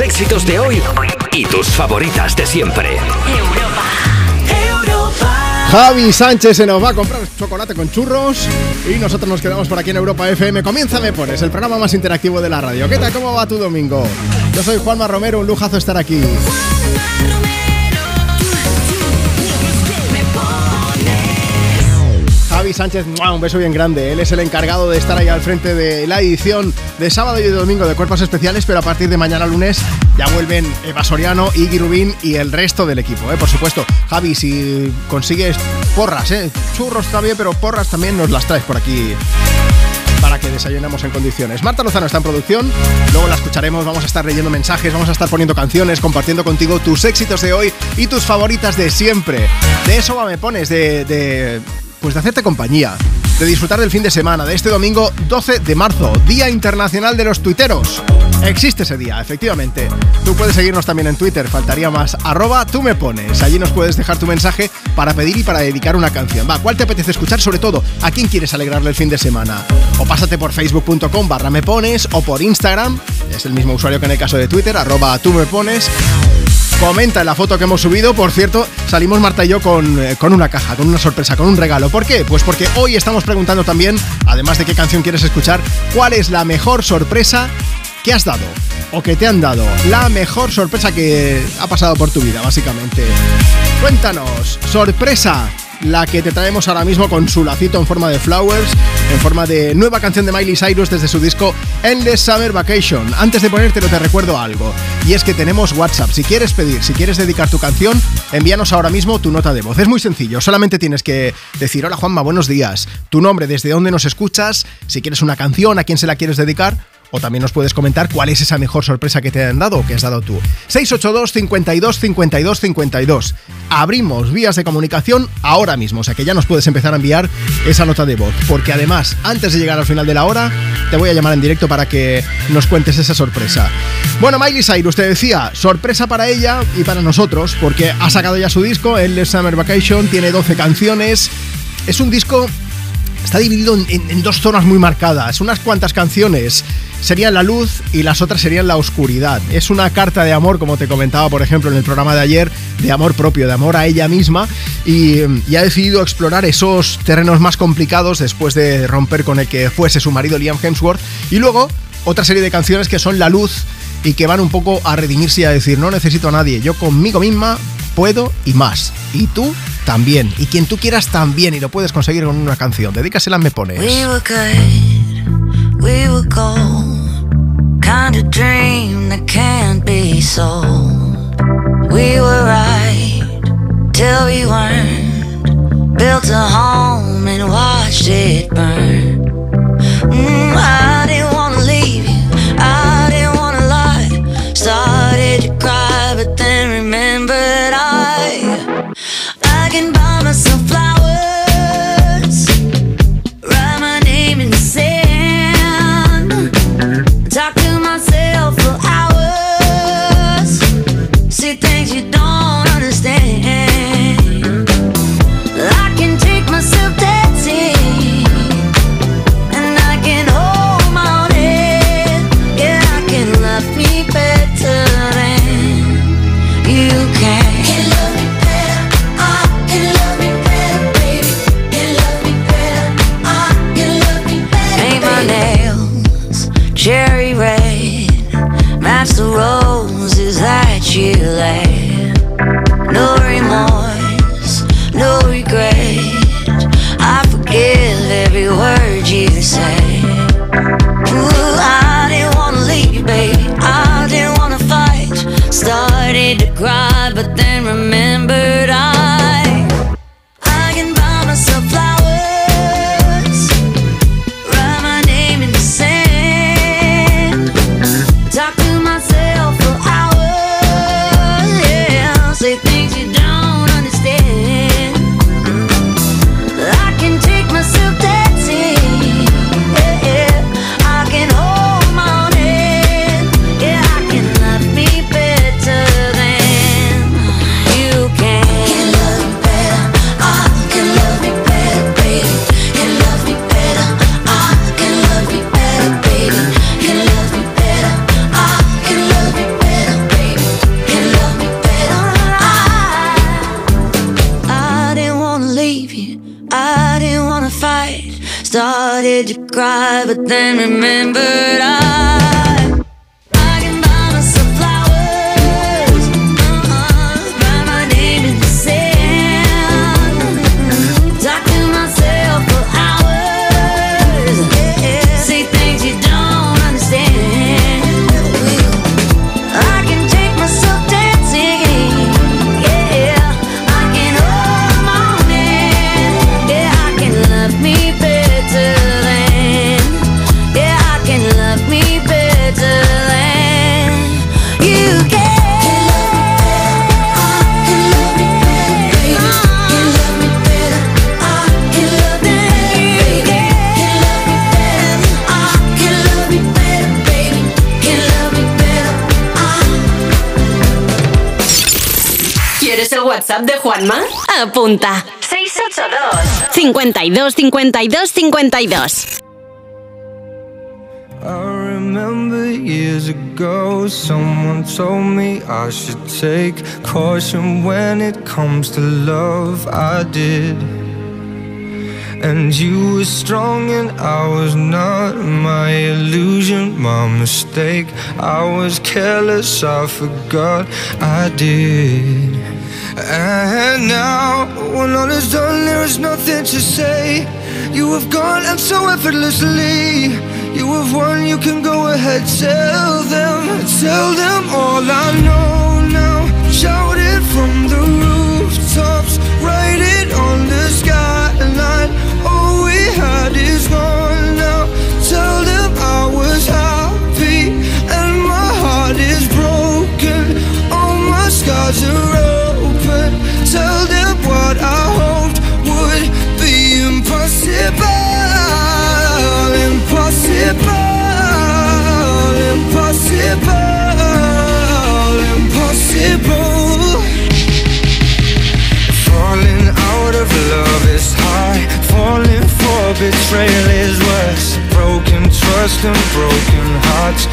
éxitos de hoy y tus favoritas de siempre. Javi Sánchez se nos va a comprar chocolate con churros y nosotros nos quedamos por aquí en Europa FM. Comienza Me Pones, el programa más interactivo de la radio. ¿Qué tal? ¿Cómo va tu domingo? Yo soy Juanma Romero, un lujazo estar aquí. Sánchez, un beso bien grande. Él es el encargado de estar ahí al frente de la edición de sábado y de domingo de Cuerpos Especiales, pero a partir de mañana lunes ya vuelven Eva Soriano, Iggy Rubín y el resto del equipo, ¿eh? por supuesto. Javi, si consigues porras, ¿eh? churros también, pero porras también nos las traes por aquí para que desayunemos en condiciones. Marta Lozano está en producción, luego la escucharemos, vamos a estar leyendo mensajes, vamos a estar poniendo canciones, compartiendo contigo tus éxitos de hoy y tus favoritas de siempre. De eso me pones, de pues de hacerte compañía, de disfrutar del fin de semana, de este domingo 12 de marzo, Día Internacional de los Tuiteros. Existe ese día, efectivamente. Tú puedes seguirnos también en Twitter, faltaría más, arroba tú me pones. Allí nos puedes dejar tu mensaje para pedir y para dedicar una canción. Va, ¿cuál te apetece escuchar? Sobre todo, ¿a quién quieres alegrarle el fin de semana? O pásate por facebook.com barra me pones o por Instagram, es el mismo usuario que en el caso de Twitter, arroba tú me pones comenta en la foto que hemos subido. Por cierto, salimos Marta y yo con, eh, con, una caja, con una sorpresa, con un regalo. ¿Por qué? Pues porque hoy estamos preguntando también, además de qué canción quieres escuchar, cuál es la mejor sorpresa que has dado o que te han dado. La mejor sorpresa que ha pasado por tu vida, básicamente. Cuéntanos, sorpresa la que te traemos ahora mismo con su lacito en forma de flowers, en forma de nueva canción de Miley Cyrus desde su disco Endless Summer Vacation. Antes de ponértelo te recuerdo algo, y es que tenemos WhatsApp. Si quieres pedir, si quieres dedicar tu canción, envíanos ahora mismo tu nota de voz. Es muy sencillo, solamente tienes que decir, hola Juanma, buenos días, tu nombre, desde dónde nos escuchas, si quieres una canción, a quién se la quieres dedicar o también nos puedes comentar cuál es esa mejor sorpresa que te han dado o que has dado tú. 682 52 52 52. Abrimos vías de comunicación ahora mismo, o sea que ya nos puedes empezar a enviar esa nota de voz, porque además, antes de llegar al final de la hora, te voy a llamar en directo para que nos cuentes esa sorpresa. Bueno, Miley Cyrus te decía, sorpresa para ella y para nosotros, porque ha sacado ya su disco, el Summer Vacation, tiene 12 canciones. Es un disco está dividido en, dos zonas muy marcadas. Unas cuantas canciones serían la luz y las otras serían la oscuridad. Es una carta de amor, como te comentaba, por ejemplo, en el programa de ayer, de amor propio, de amor a ella misma, y, ha decidido explorar esos terrenos más complicados después de romper con el que fuese su marido Liam Hemsworth. Y luego, otra serie de canciones que son la luz y que van un poco a redimirse y a decir, no necesito a nadie, yo conmigo misma puedo y más. Y tú también. Y quien tú quieras también. Y lo puedes conseguir con una canción. Dedícasela Me Pones. We were good, we were gold. Kind of dream that can't be sold. We were right till we weren't. Built a home and watched it burn. Mm, I then remembered WhatsApp? Apunta. 682 52 52 52 I remember years ago, someone told me I should take caution when it comes to love. I did. And you were strong and I was not. My illusion, my mistake. I was careless, I forgot I did. And now, when all is done, there is nothing to say. You have gone and so effortlessly. You have won, you can go ahead, tell them, tell them all I know now. Shout it from the rooftops, write it on the skyline. All we had is Impossible. Impossible. Impossible. Falling out of love is hard. Falling for betrayal is worse. Broken trust and broken hearts.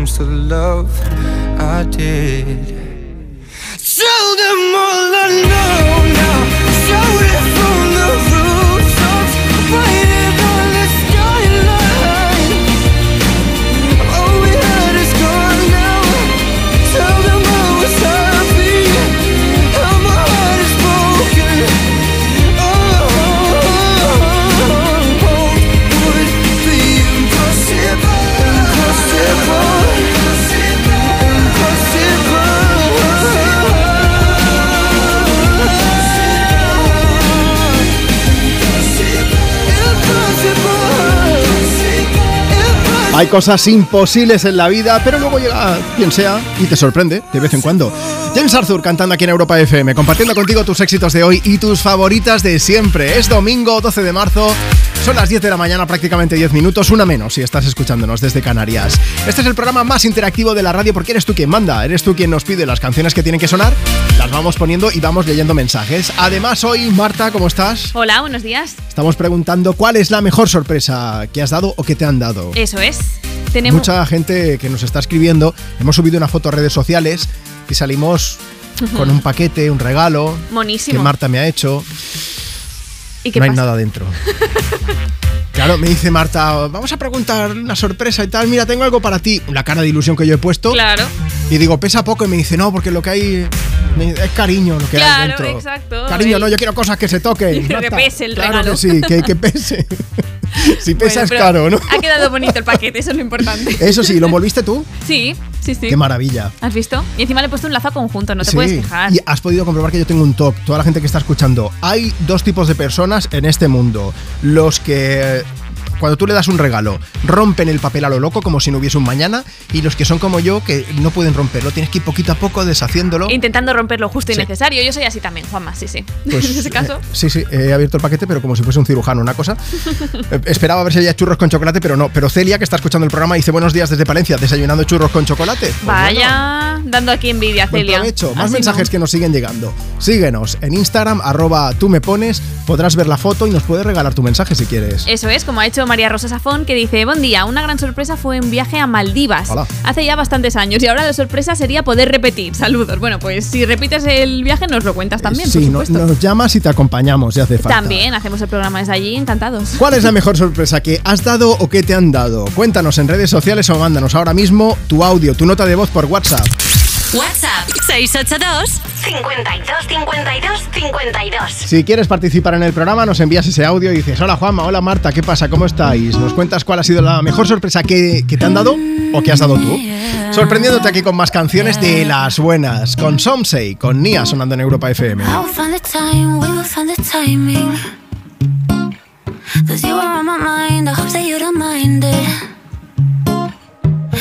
Comes to Hay cosas imposibles en la vida, pero luego llega quien sea y te sorprende de vez en cuando. James Arthur cantando aquí en Europa FM, compartiendo contigo tus éxitos de hoy y tus favoritas de siempre. Es domingo 12 de marzo, son las 10 de la mañana, prácticamente 10 minutos, una menos si estás escuchándonos desde Canarias. Este es el programa más interactivo de la radio porque eres tú quien manda, eres tú quien nos pide las canciones que tienen que sonar, vamos poniendo y vamos leyendo mensajes. Además, hoy, Marta, ¿cómo estás? Hola, buenos días. Estamos preguntando cuál es la mejor sorpresa que has dado o que te han dado. Eso es. Tenemos Mucha gente que nos está escribiendo, hemos subido una foto a redes sociales y salimos con un paquete, un regalo monísimo. que Marta me ha hecho. ¿Y qué no hay nada dentro. Claro, me dice Marta, vamos a preguntar una sorpresa y tal. Mira, tengo algo para ti. La cara de ilusión que yo he puesto. Claro. Y digo, pesa poco y me dice, no, porque lo que hay es cariño lo que hay Claro, dentro. exacto. Cariño, El- no, yo quiero cosas que se toquen. Quiero que pese el claro regalo. que sí, que, que pese. si pesa Bueno, es caro, ¿no? Ha quedado bonito el paquete, eso es lo importante. Eso sí, ¿lo envolviste tú? Sí, sí, sí. Qué maravilla. ¿Has visto? Y encima le he puesto un lazo conjunto, no te Sí, puedes quejar. Y has podido comprobar que yo tengo un TOC. Toda la gente que está escuchando. Hay dos tipos de personas en este mundo. Los que. Cuando tú le das un regalo, rompen el papel a lo loco como si no hubiese un mañana, y los que son como yo, que no pueden romperlo, tienes que ir poquito a poco deshaciéndolo. Intentando romper lo justo y Sí. necesario. Yo soy así también, Juanma, sí, sí. Pues, en ese caso. eh, sí, sí, he abierto el paquete, pero como si fuese un cirujano, una cosa. Eh, esperaba ver si había churros con chocolate, pero no. Pero Celia, que está escuchando el programa, dice buenos días desde Palencia, desayunando churros con chocolate. Pues Vaya, dando aquí envidia, Celia. provecho. Más Así mensajes no. que nos siguen llegando. Síguenos en Instagram, arroba tú me pones, podrás ver la foto y nos puedes regalar tu mensaje si quieres. Eso es, como ha hecho María Rosa Safón, que dice, buen día, una gran sorpresa fue un viaje a Maldivas. Hola. Hace ya bastantes años y ahora la sorpresa sería poder repetir. Saludos. Bueno, pues si repites el viaje nos lo cuentas también, sí, por no- supuesto. nos llamas y te acompañamos, si hace falta. También hacemos el programa desde allí, encantados. ¿Cuál es la mejor sorpresa que has dado o que te han dado? Cuéntanos en redes sociales o mándanos ahora mismo tu audio, tu nota de voz por WhatsApp. WhatsApp 682 52 52 52. Si quieres participar en el programa, nos envías ese audio y dices, hola Juanma, hola Marta, ¿qué pasa? ¿Cómo estáis? ¿Nos cuentas cuál ha sido la mejor sorpresa que, que te han dado o que has dado tú? Sorprendiéndote aquí con más canciones de las buenas, con Somsei, con Nia sonando en Europa FM. I will find the time, we will find the timing. Cause you are on my mind, I hope that you don't mind it.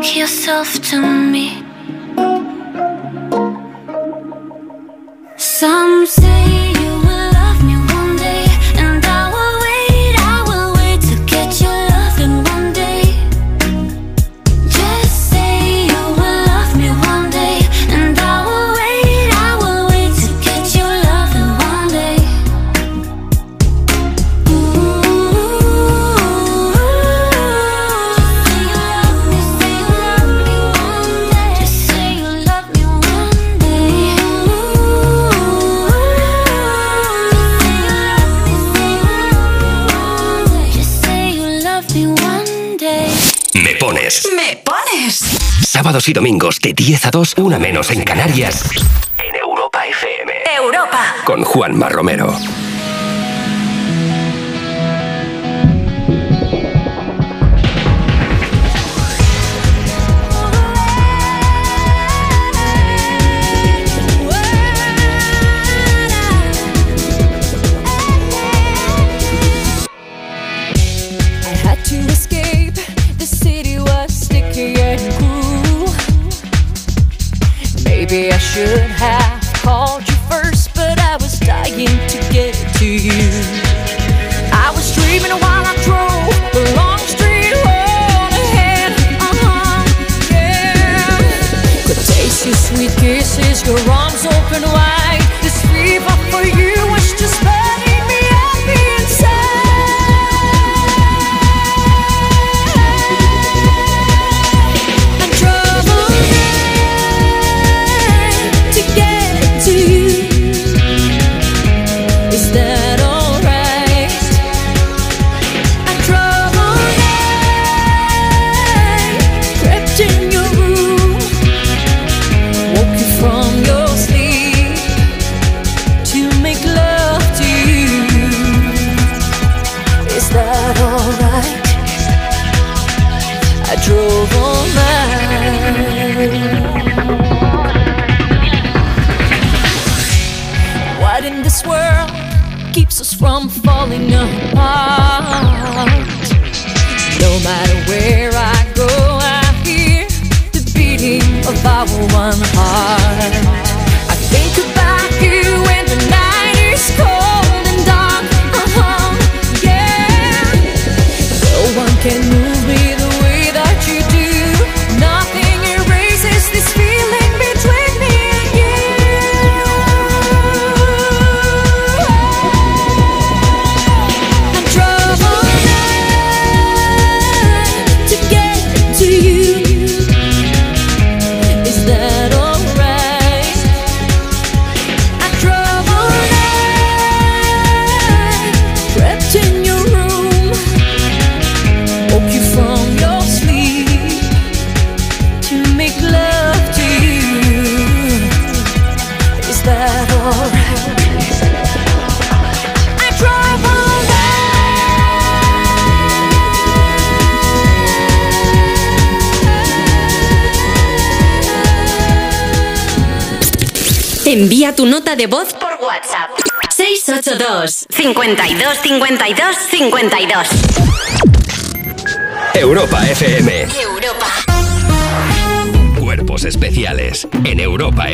bring yourself to me. Some say Sábados y domingos de 10 a 2, una menos en Canarias. En Europa FM. Europa. Con Juanma Romero.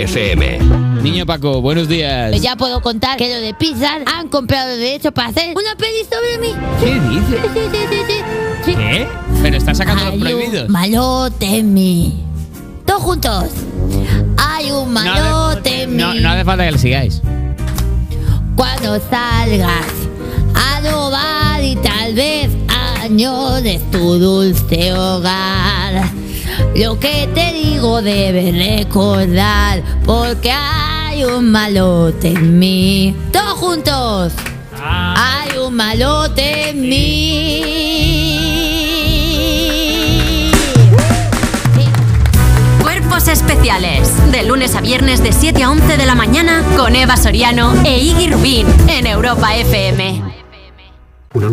FM. Niño Paco, buenos días. Ya puedo contar que lo de Pixar han comprado derecho para hacer una peli sobre mí. ¿Qué dices? Sí, sí, sí, sí. ¿Qué? Pero está sacando los prohibidos. malote mí. Todos juntos. Hay un No, malote mí. no, no hace falta que le sigáis. Cuando salgas a robar y tal vez añores tu dulce hogar. Lo que te digo debes recordar porque hay un malote en mí. Todos juntos. Hay un malote en mí. Cuerpos especiales. De lunes a viernes de 7 a 11 de la mañana con Eva Soriano e Iggy Rubín en Europa FM.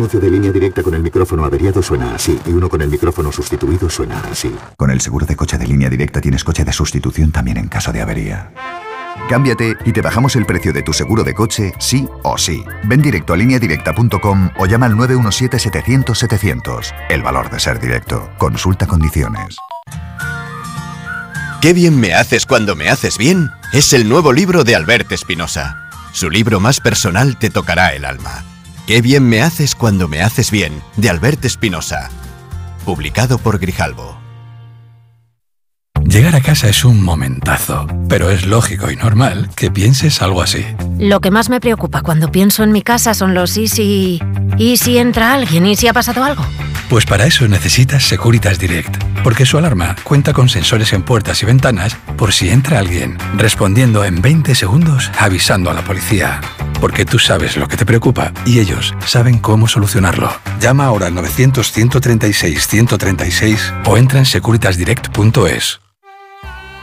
Un anuncio de línea directa con el micrófono averiado suena así y uno con el micrófono sustituido suena así. Con el seguro de coche de línea directa tienes coche de sustitución también en caso de avería. Cámbiate y te bajamos el precio de tu seguro de coche, sí o sí. Ven directo a lineadirecta.com o llama al 917-700-700. El valor de ser directo. Consulta condiciones. Qué bien me haces cuando me haces bien es el nuevo libro de Albert Espinosa. Su libro más personal te tocará el alma. Qué bien me haces cuando me haces bien, de Albert Espinosa. Publicado por Grijalbo. Llegar a casa es un momentazo, pero es lógico y normal que pienses algo así. Lo que más me preocupa cuando pienso en mi casa son los y si... ¿Y si entra alguien? ¿Y si ha pasado algo? Pues para eso necesitas Securitas Direct, porque su alarma cuenta con sensores en puertas y ventanas por si entra alguien, respondiendo en 20 segundos avisando a la policía. Porque tú sabes lo que te preocupa y ellos saben cómo solucionarlo. Llama ahora al 900-136-136 o entra en securitasdirect.es.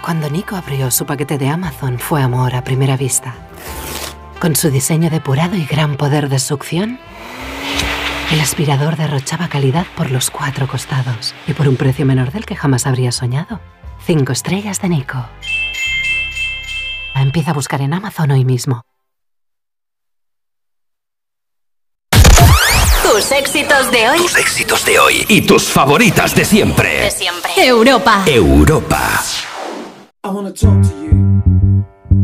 Cuando Nico abrió su paquete de Amazon fue amor a primera vista. Con su diseño depurado y gran poder de succión, el aspirador derrochaba calidad por los cuatro costados y por un precio menor del que jamás habría soñado. Cinco estrellas de Nico. Empieza a buscar en Amazon hoy mismo. Tus éxitos de hoy. Tus éxitos de hoy y tus favoritas de siempre. De siempre. Europa. Europa. I want to talk to you.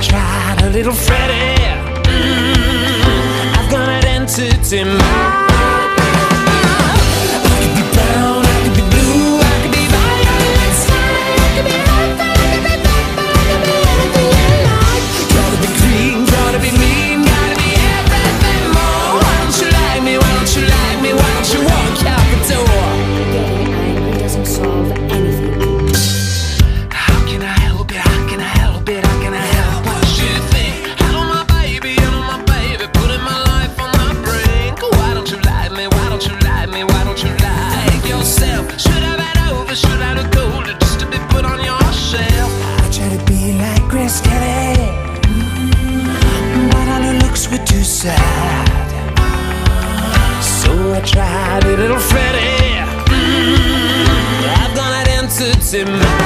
Tried a little Freddie. Mm, I've got an entity mind. sad. So I tried a little Freddy. Mm, I've got an answer to my.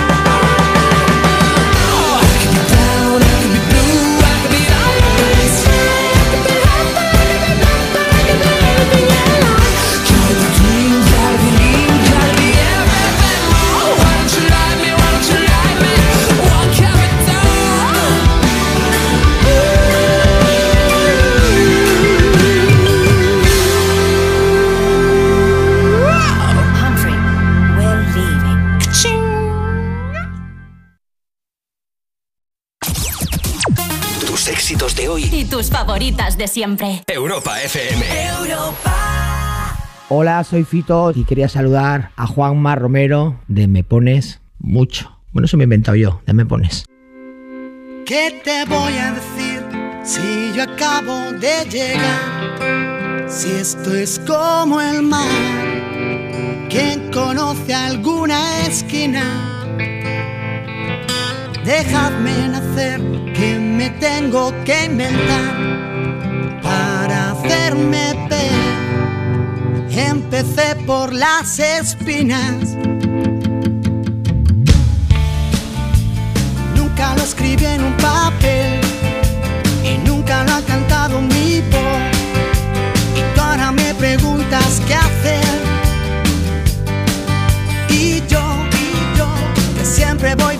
tus favoritas de siempre. Europa FM. Europa. Hola, soy Fito y quería saludar a Juanma Romero de Me Pones Mucho. Bueno, eso me he inventado yo, de Me Pones. ¿Qué te voy a decir si yo acabo de llegar? Si esto es como el mar, quien conoce alguna esquina, dejadme nacer tengo que inventar para hacerme ver. Empecé por las espinas. Nunca lo escribí en un papel y nunca lo ha cantado mi voz. Y ahora me preguntas qué hacer. Y yo, y yo, que siempre voy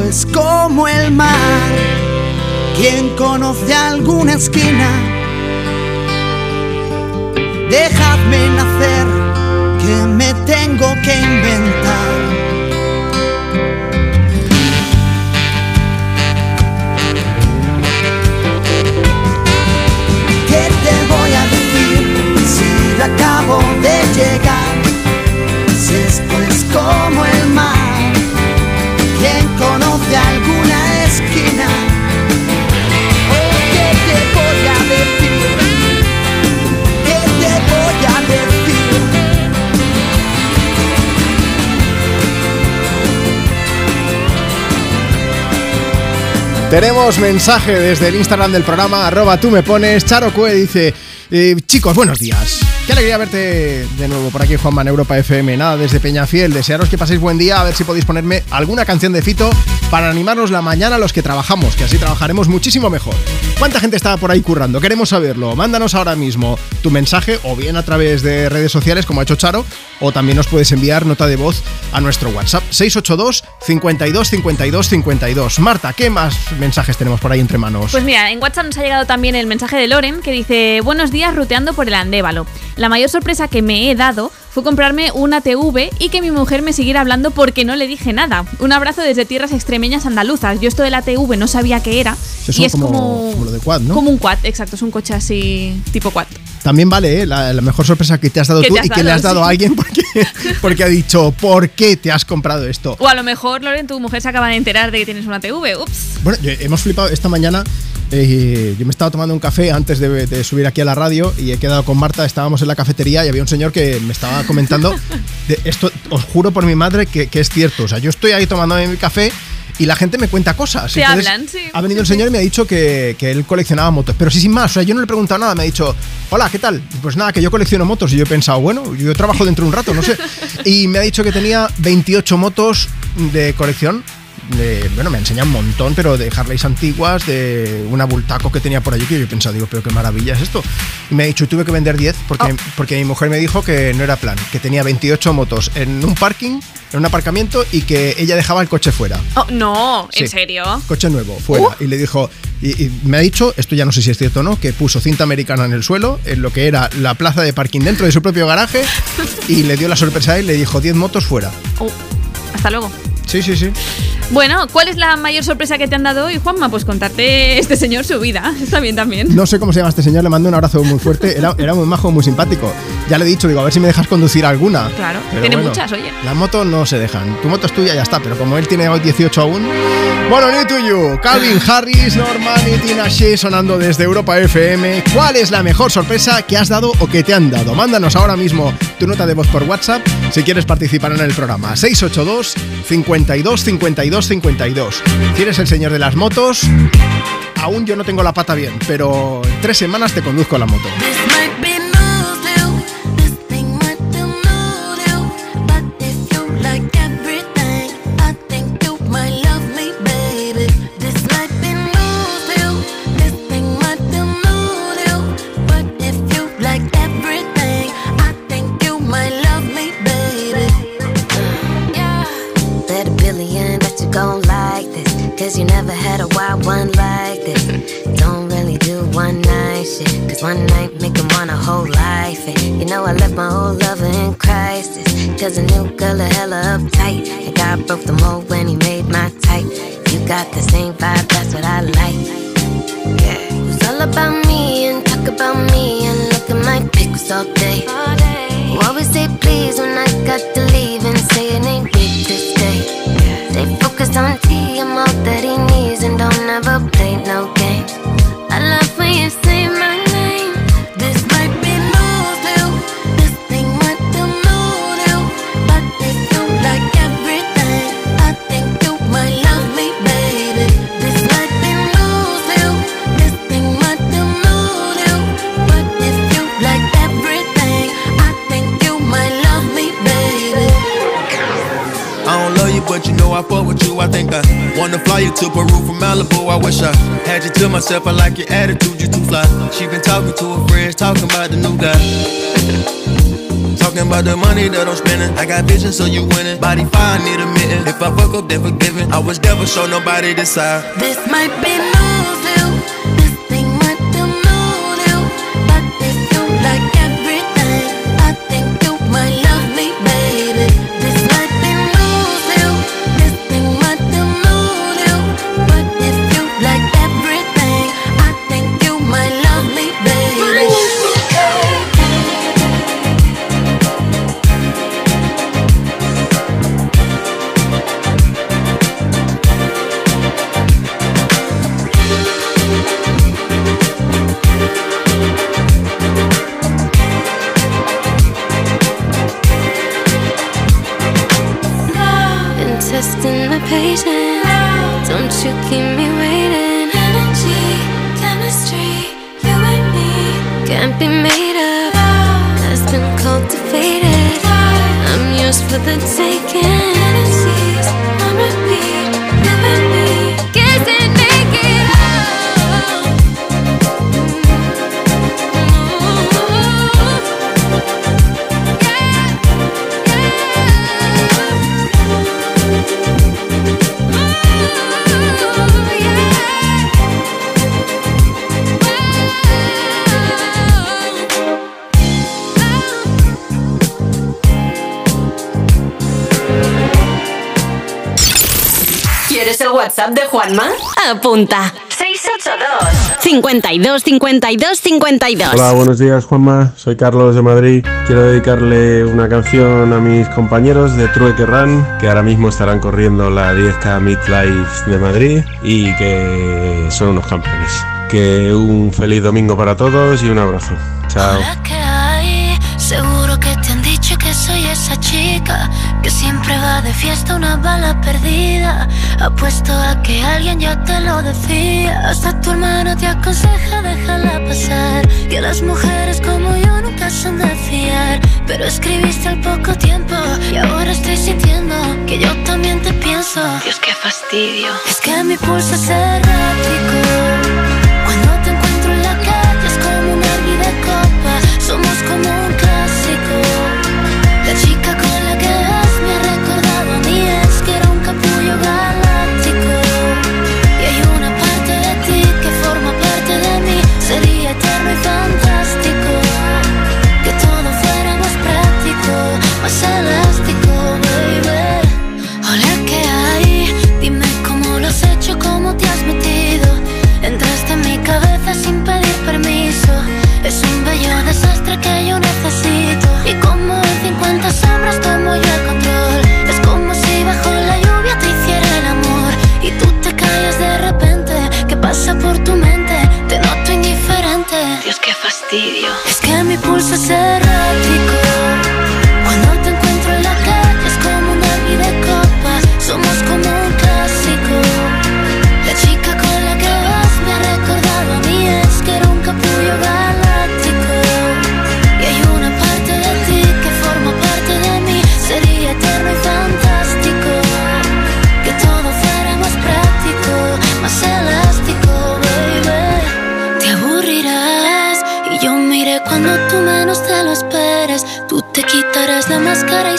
es como el mar. Quien conoce alguna esquina Tenemos mensaje desde el Instagram del programa, arroba tú me pones. Charo Cue dice, eh, chicos, buenos días. Qué alegría verte de nuevo por aquí, Juanma, en Europa FM. Nada, desde Peñafiel. Desearos que paséis buen día. A ver si podéis ponerme alguna canción de Fito para animarnos la mañana a los que trabajamos, que así trabajaremos muchísimo mejor. ¿Cuánta gente está por ahí currando? Queremos saberlo. Mándanos ahora mismo tu mensaje o bien a través de redes sociales, como ha hecho Charo, o también nos puedes enviar nota de voz a nuestro WhatsApp 682 52 52 52. Marta, ¿qué más mensajes tenemos por ahí entre manos? Pues mira, en WhatsApp nos ha llegado también el mensaje de Loren que dice: Buenos días, ruteando por el Andévalo. La mayor sorpresa que me he dado fue comprarme una TV y que mi mujer me siguiera hablando porque no le dije nada. Un abrazo desde tierras extremeñas andaluzas. Yo esto de la TV no sabía qué era. Eso y es como, como, como lo de Quad, ¿no? como un quad, exacto, es un coche así tipo quad. También vale, ¿eh? la, la mejor sorpresa que te has dado tú has y que le has dado sí. a alguien porque, porque ha dicho, ¿por qué te has comprado esto? O a lo mejor, Loren, tu mujer se acaba de enterar de que tienes una TV. Ups. Bueno, hemos flipado esta mañana. eh, yo me estaba tomando un café antes de, de subir aquí a la radio y he quedado con Marta. Estábamos en la cafetería y había un señor que me estaba comentando. de esto, os juro por mi madre que, que es cierto. O sea, yo estoy ahí tomando mi café y la gente me cuenta cosas. Te Entonces, hablan, sí. Ha venido el señor y me ha dicho que, que él coleccionaba motos. Pero sí, sin más. O sea, yo no le he preguntado nada. Me ha dicho, hola, ¿qué tal? Pues nada, que yo colecciono motos. Y yo he pensado, bueno, yo trabajo dentro de un rato, no sé. Y me ha dicho que tenía 28 motos de colección. De, bueno, me ha enseñado un montón, pero de Harleys antiguas, de una Bultaco que tenía por allí, que yo he pensado, digo, pero qué maravilla es esto. Y me ha dicho, tuve que vender 10 porque, porque mi mujer me dijo que no era plan, que tenía 28 motos en un parking, en un aparcamiento y que ella dejaba el coche fuera. Oh, no, ¿en serio? Coche nuevo, fuera. Y le dijo, y, y me ha dicho, esto ya no sé si es cierto o no, que puso cinta americana en el suelo, en lo que era la plaza de parking dentro de su propio garaje, y le dio la sorpresa y le dijo 10 motos fuera. Oh, hasta luego. Sí, sí, sí. Bueno, ¿cuál es la mayor sorpresa que te han dado hoy, Juanma? Pues contarte este señor su vida. Está bien también. No sé cómo se llama este señor, le mando un abrazo muy fuerte. Era, era muy majo, muy simpático. Ya le he dicho, digo, a ver si me dejas conducir alguna. Claro, Pero tiene bueno, muchas, oye. Las motos no se dejan. Tu moto es tuya, ya está. Pero como él tiene hoy 18 aún. Bueno, New to You. Calvin Harris, Norman y Tina Shea sonando desde Europa FM. ¿Cuál es la mejor sorpresa que has dado o que te han dado? Mándanos ahora mismo tu nota de voz por WhatsApp si quieres participar en el programa. 682 52 52 52. Si eres el señor de las motos, aún yo no tengo la pata bien, pero en tres semanas te conduzco la moto. Cause a new girl a hella uptight. And God broke the mold when he made my type. You got the same vibe, that's what I like. Yeah. It's all about me and talk about me and look at my pics all day. Who always say please when I got to leave and say it ain't big to stay. Stay focused on T, I'm all that he needs and don't ever play no games. I love when you say but you know I fuck with you. I think I wanna fly you to Peru from Malibu. I wish I had you to myself. I like your attitude, you too fly. She been talking to her friends, talking about the new guy. Talking about the money that I'm spending. I got vision, so you winning. Body fine, need a mitten. If I fuck up, then forgiven. I was never show nobody this side. This might be news WhatsApp de Juanma? Apunta. 682 52 52 52. Hola, buenos días Juanma, soy Carlos de Madrid. Quiero dedicarle una canción a mis compañeros de Trueque Run, que ahora mismo estarán corriendo la 10K Midlife de Madrid y que son unos campeones. Que un feliz domingo para todos y un abrazo. Chao. ¿Qué hay? Seguro que te han dicho que soy esa chica que siempre va de fiesta una bala perdida. Apuesto a que alguien ya te lo decía. Hasta tu hermano te aconseja déjala pasar. Que las mujeres como yo nunca son de fiar. Pero escribiste al poco tiempo y ahora estoy sintiendo que yo también te pienso. Dios, qué fastidio. Es que mi pulso es errático. Cuando te encuentro en la calle es como un herbi de copa. Somos como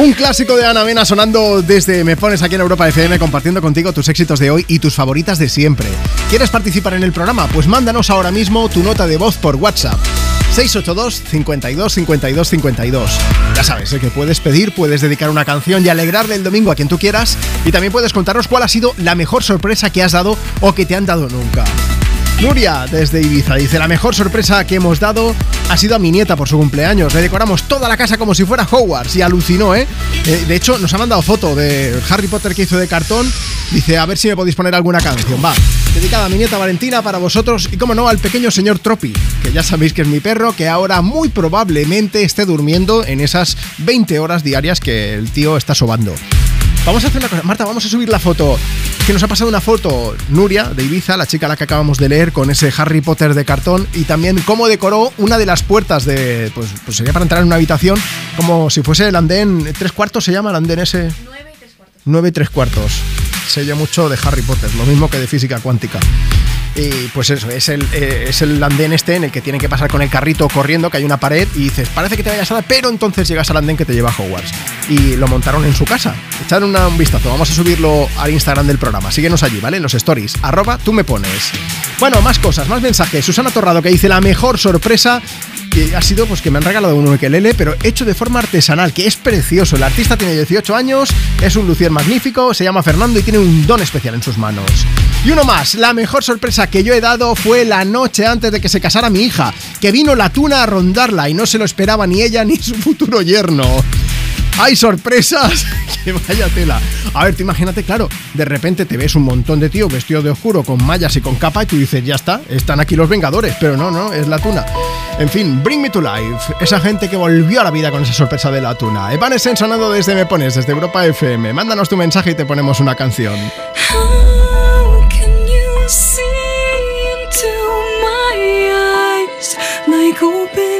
Un clásico de Ana Mena sonando desde Me Pones aquí en Europa FM, compartiendo contigo tus éxitos de hoy y tus favoritas de siempre. ¿Quieres participar en el programa? Pues mándanos ahora mismo tu nota de voz por WhatsApp. 682 52 52 52. Ya sabes, ¿eh? que puedes pedir, puedes dedicar una canción y alegrarle el domingo a quien tú quieras. Y también puedes contarnos cuál ha sido la mejor sorpresa que has dado o que te han dado nunca. Nuria, desde Ibiza, dice: La mejor sorpresa que hemos dado ha sido a mi nieta por su cumpleaños. Le decoramos toda la casa como si fuera Hogwarts y alucinó, ¿eh? Eh, De hecho, nos ha mandado foto de Harry Potter que hizo de cartón. Dice: A ver si me podéis poner alguna canción. Va, dedicada a mi nieta Valentina, para vosotros y, como no, al pequeño señor Tropi, que ya sabéis que es mi perro, que ahora muy probablemente esté durmiendo en esas 20 horas diarias que el tío está sobando. Vamos a hacer una cosa, Marta, vamos a subir la foto. Que nos ha pasado una foto Nuria de Ibiza, la chica a la que acabamos de leer, con ese Harry Potter de cartón y también cómo decoró una de las puertas de. Pues, pues sería para entrar en una habitación, como si fuese el andén. ¿Tres cuartos se llama el andén ese? Nueve y tres cuartos. Nueve y tres cuartos. Se oye mucho de Harry Potter, lo mismo que de física cuántica. Y pues eso, es el, eh, es el andén este en el que tienen que pasar con el carrito corriendo, que hay una pared y dices, parece que te vayas a dar, pero entonces llegas al andén que te lleva a Hogwarts. Y lo montaron en su casa. Echad una- un vistazo, vamos a subirlo al Instagram del programa. Síguenos allí, ¿vale? En los stories, arroba tú me pones. Bueno, más cosas, más mensajes. Susana Torrado que dice la mejor sorpresa y ha sido pues que me han regalado un ukelele, pero hecho de forma artesanal, que es precioso. El artista tiene 18 años, es un lucier magnífico, se llama Fernando y tiene un don especial en sus manos. Y uno más, la mejor sorpresa que yo he dado fue la noche antes de que se casara mi hija, que vino la tuna a rondarla y no se lo esperaba ni ella ni su futuro yerno. ¡Hay sorpresas! ¡Que vaya tela! A ver, tú imagínate, claro, de repente te ves un montón de tíos vestidos de oscuro con mallas y con capa y tú dices, ya está, están aquí los Vengadores, pero no, no, es la tuna. En fin, Bring Me to Life, esa gente que volvió a la vida con esa sorpresa de la tuna. Evanescence sonando desde Me Pones, desde Europa FM. Mándanos tu mensaje y te ponemos una canción. Like open doors?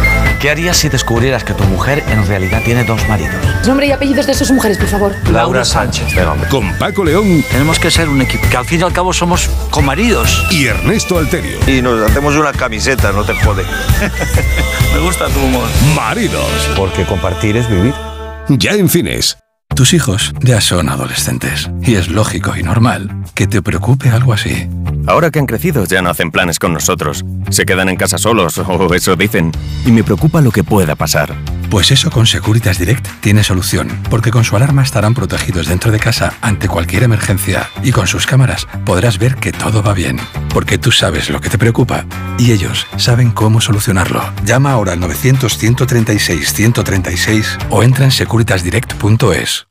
¿Qué harías si descubrieras que tu mujer en realidad tiene dos maridos? Nombre y apellidos de sus mujeres, por favor. Laura Sánchez, venga, hombre. Con Paco León Tenemos que ser un equipo, que al fin y al cabo somos comaridos. y Ernesto Alterio. Y nos hacemos una camiseta, no te jode. Me gusta tu humor. Maridos. Porque compartir es vivir. Ya en cines. Tus hijos ya son adolescentes y es lógico y normal que te preocupe algo así. Ahora que han crecido ya no hacen planes con nosotros. Se quedan en casa solos, o eso dicen. Y me preocupa lo que pueda pasar. Pues eso con Securitas Direct tiene solución, porque con su alarma estarán protegidos dentro de casa ante cualquier emergencia y con sus cámaras podrás ver que todo va bien, porque tú sabes lo que te preocupa y ellos saben cómo solucionarlo. Llama ahora al 900-136-136 o entra en securitasdirect.es.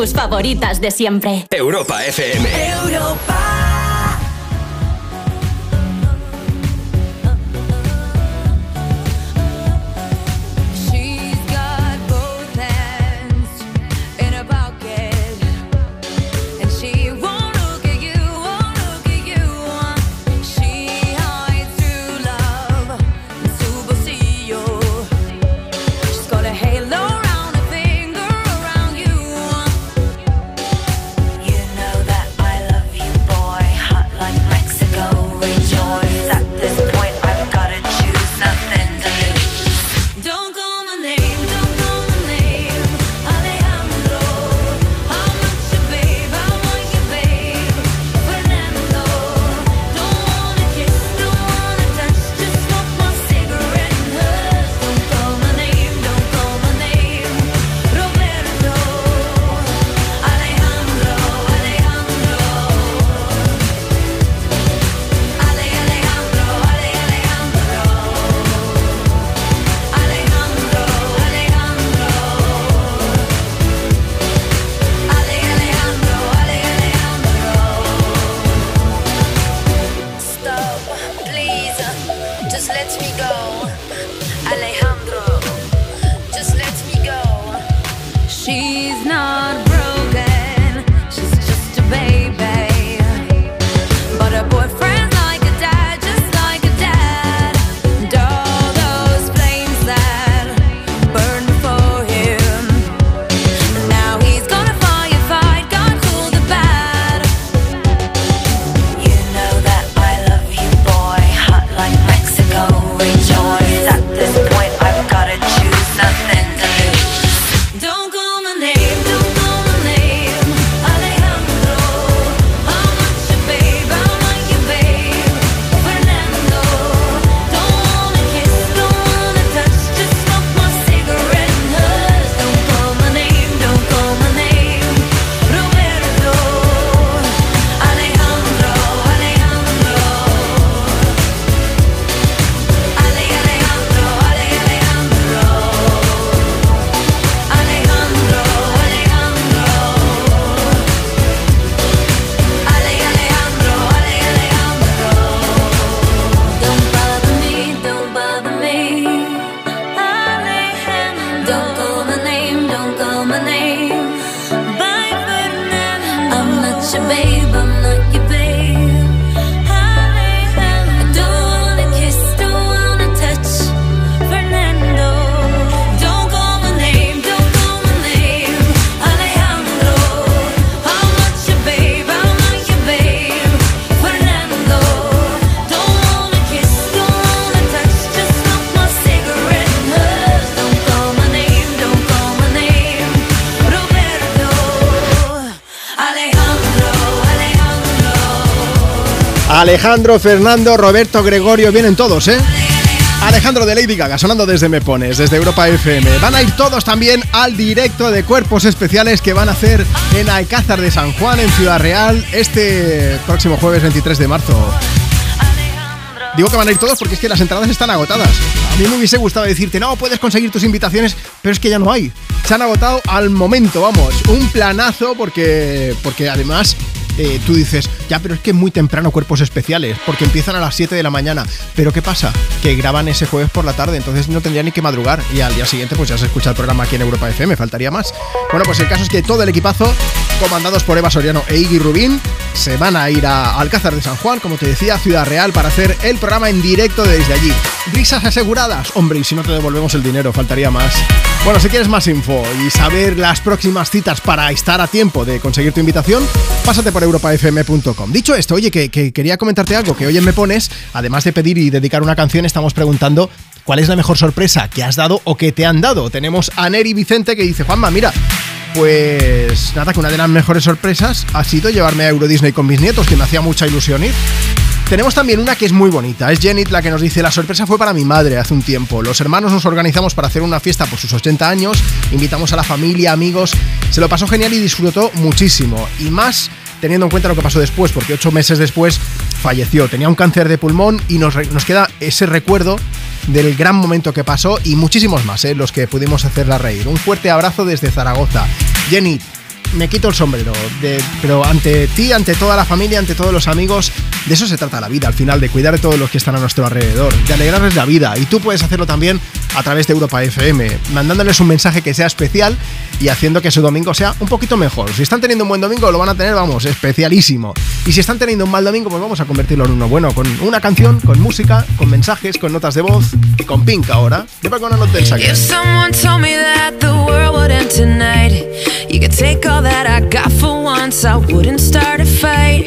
tus favoritas de siempre. Europa FM. Europa Alejandro, Fernando, Roberto, Gregorio, vienen todos, ¿eh? Alejandro de Lady Gaga sonando desde Me Pones, desde Europa FM. Van a ir todos también al directo de cuerpos especiales que van a hacer en Alcázar de San Juan, en Ciudad Real, este próximo jueves 23 de marzo. Digo que van a ir todos porque es que las entradas están agotadas. A mí me hubiese gustado decirte, no, puedes conseguir tus invitaciones, pero es que ya no hay. Se han agotado al momento, vamos. Un planazo porque, porque además eh, tú dices, ya, pero es que muy temprano cuerpos especiales, porque empiezan a las 7 de la mañana. Pero ¿qué pasa? Que graban ese jueves por la tarde, entonces no tendría ni que madrugar. Y al día siguiente, pues ya se escucha el programa aquí en Europa FM, faltaría más. Bueno, pues el caso es que todo el equipazo, comandados por Eva Soriano e Iggy Rubín, se van a ir a Alcázar de San Juan, como te decía, Ciudad Real, para hacer el programa en directo desde allí. Risas aseguradas. Hombre, y si no te devolvemos el dinero, faltaría más. Bueno, si quieres más info y saber las próximas citas para estar a tiempo de conseguir tu invitación, pásate por europafm.com. Dicho esto, oye, que, que quería comentarte algo que hoy en Me Pones, además de pedir y dedicar una canción, estamos preguntando cuál es la mejor sorpresa que has dado o que te han dado. Tenemos a Neri Vicente que dice, Juanma, mira, pues nada, que una de las mejores sorpresas ha sido llevarme a Euro Disney con mis nietos, que me hacía mucha ilusión ir. Tenemos también una que es muy bonita, es Jenny la que nos dice, la sorpresa fue para mi madre hace un tiempo. Los hermanos nos organizamos para hacer una fiesta por sus 80 años, invitamos a la familia, amigos, se lo pasó genial y disfrutó muchísimo. Y más teniendo en cuenta lo que pasó después, porque ocho meses después falleció, tenía un cáncer de pulmón y nos, queda ese recuerdo del gran momento que pasó y muchísimos más, ¿eh? los que pudimos hacerla reír. Un fuerte abrazo desde Zaragoza. Jenny, me quito el sombrero, de- pero ante ti, ante toda la familia, ante todos los amigos, de eso se trata la vida al final, de cuidar de todos los que están a nuestro alrededor, de alegrarles la vida. Y tú puedes hacerlo también a través de Europa FM, mandándoles un mensaje que sea especial y haciendo que su domingo sea un poquito mejor. Si están teniendo un buen domingo, lo van a tener, vamos, especialísimo. Y si están teniendo un mal domingo, pues vamos a convertirlo en uno bueno, con una canción, con música, con mensajes, con notas de voz y con Pink ahora. That I got for once, I wouldn't start a fight.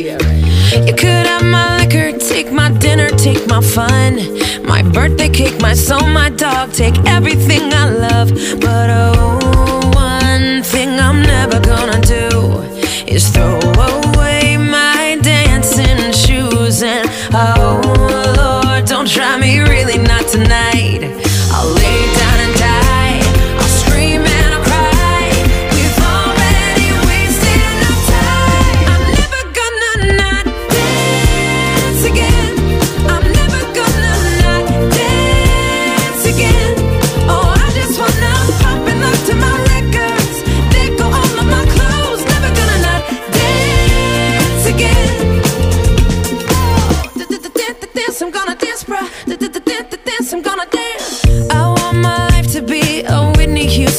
You could have my liquor, take my dinner, take my fun, my birthday cake, my soul, my dog, take everything I love. But oh, one thing I'm never gonna do is throw away my dancing shoes. And oh, Lord, don't try me really not tonight.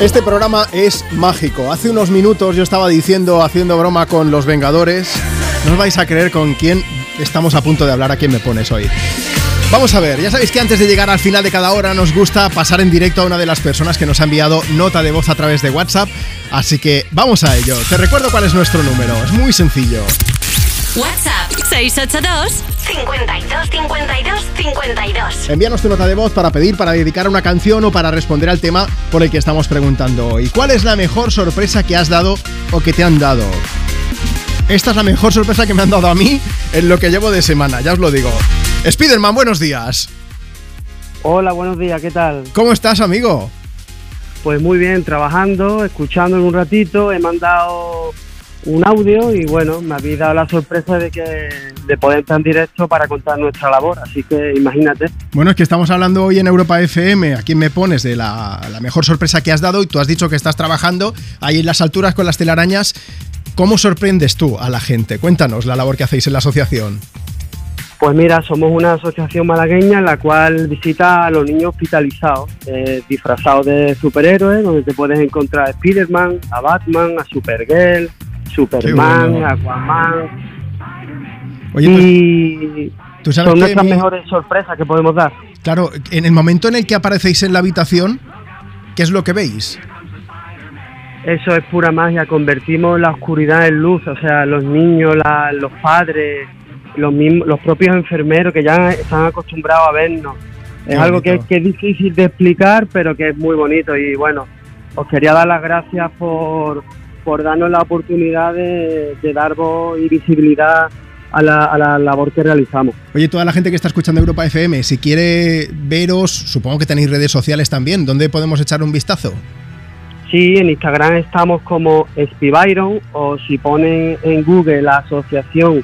Este programa es mágico. Hace unos minutos yo estaba diciendo, haciendo broma con los Vengadores. No os vais a creer con quién estamos a punto de hablar, a quién me pones hoy. Vamos a ver, ya sabéis que antes de llegar al final de cada hora nos gusta pasar en directo a una de las personas que nos ha enviado nota de voz a través de WhatsApp. Así que vamos a ello. Te recuerdo cuál es nuestro número. Es muy sencillo. WhatsApp 682 52 52 52. Envíanos tu nota de voz para pedir, para dedicar una canción o para responder al tema por el que estamos preguntando hoy. ¿Cuál es la mejor sorpresa que has dado o que te han dado? Esta es la mejor sorpresa que me han dado a mí en lo que llevo de semana, ya os lo digo. Spiderman, buenos días. Hola, buenos días, ¿qué tal? ¿Cómo estás, amigo? Pues muy bien, trabajando, escuchando en un ratito, he mandado un audio y bueno, me habéis dado la sorpresa de que de poder entrar en directo para contar nuestra labor, así que imagínate. Bueno, es que estamos hablando hoy en Europa FM, a quién me pones de la, la mejor sorpresa que has dado y tú has dicho que estás trabajando ahí en las alturas con las telarañas. ¿Cómo sorprendes tú a la gente? Cuéntanos la labor que hacéis en la asociación. Pues mira, somos una asociación malagueña en la cual visita a los niños hospitalizados, eh, disfrazados de superhéroes, donde te puedes encontrar a Spider-Man, a Batman, a Supergirl, Superman, bueno. Aquaman. Oye, pues, y ¿tú sabes son nuestras mi- mejores sorpresas que podemos dar. Claro, en el momento en el que aparecéis en la habitación, ¿qué es lo que veis? Eso es pura magia, convertimos la oscuridad en luz, o sea, los niños, la- los padres, los, mismos, los propios enfermeros que ya están acostumbrados a vernos. Qué es algo que, que es difícil de explicar, pero que es muy bonito y bueno, os quería dar las gracias por, por darnos la oportunidad de, de dar voz y visibilidad a la, a la labor que realizamos. Oye, toda la gente que está escuchando Europa FM, si quiere veros, supongo que tenéis redes sociales también, ¿dónde podemos echar un vistazo? Sí, en Instagram estamos como Spibyron o si ponen en Google la asociación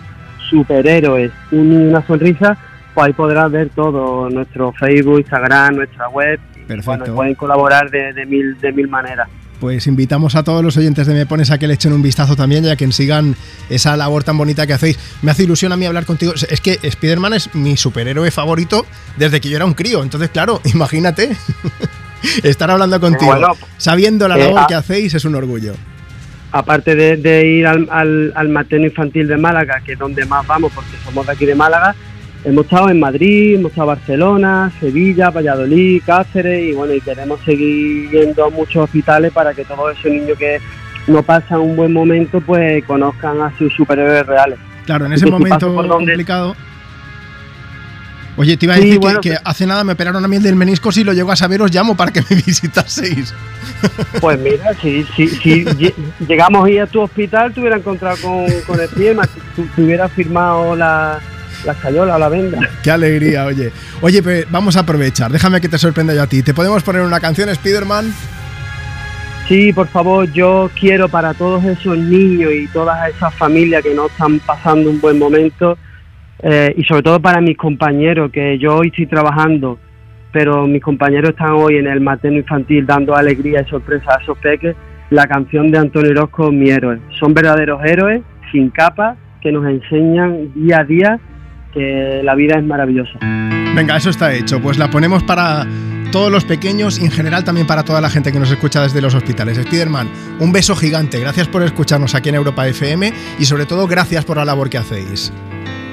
Superhéroes y una Sonrisa, pues ahí podrás ver todo, nuestro Facebook, Instagram, nuestra web. y, Perfecto. Bueno, pueden colaborar de, de mil, de mil maneras. Pues invitamos a todos los oyentes de Me Pones a que le echen un vistazo también, ya que sigan esa labor tan bonita que hacéis. Me hace ilusión a mí hablar contigo. Es que Spider-Man es mi superhéroe favorito desde que yo era un crío. Entonces, claro, imagínate estar hablando contigo, Bueno, sabiendo la eh, labor que hacéis, es un orgullo. Aparte de, de ir al, al, al materno infantil de Málaga, que es donde más vamos porque somos de aquí de Málaga, hemos estado en Madrid, hemos estado en Barcelona, Sevilla, Valladolid, Cáceres y bueno, y queremos seguir yendo a muchos hospitales para que todos esos niños que no pasan un buen momento pues conozcan a sus superhéroes reales. Claro, en ese si momento complicado. Oye, te iba a decir que- bueno, que, que- hace nada me operaron a mí el del menisco. Si lo llego a saber, os llamo para que me visitaseis. Pues mira, si, si, si lle- llegamos a ir a tu hospital, te hubiera encontrado con, con el pie, te, te hubiera firmado la, la escayola la venda. Qué alegría, oye. Oye, pues vamos a aprovechar. Déjame que te sorprenda yo a ti. ¿Te podemos poner una canción, Spider-Man? Sí, por favor, yo quiero para todos esos niños y todas esas familias que no están pasando un buen momento eh, y sobre todo para mis compañeros, que yo hoy estoy trabajando, pero mis compañeros están hoy en el materno infantil dando alegría y sorpresa a esos peques, la canción de Antonio Orozco, Mi héroe. Son verdaderos héroes, sin capa, que nos enseñan día a día que la vida es maravillosa. Venga, eso está hecho. Pues la ponemos para todos los pequeños y en general también para toda la gente que nos escucha desde los hospitales. Spiderman, un beso gigante. Gracias por escucharnos aquí en Europa FM y sobre todo gracias por la labor que hacéis.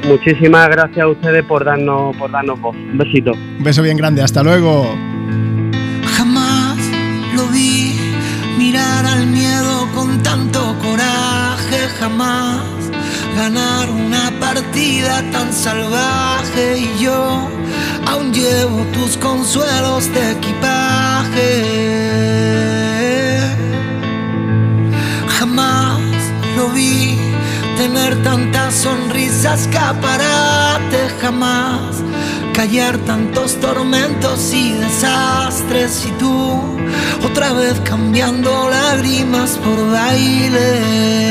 Muchísimas gracias a ustedes por darnos, por darnos voz. Un besito. Un beso bien grande. Hasta luego. Jamás lo vi mirar al miedo con tanto coraje, jamás ganar una partida tan salvaje y yo aún llevo tus consuelos de equipaje. Jamás lo vi tener tantas sonrisas caparate, jamás callar tantos tormentos y desastres y tú otra vez cambiando lágrimas por bailes.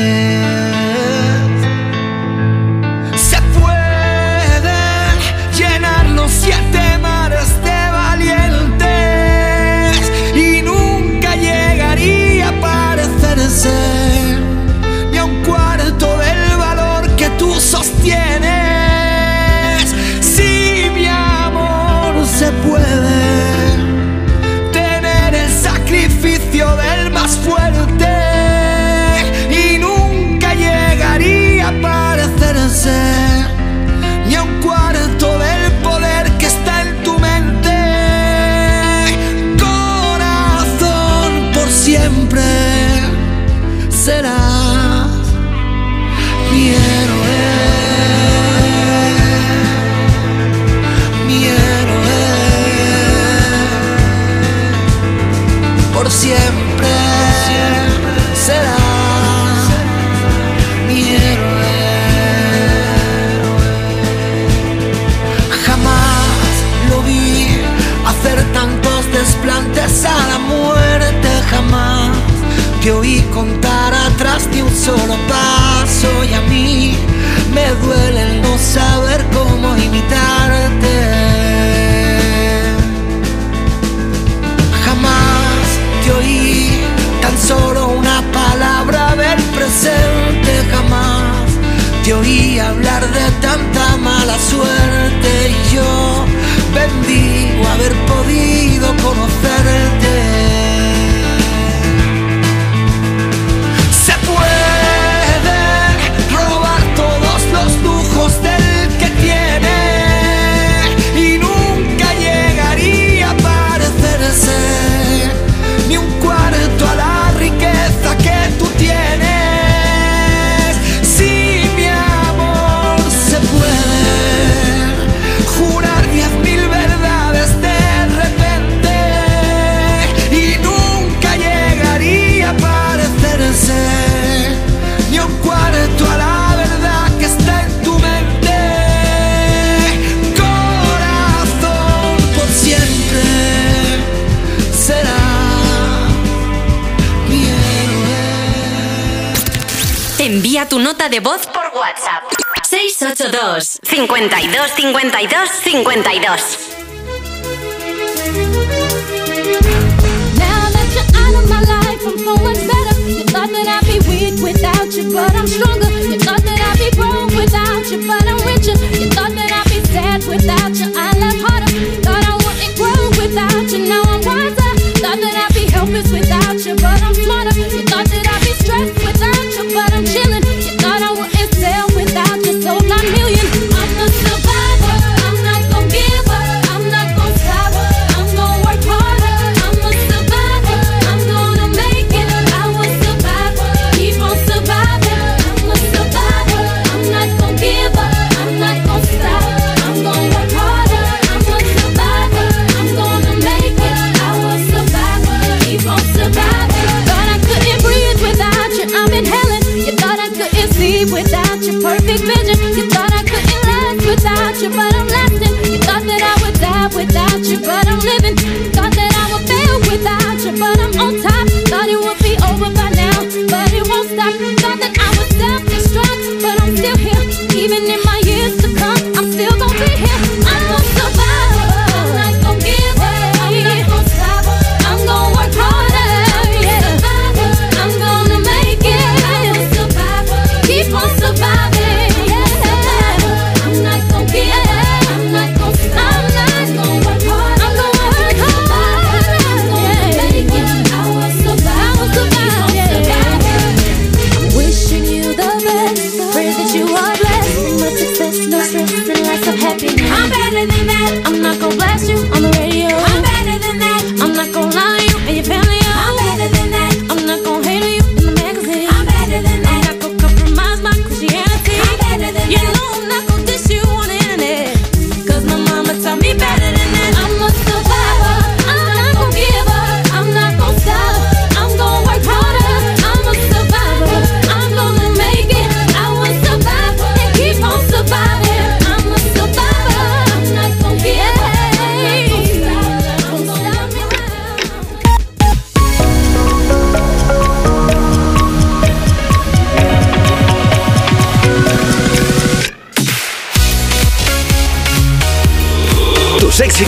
Siete. contar atrás de un solo paso y a mí me duele el no saber cómo imitarte. Jamás te oí tan solo una palabra del presente, jamás te oí hablar de tanta mala suerte y yo bendigo haber podido conocer de voz por WhatsApp. 682 52 52 52 Now that you're out of my life, I'm better. You thought that I'd be weak without you, but I'm stronger. You thought that I'd be broke without you, but I'm richer. You thought that I'd be sad without you, I laugh harder. Thought I wouldn't grow without you, now I'm wiser. Thought that I'd be helpless without you, but I'm smarter. You thought that I'd be stressed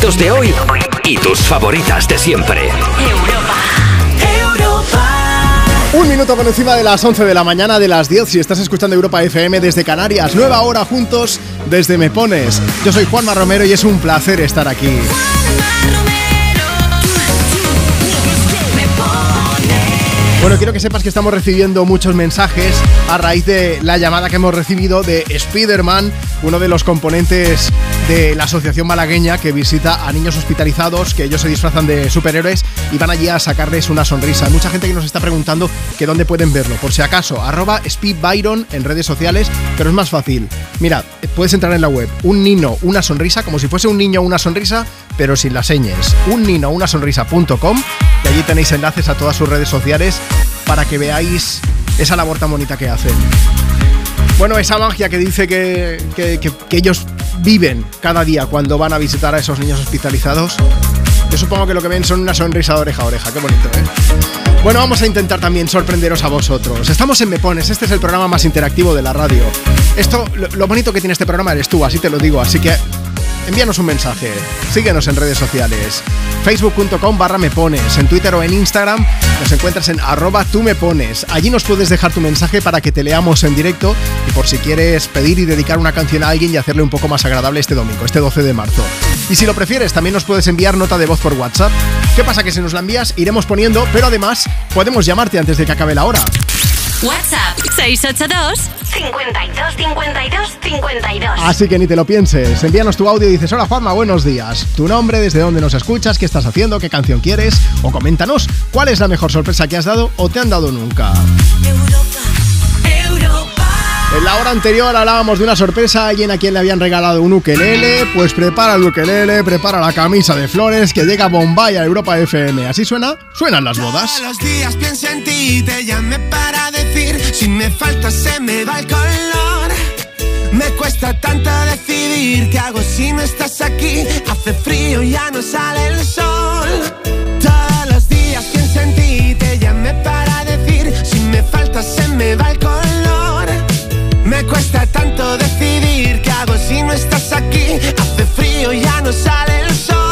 éxitos de hoy y tus favoritas de siempre. Un minuto por encima de las 11 de la mañana de las 10 si estás escuchando Europa FM desde Canarias. Nueva hora juntos desde Me Pones. Yo soy Juanma Romero y es un placer estar aquí. Bueno, quiero que sepas que estamos recibiendo muchos mensajes a raíz de la llamada que hemos recibido de Spider-Man, uno de los componentes de la asociación malagueña que visita a niños hospitalizados, que ellos se disfrazan de superhéroes y van allí a sacarles una sonrisa. Hay mucha gente que nos está preguntando que dónde pueden verlo. Por si acaso, arroba speedbyron en redes sociales, pero es más fácil. Mira, puedes entrar en la web, un nino, una sonrisa, como si fuese un niño una sonrisa, pero sin las señas. Un nino, una sonrisa.com y allí tenéis enlaces a todas sus redes sociales para que veáis esa labor tan bonita que hacen. Bueno, esa magia que dice que- que- que ellos viven cada día cuando van a visitar a esos niños hospitalizados. Yo supongo que lo que ven son una sonrisa de oreja a oreja. Qué bonito, ¿eh? Bueno, vamos a intentar también sorprenderos a vosotros. Estamos en Me Pones, este es el programa más interactivo de la radio. Esto, lo, lo bonito que tiene este programa eres tú, así te lo digo. Así que envíanos un mensaje. Síguenos en redes sociales. Facebook.com barra me pones. En Twitter o en Instagram nos encuentras en arroba tú me pones. Allí nos puedes dejar tu mensaje para que te leamos en directo y por si quieres pedir y dedicar una canción a alguien y hacerle un poco más agradable este domingo, este 12 de marzo. Y si lo prefieres, también nos puedes enviar nota de voz por WhatsApp. ¿Qué pasa? Que si nos la envías, iremos poniendo, pero además podemos llamarte antes de que acabe la hora. WhatsApp 682 52 52 52. Así que ni te lo pienses. Envíanos tu audio y dices: Hola Juanma, buenos días. Tu nombre, desde dónde nos escuchas, qué estás haciendo, qué canción quieres. O coméntanos cuál es la mejor sorpresa que has dado o te han dado nunca. En la hora anterior hablábamos de una sorpresa a alguien a quien le habían regalado un ukelele. Pues prepara el ukelele, prepara la camisa de flores que llega Bombay a Europa FM. ¿Así suena? Suenan las bodas. Todos los días pienso en ti, te llamé para decir Si me falta se me va el color Me cuesta tanto decidir ¿Qué hago si no estás aquí? Hace frío, ya no sale el sol Todos los días pienso en ti, te llamé para decir Si me falta se me va el color Me cuesta tanto decidir ¿Qué hago si no estás aquí? Hace frío, ya no sale el sol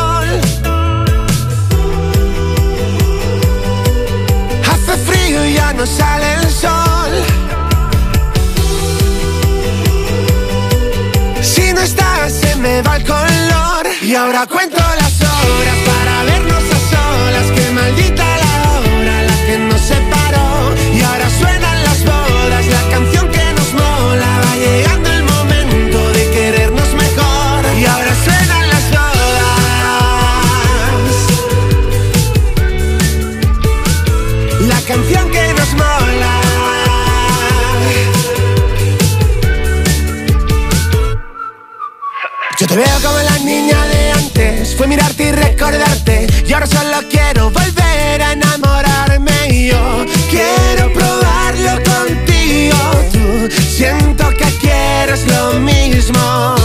Hace frío y ya no sale el sol. Si no estás, se me va el color. Y ahora cuento las horas te veo como la niña de antes. Fue mirarte y recordarte. Y ahora solo quiero volver a enamorarme. Y yo quiero probarlo contigo. Tú siento que quieres lo mismo.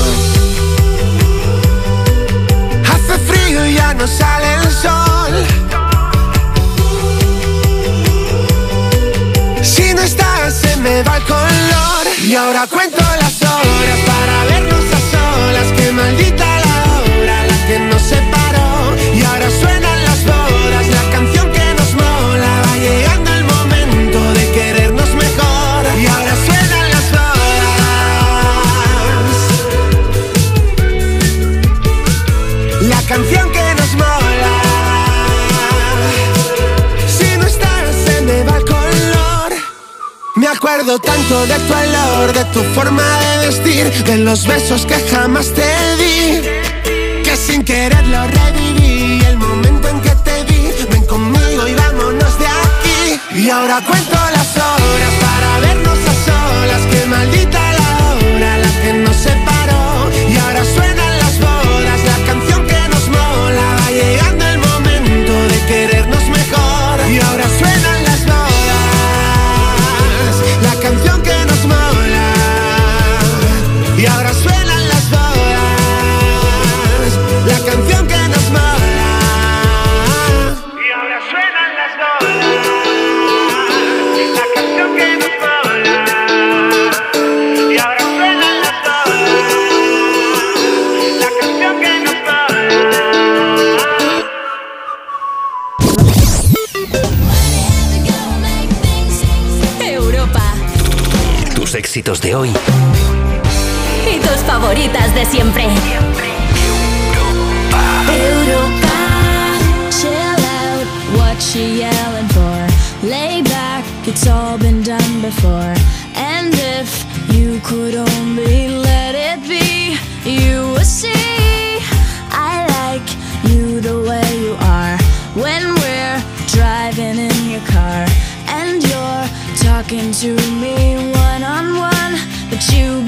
Hace frío y ya no sale el sol. Si no estás, se me va el color. Y ahora cuento las horas para vernos tanto de tu olor, de tu forma de vestir, de los besos que jamás te di, que sin querer lo reviví. El momento en que te vi, ven conmigo y vámonos de aquí. Y ahora cuento de hoy Y tus favoritas de siempre. Europa, chill out, what she yelling for? Lay back, it's all been done before. And if you could only let it be, you would see. I like you the way you are when we're driving in your car and you're talking to me one on one, but you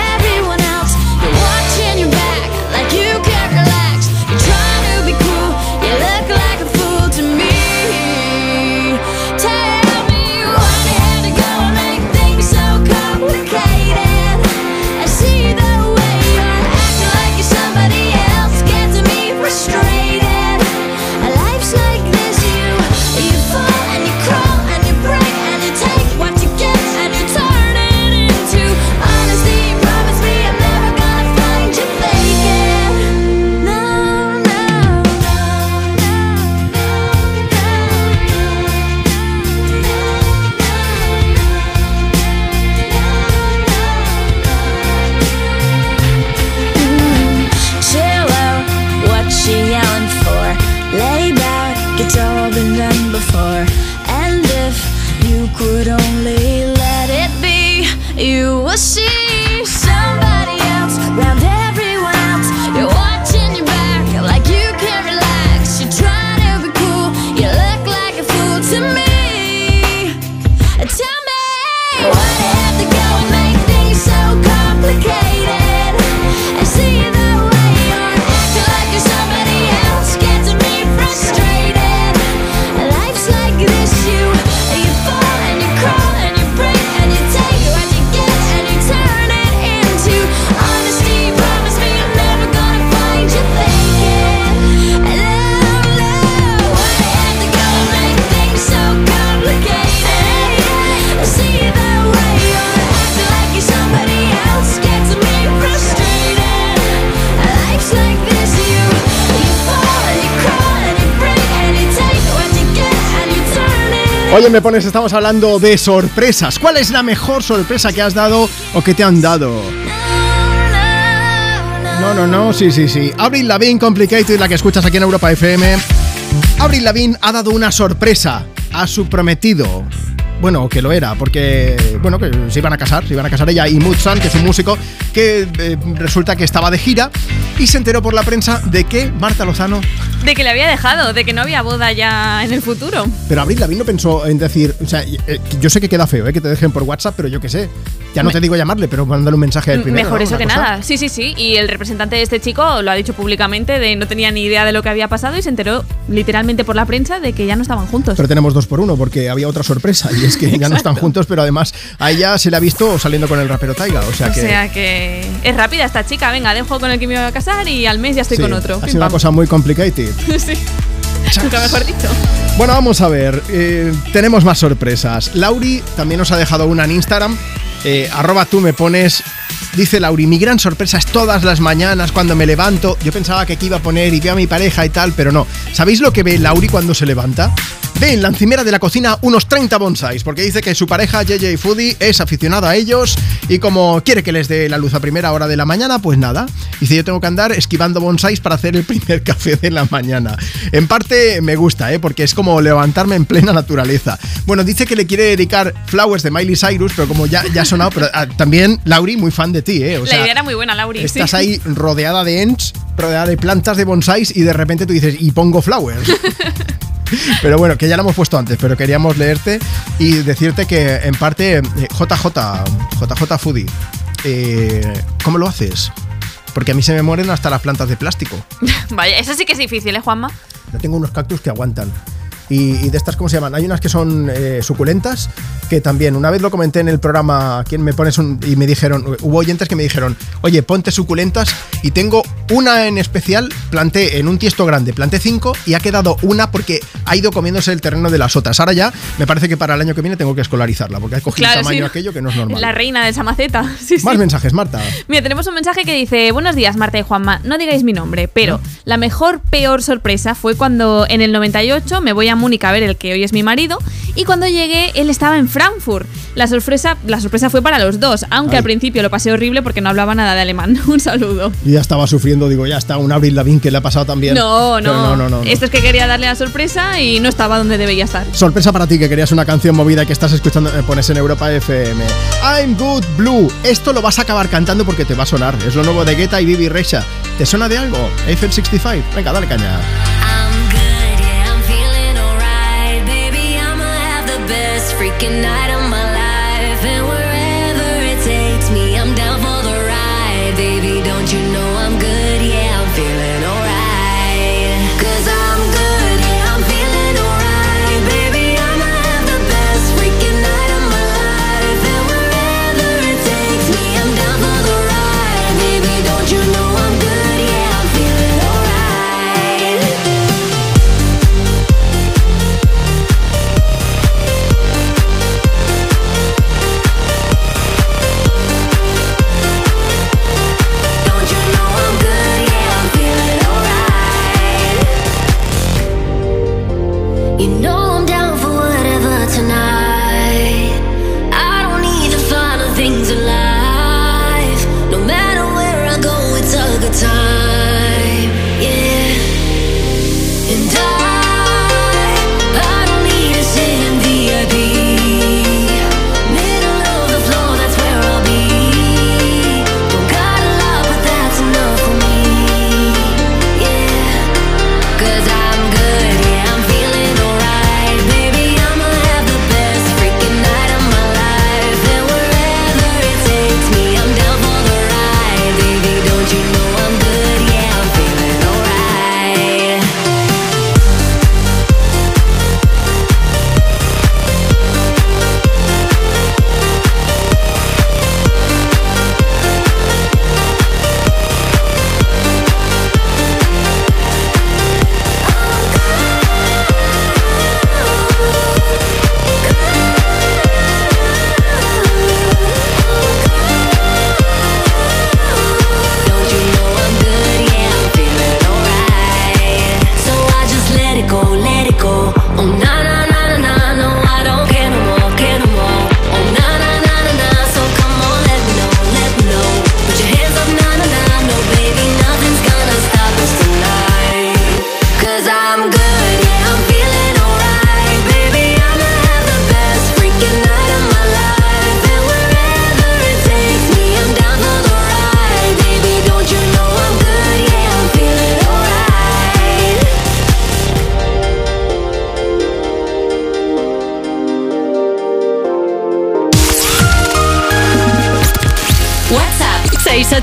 Oye, me pones, estamos hablando de sorpresas. ¿Cuál es la mejor sorpresa que has dado o que te han dado? No, no, no, sí, sí, sí. Avril Lavigne Complicated, la que escuchas aquí en Europa FM. Avril Lavigne ha dado una sorpresa a su prometido. Bueno, que lo era, porque, bueno, que se iban a casar, se iban a casar ella y Mutsan, que es un músico que eh, resulta que estaba de gira y se enteró por la prensa de que Marta Lozano De que le había dejado, de que no había boda ya en el futuro. Pero Abril Lavigne no pensó en decir, o sea, eh, yo sé que queda feo, eh, que te dejen por WhatsApp, pero yo qué sé. Ya no Me- te digo llamarle, pero mándale un mensaje al primero. Mejor ¿no? eso que cosa. nada. Sí, sí, sí. Y el representante de este chico lo ha dicho públicamente de no tenía ni idea de lo que había pasado y se enteró literalmente por la prensa de que ya no estaban juntos. Pero tenemos dos por uno, porque había otra sorpresa, y es que ya no están juntos, pero además a ella se le ha visto saliendo con el rapero Taiga, o sea o que... sea que es rápida esta chica. Venga, dejo con el que me iba a casar y al mes ya estoy sí, con otro. Ha sido una cosa muy complicated. sí. Nunca mejor dicho. Bueno, vamos a ver. eh, tenemos más sorpresas. Lauri también nos ha dejado una en Instagram. eh, arroba tú me pones. Dice Lauri, mi gran sorpresa es todas las mañanas cuando me levanto. Yo pensaba que aquí iba a poner y veo a mi pareja y tal, pero no. ¿Sabéis lo que ve Lauri cuando se levanta? Ve en la encimera de la cocina unos 30 bonsais, porque dice que su pareja JJ Foodie es aficionada a ellos y como quiere que les dé la luz a primera hora de la mañana, pues nada. Dice, yo tengo que andar esquivando bonsais para hacer el primer café de la mañana. En parte me gusta, ¿eh? porque es como levantarme en plena naturaleza. Bueno, dice que le quiere dedicar Flowers de Miley Cyrus, pero como ya, ya ha sonado, pero ah, también Lauri, muy fan de ti, ¿eh? O la idea era muy buena, Lauri. Estás sí. ahí rodeada de ents, rodeada de plantas de bonsais y de repente tú dices, y pongo flowers. Pero bueno, que ya lo hemos puesto antes, pero queríamos leerte y decirte que en parte eh, JJ, JJ Foodie, eh, ¿cómo lo haces? Porque a mí se me mueren hasta las plantas de plástico. Vaya, eso sí que es difícil, ¿eh, Juanma? Yo tengo unos cactus que aguantan. Y, y de estas, ¿cómo se llaman? Hay unas que son eh, suculentas, que también, una vez lo comenté en el programa, ¿quién me pones un? Y me dijeron, hubo oyentes que me dijeron, oye, ponte suculentas, y tengo una en especial, planté en un tiesto grande, planté cinco, y ha quedado una porque ha ido comiéndose el terreno de las otras. Ahora ya, me parece que para el año que viene tengo que escolarizarla, porque ha cogido Claro, un tamaño sí. aquello que no es normal. La reina de esa maceta. Sí, sí. Más mensajes, Marta. Mira, tenemos un mensaje que dice: Buenos días, Marta y Juanma. No digáis mi nombre, pero la mejor, peor sorpresa fue cuando en el 98 me voy a Múnich a ver el que hoy es mi marido Y cuando llegué, él estaba en Frankfurt. La sorpresa, la sorpresa fue para los dos, aunque Ay. al principio lo pasé horrible porque no hablaba nada de alemán. Un saludo. Yo ya estaba sufriendo, digo, ya está, un Avril Lavigne que le ha pasado también. No, no. no, no, no, no. Esto es que quería darle la sorpresa y no estaba donde debía estar. Sorpresa para ti que querías una canción movida que estás escuchando, eh, pones en Europa FM. I'm Good Blue. Esto lo vas a acabar cantando porque te va a sonar. Es lo nuevo de Guetta y Bibi Rexa. ¿Te suena de algo? Eiffel 65. Venga, dale caña. Best freaking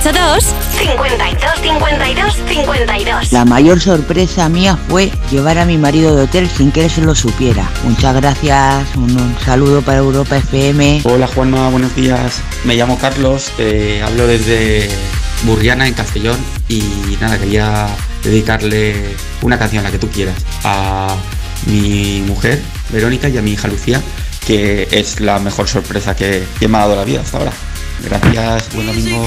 682 52 52 52. La mayor sorpresa mía fue llevar a mi marido de hotel sin que él se lo supiera. Muchas gracias, un, un saludo para Europa FM. Hola Juanma, buenos días. Me llamo Carlos, eh, hablo desde Burriana en Castellón y nada, quería dedicarle una canción, la que tú quieras, a mi mujer Verónica y a mi hija Lucía, que es la mejor sorpresa que, que me ha dado la vida hasta ahora. Gracias, buen domingo.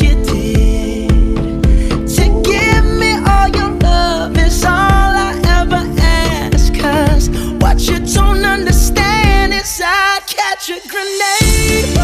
I'd catch a grenade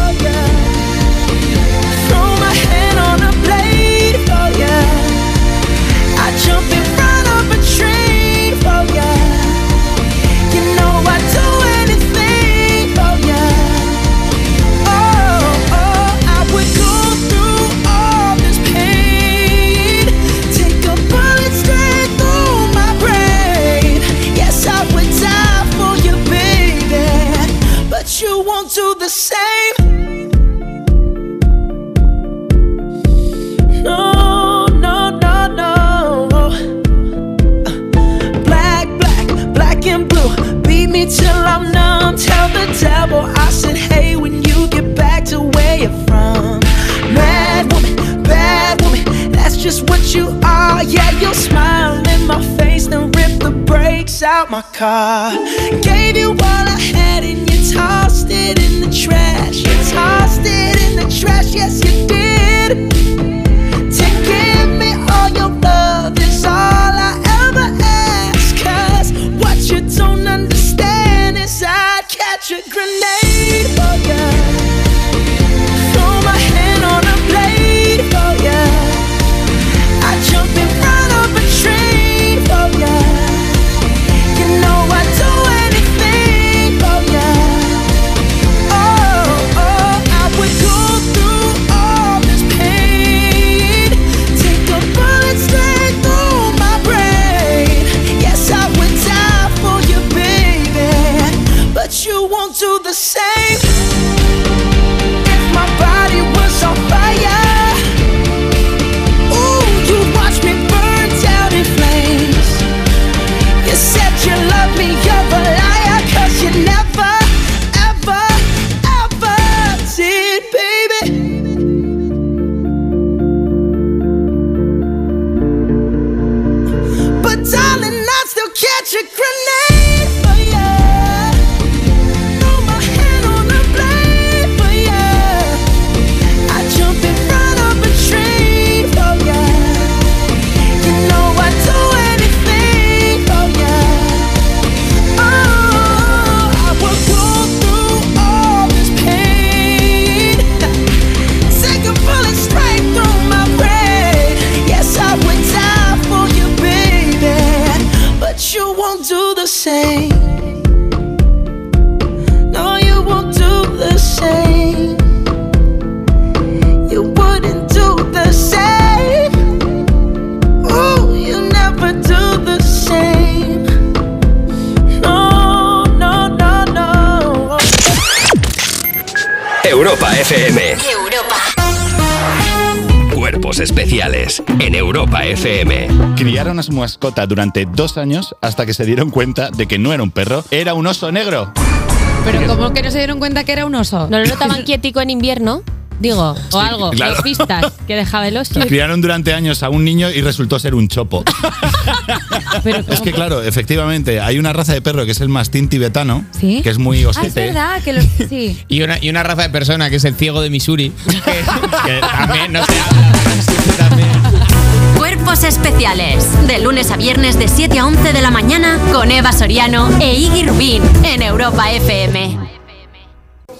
just what you are. Yeah, you'll smile in my face, then rip the brakes out my car. Gave you all I had and you tossed it in the trash. You tossed it in the trash, yes, you did. To give me all your love is all I ever ask. Cause what you don't understand is I'd catch a grenade Europa FM. Cuerpos especiales en Europa FM. Criaron a su mascota durante dos años hasta que se dieron cuenta de que no era un perro, era un oso negro. Pero como que no se dieron cuenta que era un oso. ¿No lo notaban quietico en invierno? Digo, o algo. claro. Los pistas que dejaba el oso. Criaron durante años a un niño y resultó ser un chopo. es que claro, efectivamente, hay una raza de perro que es el mastín tibetano, ¿Sí? que es muy Ah, es osete. verdad que los. Sí. Y una, y una raza de persona que es el ciego de Missouri, que, que también no se habla. Cuerpos especiales. De lunes a viernes de 7 a 11 de la mañana con Eva Soriano e Iggy Rubín en Europa FM.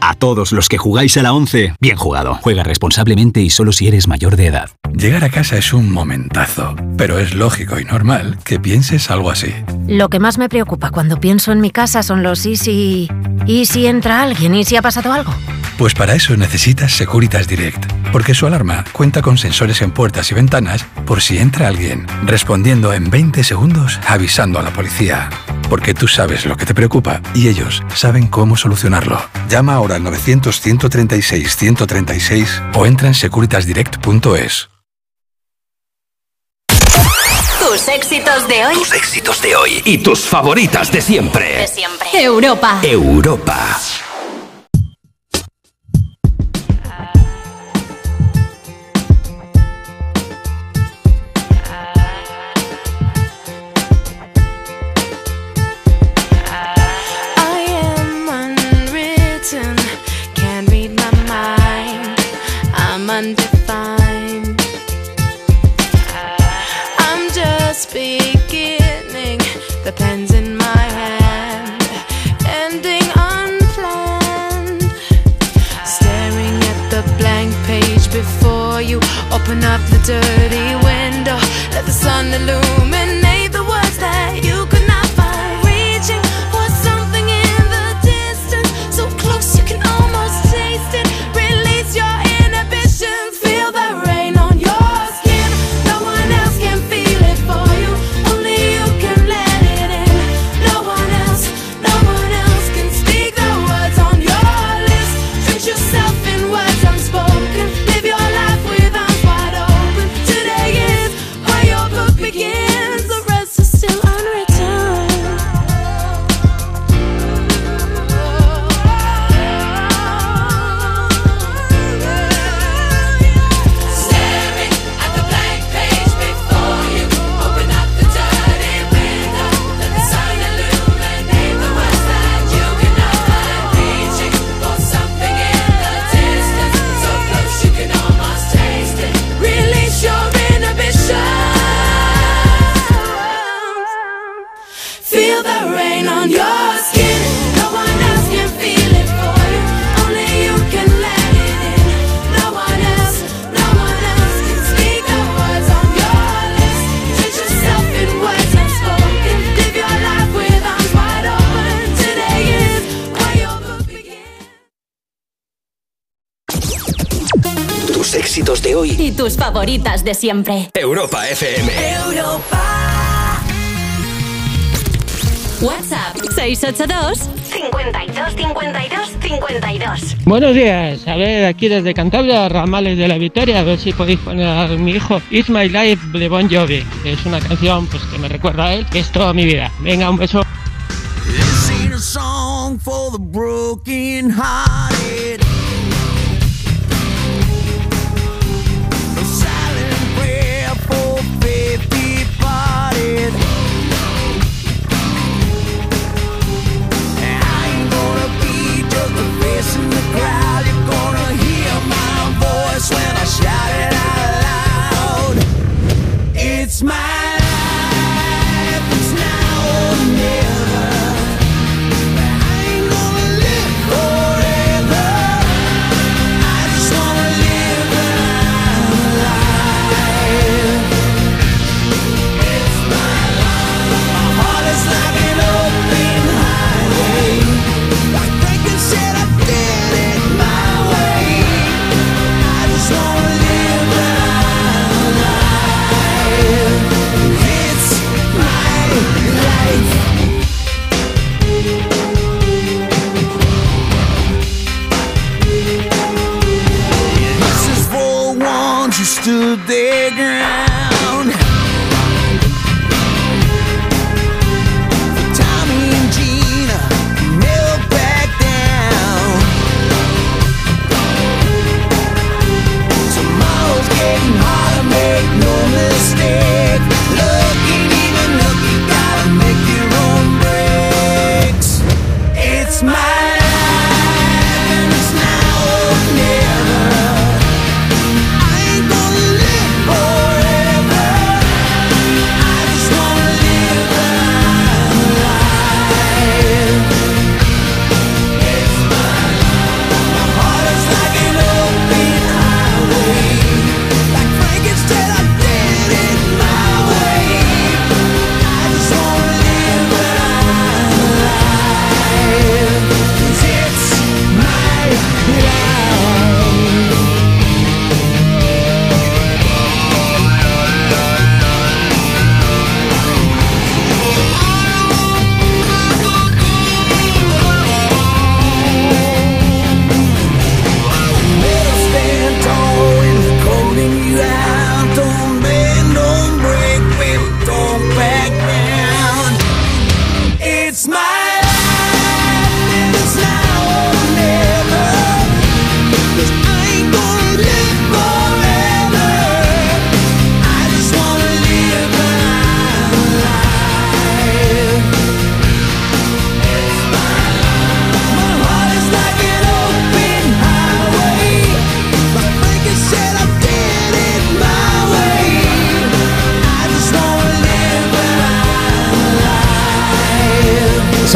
A todos los que jugáis a la 11, bien jugado. Juega responsablemente y solo si eres mayor de edad. Llegar a casa es un momentazo, pero es lógico y normal que pienses algo así. Lo que más me preocupa cuando pienso en mi casa son los y si... ¿Y si entra alguien? ¿Y si ha pasado algo? Pues para eso necesitas Securitas Direct, porque su alarma cuenta con sensores en puertas y ventanas por si entra alguien, respondiendo en 20 segundos avisando a la policía. Porque tú sabes lo que te preocupa y ellos saben cómo solucionarlo. Llama ahora al 900-136-136 o entra en securitasdirect.es. Tus éxitos de hoy. Tus éxitos de hoy y tus favoritas de siempre. De siempre. Europa. Europa. Open up the dirty window, let the sun illuminate favoritas de siempre. Europa FM. Europa. WhatsApp 682 52 52 52. Buenos días, a ver, aquí desde Cantabria, Ramales de la Victoria, a ver si podéis poner a mi hijo It's My Life de Bon Jovi, que es una canción pues, que me recuerda a él, que es toda mi vida. Venga, un beso. This ain't a song for the broken hearted.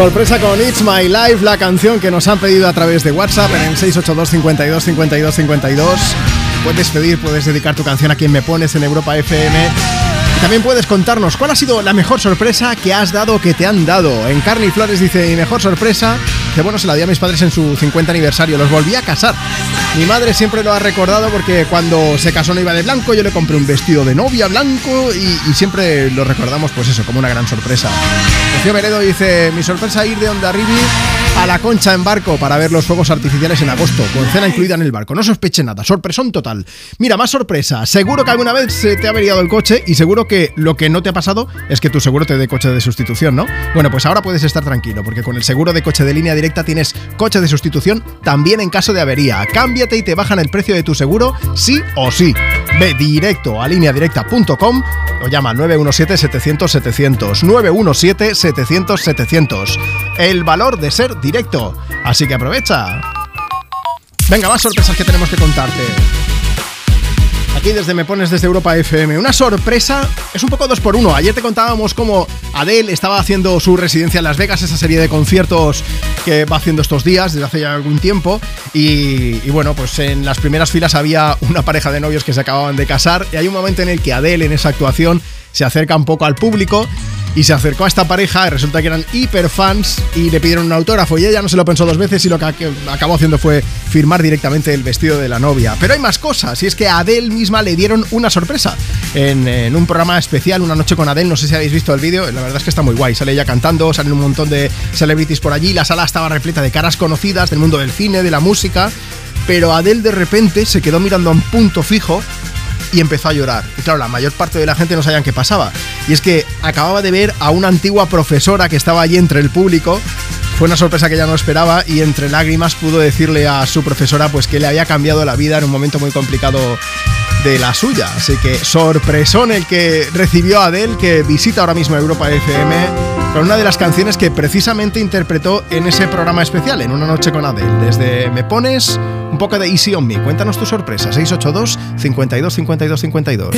Sorpresa con It's My Life, la canción que nos han pedido a través de WhatsApp en el 682 52 52 52. Puedes pedir, puedes dedicar tu canción a quien me pones en Europa FM. También puedes contarnos cuál ha sido la mejor sorpresa que has dado que te han dado. En Carne Flores dice, mi mejor sorpresa, bueno, se la di a mis padres en su 50 aniversario, los volví a casar. Mi madre siempre lo ha recordado porque cuando se casó no iba de blanco, yo le compré un vestido de novia blanco y, y siempre lo recordamos pues eso, como una gran sorpresa. Rocío Veredo dice, mi sorpresa ir de Onda Rivi a la Concha en barco para ver los fuegos artificiales en agosto, con cena incluida en el barco. No sospeche nada, sorpresón total. Mira, más sorpresa. Seguro que alguna vez se te ha averiado el coche y seguro que lo que no te ha pasado es que tu seguro te dé coche de sustitución, ¿no? Bueno, pues ahora puedes estar tranquilo, porque con el seguro de coche de línea directa tienes coche de sustitución también en caso de avería. Cámbiate y te bajan el precio de tu seguro, sí o sí. Ve directo a lineadirecta.com o llama al 917-700-700. 917-700-700. El valor de ser directo. Así que aprovecha. Venga, más sorpresas que tenemos que contarte. aquí desde Me Pones desde Europa FM. Una sorpresa, es un poco dos por uno. Ayer te contábamos cómo Adele estaba haciendo su residencia en Las Vegas, esa serie de conciertos que va haciendo estos días desde hace ya algún tiempo. Y, y bueno, pues en las primeras filas había una pareja de novios que se acababan de casar. Y hay un momento en el que Adele en esa actuación se acerca un poco al público y se acercó a esta pareja, y resulta que eran hiperfans y le pidieron un autógrafo y ella no se lo pensó dos veces y lo que ac- acabó haciendo fue firmar directamente el vestido de la novia. Pero hay más cosas y es que a Adele misma le dieron una sorpresa en, en un programa especial, Una noche con Adele, no sé si habéis visto el vídeo, la verdad es que está muy guay, sale ella cantando, salen un montón de celebrities por allí, la sala estaba repleta de caras conocidas del mundo del cine, de la música, pero Adele de repente se quedó mirando a un punto fijo y empezó a llorar. Y claro, la mayor parte de la gente no sabían qué pasaba. Y es que acababa de ver a una antigua profesora que estaba allí entre el público. Fue una sorpresa que ella no esperaba y entre lágrimas pudo decirle a su profesora pues que le había cambiado la vida en un momento muy complicado de la suya. Así que sorpresón el que recibió a Adele que visita ahora mismo Europa FM con una de las canciones que precisamente interpretó en ese programa especial, en Una Noche con Adele. Desde Me Pones, un poco de Easy on Me. Cuéntanos tu sorpresa. 682 52 52 52.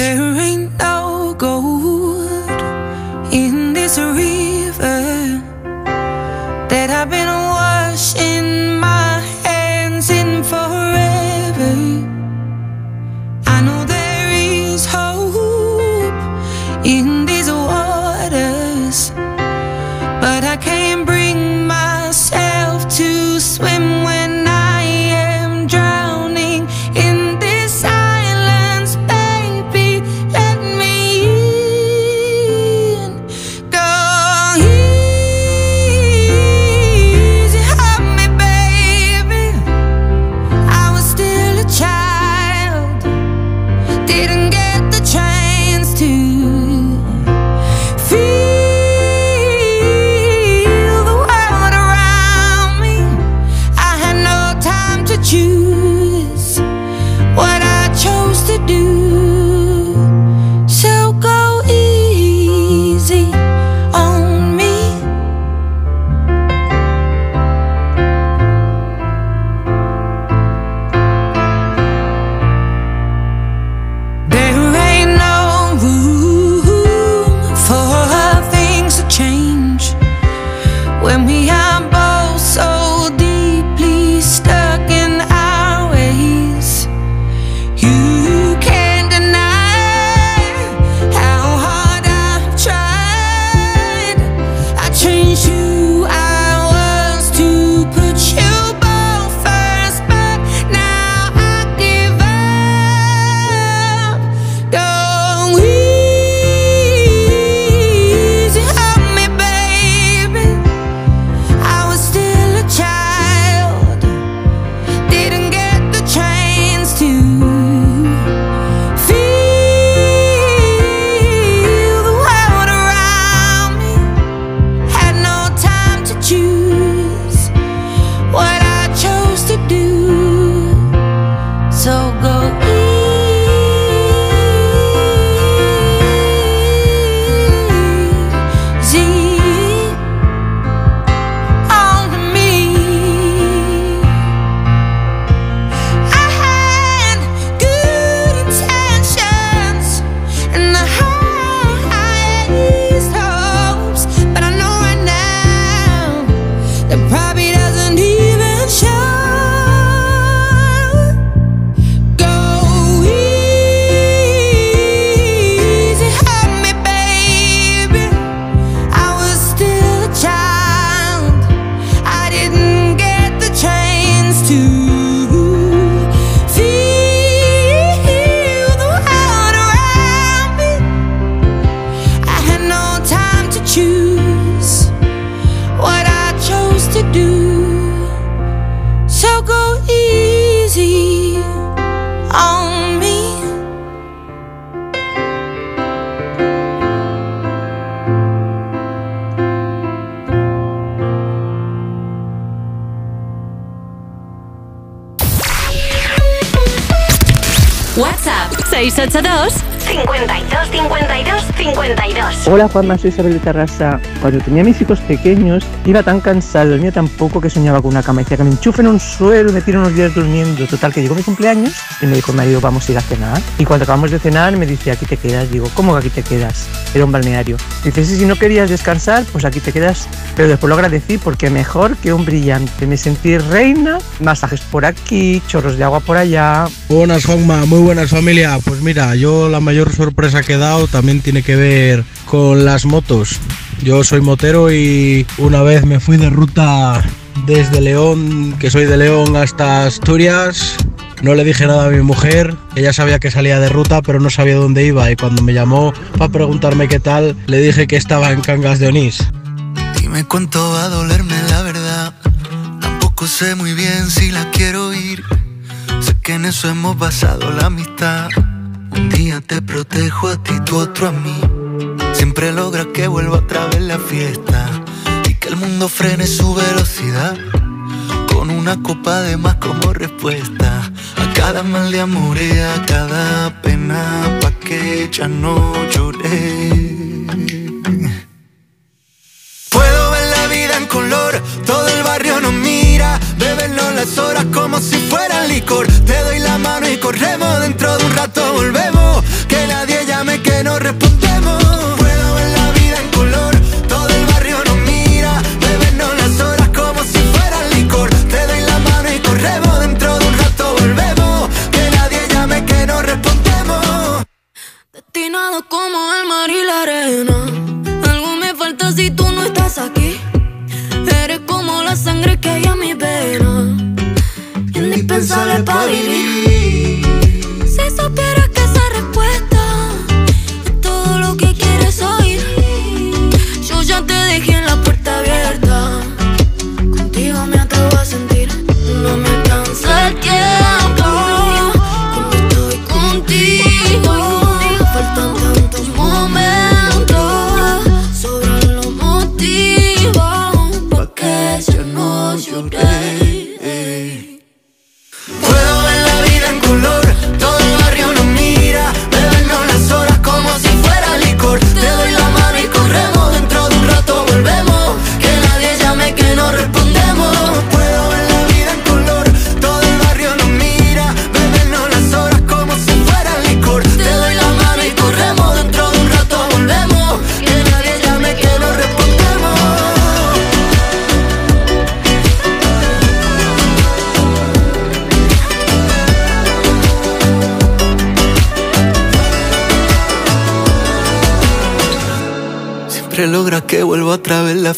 52. Hola Juanma, soy Isabel de. Cuando tenía mis hijos pequeños, iba tan cansado, dormía tan poco que soñaba con una cama. Decía que me enchufen un suelo me tiro unos días durmiendo. Total, que llegó mi cumpleaños y me dijo marido, vamos a ir a cenar. Y cuando acabamos de cenar, me dice, aquí te quedas. Digo, ¿cómo que aquí te quedas? Era un balneario. Dice, si no querías descansar, pues aquí te quedas. Pero después lo agradecí porque mejor que un brillante. Me sentí reina, masajes por aquí, chorros de agua por allá. Buenas, Juanma, muy buenas familia. Pues mira, yo la mayor sorpresa que he dado también tiene que ver con las motos. Yo soy motero y una vez me fui de ruta desde León, que soy de León, hasta Asturias. No le dije nada a mi mujer, ella sabía que salía de ruta, pero no sabía dónde iba. Y cuando me llamó para preguntarme qué tal, le dije que estaba en Cangas de Onís. Dime cuánto va a dolerme la verdad. Tampoco sé muy bien si la quiero ir. Sé que en eso hemos basado la amistad. Un día te protejo a ti, tú otro a mí. Siempre logras que vuelva otra vez la fiesta. Y que el mundo frene su velocidad. Con una copa de más como respuesta. A cada mal de amor y a cada pena. Pa' que ya no lloré. Todo el barrio nos mira, bebernos las horas como si fuera licor. Te doy la mano y corremos, dentro de un rato volvemos, que nadie llame que no respondemos. Puedo ver la vida en color, todo el barrio nos mira, bebernos las horas como si fuera licor. Te doy la mano y corremos, dentro de un rato volvemos, que nadie llame que no respondemos. Destinado como el mar y la arena. pariri.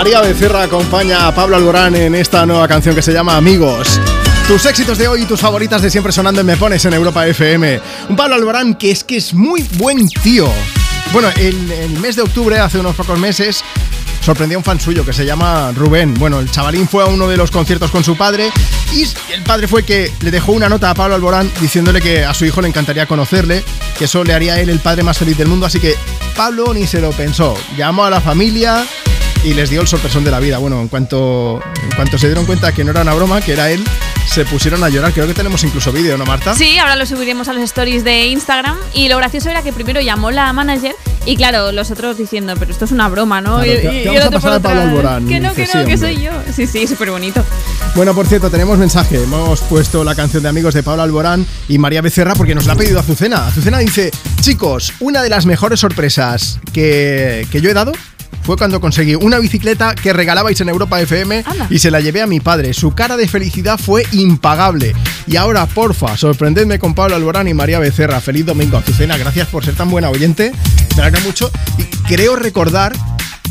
María Becerra acompaña a Pablo Alborán en esta nueva canción que se llama Amigos. Tus éxitos de hoy y tus favoritas de siempre sonando en Me Pones en Europa FM. Un Pablo Alborán que es que es muy buen tío. Bueno, en el mes de octubre, hace unos pocos meses, sorprendió a un fan suyo que se llama Rubén. Bueno, el chavalín fue a uno de los conciertos con su padre y el padre fue que le dejó una nota a Pablo Alborán diciéndole que a su hijo le encantaría conocerle, que eso le haría a él el padre más feliz del mundo. Así que Pablo ni se lo pensó. Llamó a la familia y les dio el sorpresón de la vida. Bueno, en cuanto, en cuanto se dieron cuenta que no era una broma, que era él, se pusieron a llorar. Creo que tenemos incluso vídeo, ¿no, Marta? Sí, ahora lo subiremos a las stories de Instagram. Y lo gracioso era que primero llamó la manager y claro, los otros diciendo, pero esto es una broma, ¿no? Claro, y, ¿qué- y- vamos a pasar a Pablo detrás, Alborán? Que no, que no, "Sí, que hombre". soy yo. Sí, sí, súper bonito. Bueno, por cierto, tenemos mensaje. Hemos puesto la canción de amigos de Pablo Alborán y María Becerra porque nos la ha pedido Azucena. Azucena dice, chicos, una de las mejores sorpresas que, que yo he dado fue cuando conseguí una bicicleta que regalabais en Europa FM y se la llevé a mi padre. Su cara de felicidad fue impagable. Y ahora, porfa, sorprendedme con Pablo Alborán y María Becerra. Feliz domingo, Azucena. Gracias por ser tan buena oyente. Me alegra mucho. Y creo recordar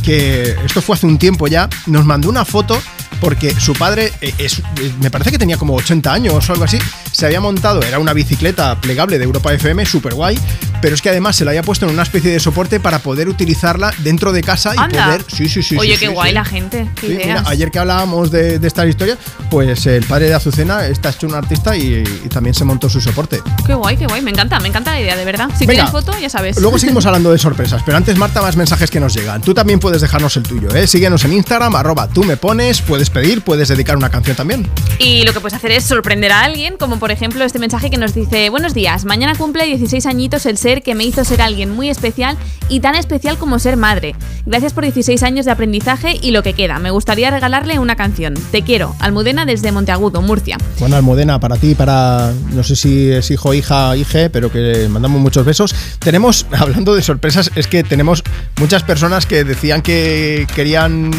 que esto fue hace un tiempo ya, nos mandó una foto porque su padre, eh, es, eh, me parece que tenía como 80 años o algo así, se había montado, era una bicicleta plegable de Europa FM, súper guay, pero es que además se la había puesto en una especie de soporte para poder utilizarla dentro de casa y Anda. poder... Sí, sí, sí. Oye, sí, qué sí, guay sí. la gente. Qué mira, ayer que hablábamos de, de estas historias, pues el padre de Azucena está hecho un artista y, y también se montó su soporte. Qué guay, qué guay. Me encanta, me encanta la idea, de verdad. Si Venga. tienes foto, ya sabes. Luego seguimos hablando de sorpresas, pero antes, Marta, más mensajes que nos llegan. Tú también puedes dejarnos el tuyo, ¿eh? Síguenos en Instagram, arroba tú me pones, puedes pedir, puedes dedicar una canción también. Y lo que puedes hacer es sorprender a alguien, como por ejemplo este mensaje que nos dice: Buenos días, mañana cumple 16 añitos el ser que me hizo ser alguien muy especial y tan especial como ser madre. Gracias por 16 años de aprendizaje y lo que queda. Me gustaría regalarle una canción. Te quiero, Almudena desde Monteagudo, Murcia. Bueno, Almudena, para ti, para no sé si es hijo, hija, hije, pero que mandamos muchos besos. Tenemos, hablando de sorpresas, es que tenemos muchas personas que decían que querían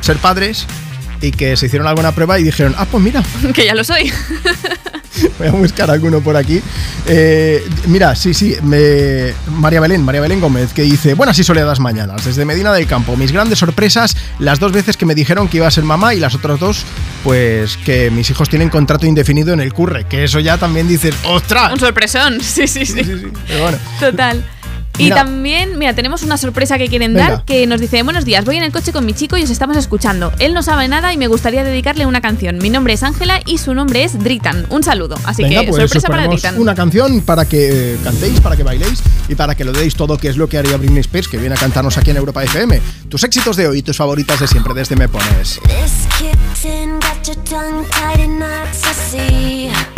ser padres y que se hicieron alguna prueba y dijeron, ah, pues mira, que ya lo soy. voy a buscar alguno por aquí. Eh, mira, sí, sí, me- María Belén, María Belén Gómez, que dice, buenas y soleadas mañanas, desde Medina del Campo, mis grandes sorpresas, las dos veces que me dijeron que iba a ser mamá y las otras dos, pues que mis hijos tienen contrato indefinido en el curre, que eso ya también dices, ¡ostras! Un sorpresón, sí, sí, sí. Pero bueno. Total. Y también, mira, tenemos una sorpresa que quieren Venga. dar que nos dice, buenos días, voy en el coche con mi chico y os estamos escuchando. Él no sabe nada y me gustaría dedicarle una canción. Mi nombre es Ángela y su nombre es Dritan. Un saludo. Así Venga, que pues sorpresa para Dritan. una canción para que eh, cantéis, para que bailéis y para que lo deis todo, que es lo que haría Britney Spears, que viene a cantarnos aquí en Europa FM. Tus éxitos de hoy y tus favoritas de siempre, desde Me Pones. This kitten got your tongue tied in knots, I see.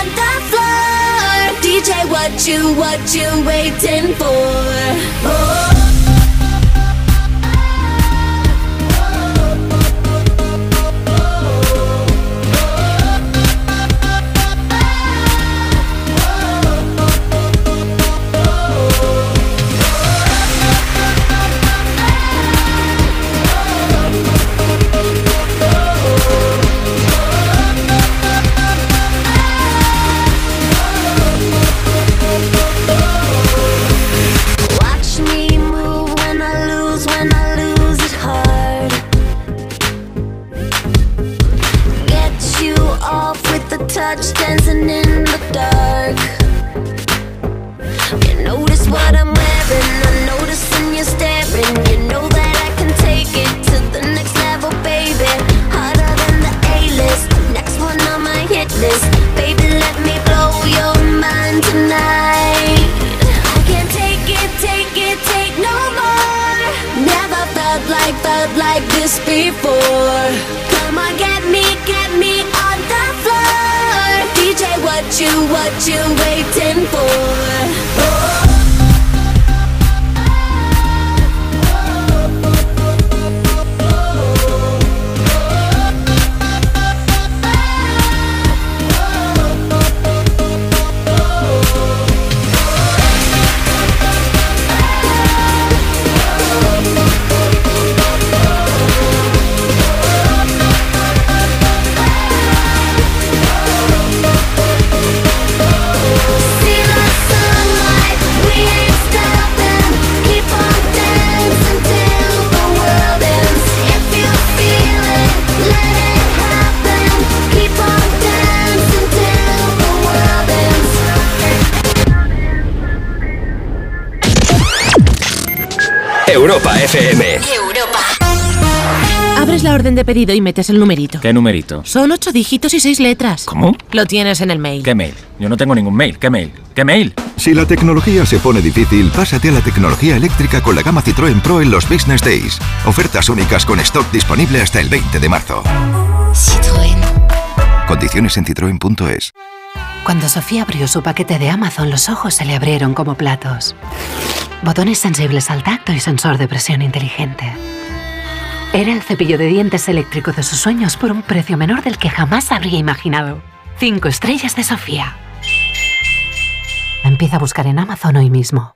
DJ, what you, what you waiting for? Oh. List. Baby, let me blow your mind tonight. I can't take it, take it, take no more. Never felt like, felt like this before. Come on, get me, get me on the floor. DJ, what you, what you waiting for? Europa FM. Abres la orden de pedido y metes el numerito. ¿Qué numerito? Son ocho dígitos y seis letras. ¿Cómo? Lo tienes en el mail. ¿Qué mail? Yo no tengo ningún mail. ¿Qué mail? ¿Qué mail? Si la tecnología se pone difícil, pásate a la tecnología eléctrica con la gama Citroën Pro en los Business Days. Ofertas únicas con stock disponible hasta el 20 de marzo. Citroën. Condiciones en citroen.es. Cuando Sofía abrió su paquete de Amazon, los ojos se le abrieron como platos. Botones sensibles al tacto y sensor de presión inteligente. Era el cepillo de dientes eléctrico de sus sueños por un precio menor del que jamás habría imaginado. Cinco estrellas de Sofía. Empieza a buscar en Amazon hoy mismo.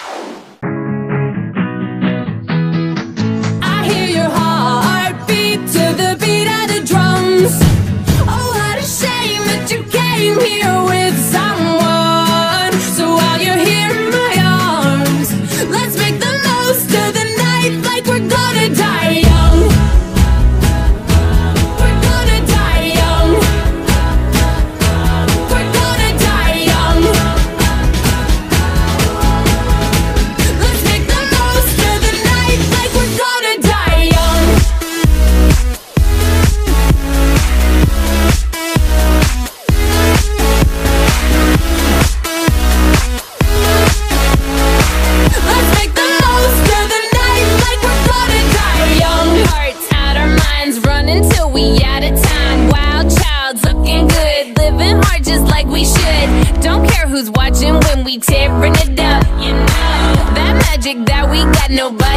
Nobody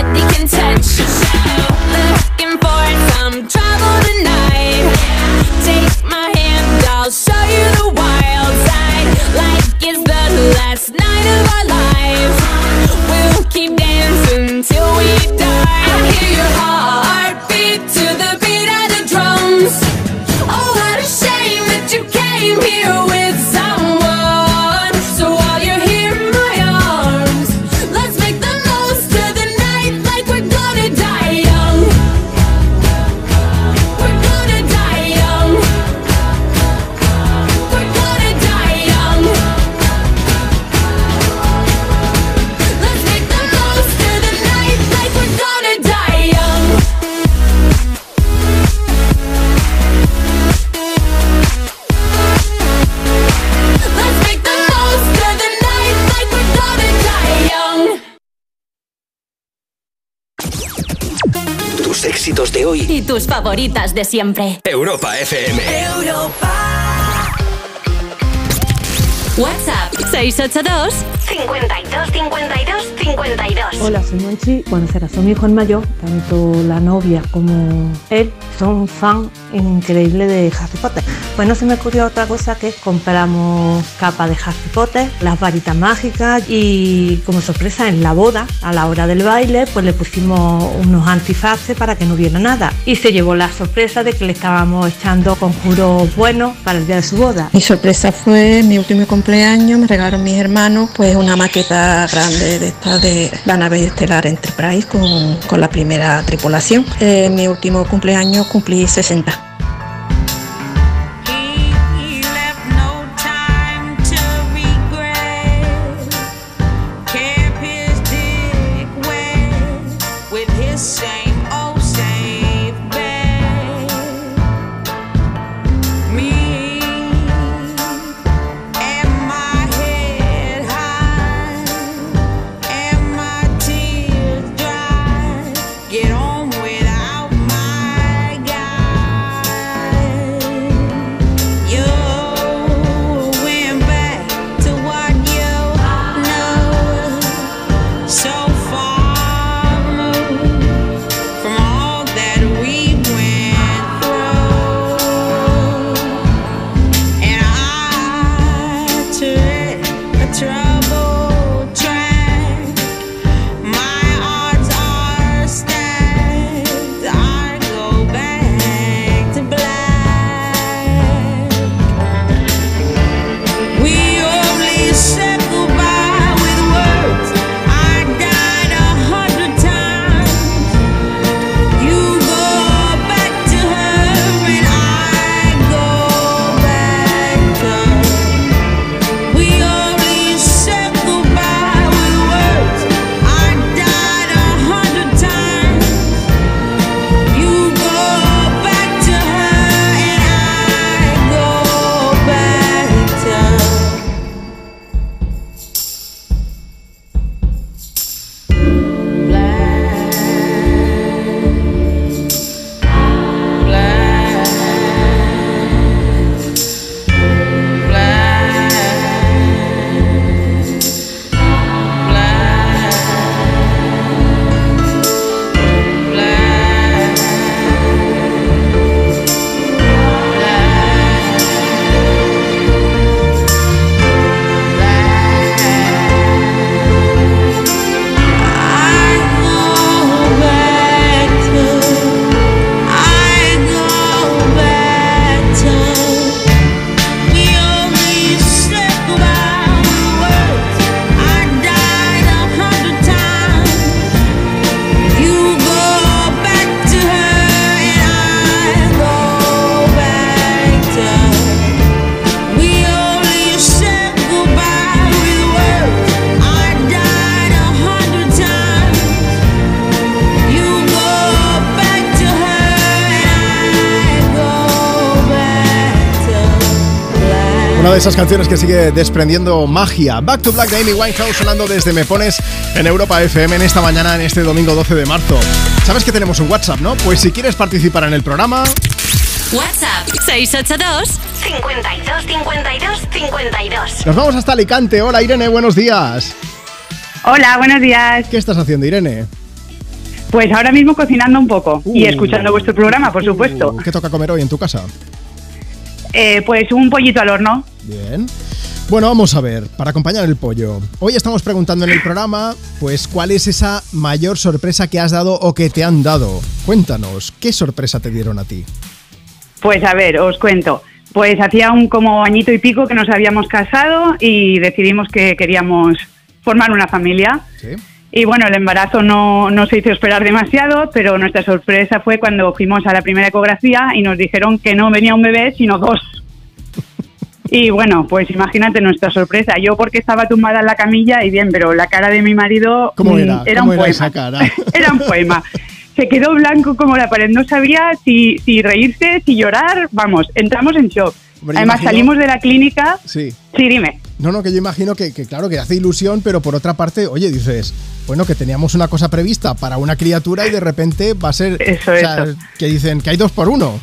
favoritas de siempre. Europa FM. WhatsApp 682 52 52 52. Hola, soy Monchi. Bueno, será mi hijo el mayor, tanto la novia como él son fan increíble de Harry Potter. Pues no se me ocurrió otra cosa que compramos capa de Harry Potter, las varitas mágicas y como sorpresa en la boda, a la hora del baile, pues le pusimos unos antifaces para que no viera nada. Y se llevó la sorpresa de que le estábamos echando conjuros buenos para el día de su boda. Mi sorpresa fue mi último cumpleaños, me regalaron mis hermanos pues una maqueta grande de esta de la nave estelar Enterprise con, con la primera tripulación. En mi último cumpleaños cumplí 60. Esas canciones que sigue desprendiendo magia. Back to Black de Amy Winehouse sonando desde Me Pones en Europa FM en esta mañana, en este domingo 12 de marzo. Sabes que tenemos un WhatsApp, ¿no? Pues si quieres participar en el programa, WhatsApp 682 52 52 52. nos vamos hasta Alicante. Hola Irene, buenos días. Hola, buenos días. ¿Qué estás haciendo, Irene? Pues ahora mismo cocinando un poco y escuchando vuestro programa, por supuesto. ¿Qué toca comer hoy en tu casa? Eh, pues un pollito al horno. Bien. Bueno, vamos a ver, para acompañar el pollo. Hoy estamos preguntando en el programa, pues, ¿cuál es esa mayor sorpresa que has dado o que te han dado? Cuéntanos, ¿qué sorpresa te dieron a ti? Pues a ver, os cuento. Pues hacía un como añito y pico que nos habíamos casado y decidimos que queríamos formar una familia. Sí. Y bueno, el embarazo no, no se hizo esperar demasiado, pero nuestra sorpresa fue cuando fuimos a la primera ecografía y nos dijeron que no venía un bebé, sino dos. Y bueno, pues imagínate nuestra sorpresa. Yo porque estaba tumbada en la camilla y bien, pero la cara de mi marido ¿Cómo mm, era? era ¿Cómo un era poema. esa cara? Era un poema. Se quedó blanco como la pared. No sabía si, si reírse, si llorar. Vamos, entramos en shock. Hombre, Además, imagino- salimos de la clínica. Sí. Sí, dime. No, no, que yo imagino que, que, claro, que hace ilusión, pero por otra parte, oye, dices, bueno, que teníamos una cosa prevista para una criatura y de repente va a ser... Eso, o sea, eso. Que dicen que hay dos por uno.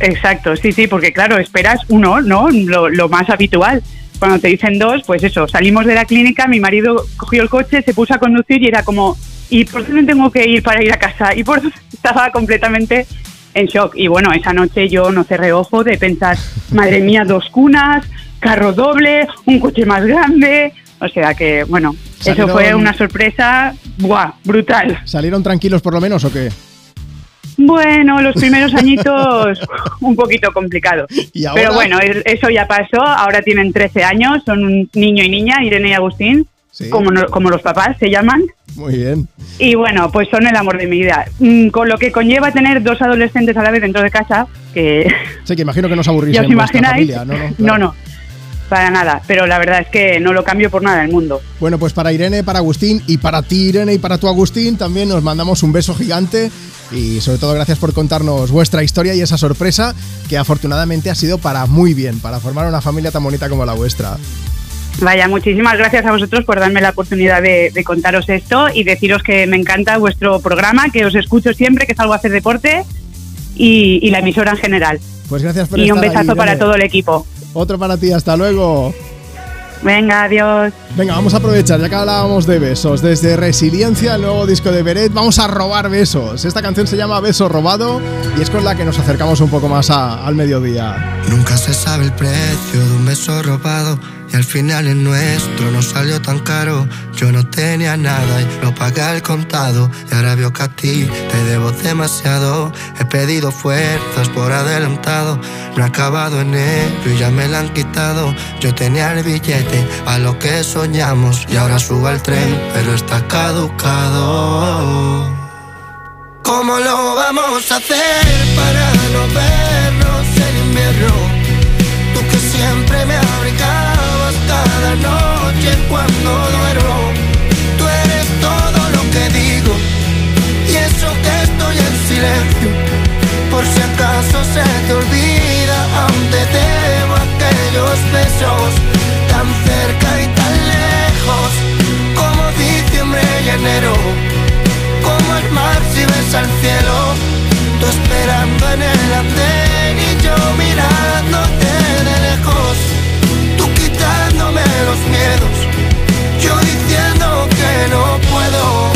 Exacto, sí, sí, porque claro, esperas uno, ¿no? Lo, lo más habitual. Cuando te dicen dos, pues eso, salimos de la clínica, mi marido cogió el coche, se puso a conducir y era como, ¿y por dónde tengo que ir para ir a casa? Y por estaba completamente en shock. Y bueno, esa noche yo no cerré ojo de pensar, madre mía, dos cunas, carro doble, un coche más grande. O sea que, bueno, eso fue una sorpresa, ¡buah! Brutal. ¿Salieron tranquilos por lo menos o qué? Bueno, los primeros añitos un poquito complicado. ¿Y ahora? Pero bueno, es- eso ya pasó. Ahora tienen 13 años, son un niño y niña, Irene y Agustín, Sí. como, como los papás se llaman. Muy bien. Y bueno, pues son el amor de mi vida. Mm, Con lo que conlleva tener dos adolescentes a la vez dentro de casa, que Sí, que imagino que no os aburrís en imagináis. familia. No, no, no, claro. no, para nada. Pero la verdad es que no lo cambio por nada del mundo. Bueno, pues para Irene, para Agustín y para ti, Irene, y para tu Agustín, también nos mandamos un beso gigante y sobre todo gracias por contarnos vuestra historia y esa sorpresa que afortunadamente ha sido para muy bien, para formar una familia tan bonita como la vuestra. Vaya, muchísimas gracias a vosotros por darme la oportunidad de, de contaros esto y deciros que me encanta vuestro programa, que os escucho siempre que salgo a hacer deporte y, y la emisora en general. Pues gracias por Y un ahí, besazo para todo el equipo. Otro para ti, hasta luego. Venga, adiós. Venga, vamos a aprovechar, ya que hablábamos de besos. Desde Resiliencia, el nuevo disco de Beret, vamos a robar besos. Esta canción se llama Beso Robado y es con la que nos acercamos un poco más a- al mediodía. Nunca se sabe el precio de un beso robado y al final el nuestro no salió tan caro. Yo no tenía nada y lo pagué al contado y ahora veo que a ti te debo demasiado. He pedido fuerzas por adelantado, no he acabado en ello y ya me la han quitado. Yo tenía el billete a lo que soñamos y ahora subo al tren pero está caducado. ¿Cómo lo vamos a hacer para no vernos en invierno? Tú que siempre me abrigabas cada noche cuando duermo. Tú eres todo lo que digo y eso que estoy en silencio. Por si acaso se te olvida, aún te debo aquellos besos tan cerca y tan lejos como diciembre y enero como el mar si ves al cielo, tú esperando en el andén y yo mirándote de lejos, tú quitándome los miedos, yo diciendo que no puedo.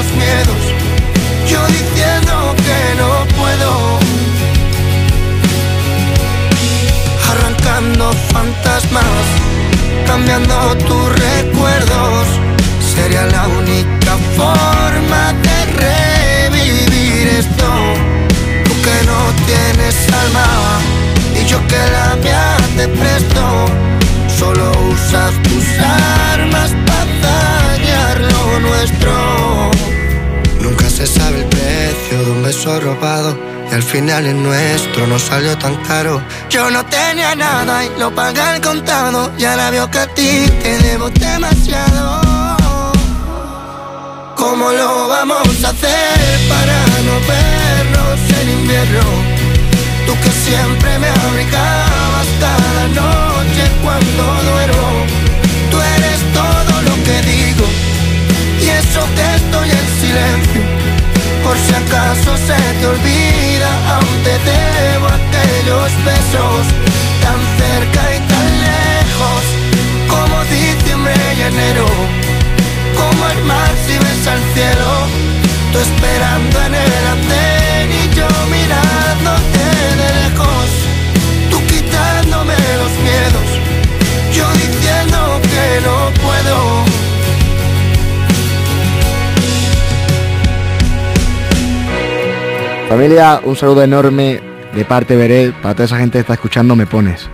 los miedos, yo diciendo que no puedo. Arrancando fantasmas, cambiando tus recuerdos, sería la única forma de revivir esto. Tú que no tienes alma y yo que la mía te presto. Solo usas tus armas para dañar lo nuestro. Se sabe el precio de un beso robado. Y al final el nuestro no salió tan caro. Yo no tenía nada y lo pagué al contado. Y ahora veo que a ti te debo demasiado. ¿Cómo lo vamos a hacer para no vernos en invierno? Tú que siempre me abrigabas cada noche cuando duermo. Tú eres todo lo que digo y eso que estoy en silencio. Por si acaso se te olvida, aún te debo aquellos besos tan cerca y tan lejos como diciembre y enero como el mar si ves al cielo, tú esperando en el andén y yo mirándote de lejos, tú quitándome los miedos, yo diciendo que no puedo. Familia, un saludo enorme de parte Beret para toda esa gente que está escuchando Me Pones.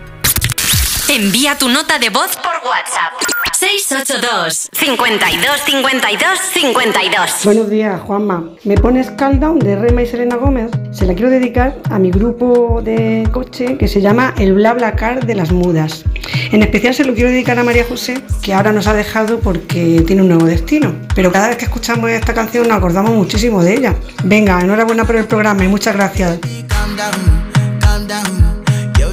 Envía tu nota de voz por WhatsApp. 682 52 52 52 Buenos días, Juanma. Me pones Countdown de Rema y Selena Gómez. Se la quiero dedicar a mi grupo de coche que se llama El BlaBlaCar de las Mudas. En especial se lo quiero dedicar a María José, que ahora nos ha dejado porque tiene un nuevo destino. Pero cada vez que escuchamos esta canción nos acordamos muchísimo de ella. Venga, enhorabuena por el programa y muchas gracias. calm down, calm down. Yo,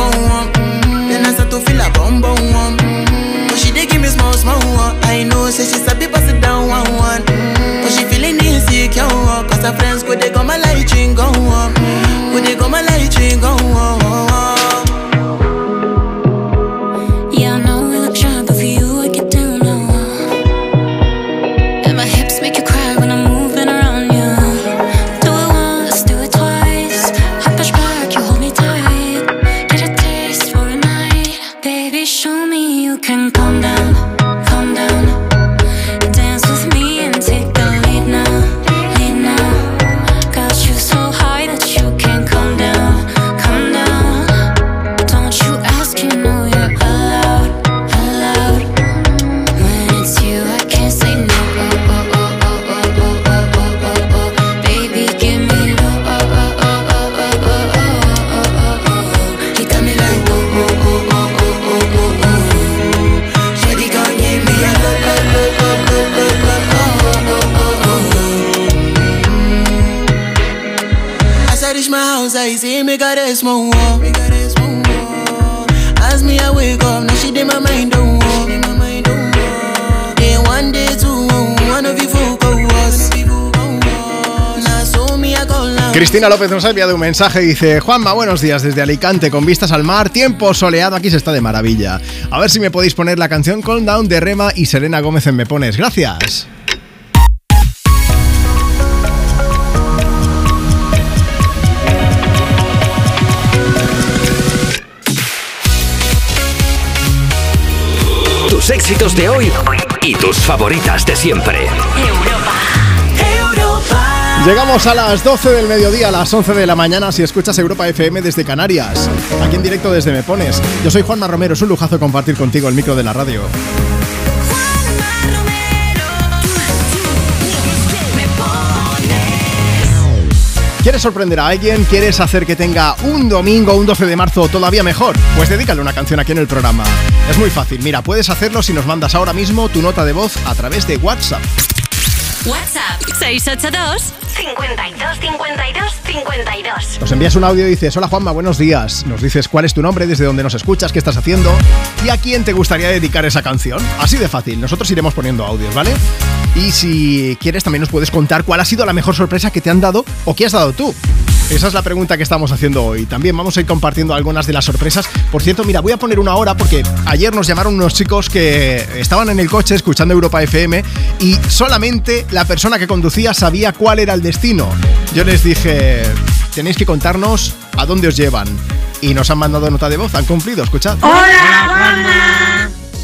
I for one, then I start to feel a bum bum one. Mm. But she dey give me small small one. I know say she sabi pass it down one one. But she feeling insecure one. Cause her friends go they go my light ring go on. Go they go my me got a small wall. As me I wake up, now she did my mind don't walk. Then one day two, one of you folk go was. Now so me I go loud. Cristina López nos ha enviado un mensaje y dice Juanma, buenos días desde Alicante con vistas al mar, tiempo soleado, aquí se está de maravilla. A ver si me podéis poner la canción Calm Down de Rema y Selena Gómez en Me Pones. Gracias. Los éxitos de hoy y tus favoritas de siempre. Llegamos a las 12 del mediodía, a las 11 de la mañana, si escuchas Europa FM desde Canarias. Aquí en directo desde Me Pones. Yo soy Juanma Romero, es un lujazo compartir contigo el micro de la radio. ¿Quieres sorprender a alguien? ¿Quieres hacer que tenga un domingo, un 12 de marzo todavía mejor? Pues dedícale una canción aquí en el programa. Es muy fácil, mira, puedes hacerlo si nos mandas ahora mismo tu nota de voz a través de WhatsApp. WhatsApp 682 52 52 52. Nos envías un audio y dices, hola Juanma, buenos días. Nos dices cuál es tu nombre, desde dónde nos escuchas, qué estás haciendo y a quién te gustaría dedicar esa canción. Así de fácil, nosotros iremos poniendo audios, ¿vale? Y si quieres también nos puedes contar cuál ha sido la mejor sorpresa que te han dado o que has dado tú. Esa es la pregunta que estamos haciendo hoy. También vamos a ir compartiendo algunas de las sorpresas. Por cierto, mira, voy a poner una hora porque ayer nos llamaron unos chicos que estaban en el coche escuchando Europa FM y solamente la persona que conducía sabía cuál era el destino. Yo les dije, tenéis que contarnos a dónde os llevan. Y nos han mandado nota de voz, han cumplido, escuchad.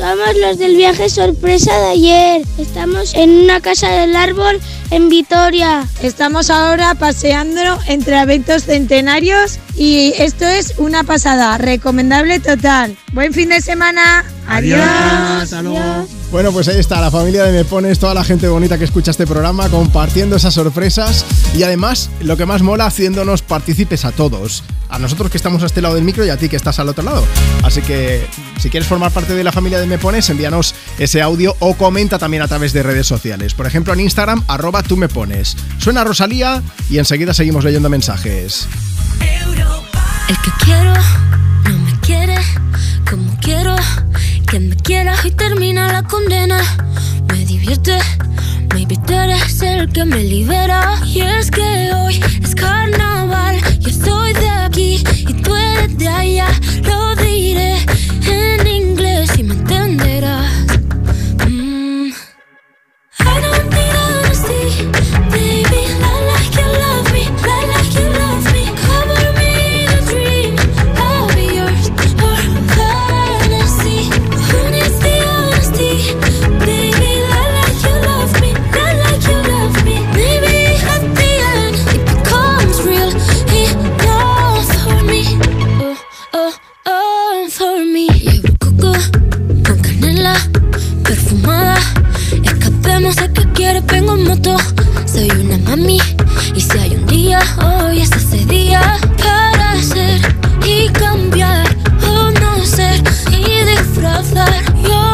Somos los del viaje sorpresa de ayer. Estamos en una casa del árbol en Vitoria. Estamos ahora paseando entre eventos centenarios y esto es una pasada, recomendable total. Buen fin de semana. Adiós. Adiós. Bueno, pues ahí está, la familia de Me Pones, toda la gente bonita que escucha este programa, compartiendo esas sorpresas y además, lo que más mola, haciéndonos partícipes a todos. A nosotros que estamos a este lado del micro y a ti que estás al otro lado. Así que, si quieres formar parte de la familia de Me Pones, envíanos ese audio o comenta también a través de redes sociales. Por ejemplo, en Instagram, arroba tú me pones. Suena Rosalía y enseguida seguimos leyendo mensajes. El que quiero no me quiere como quiero que me quiera y termina la condena. Me divierte, maybe tú eres el que me libera. Y es que hoy es carnaval, yo estoy de aquí y tú eres de allá. Lo diré en Escapemos a que quieres, vengo en moto. Soy una mami. Y si hay un día, hoy es ese día. Para ser y cambiar. O no ser y disfrazar. Your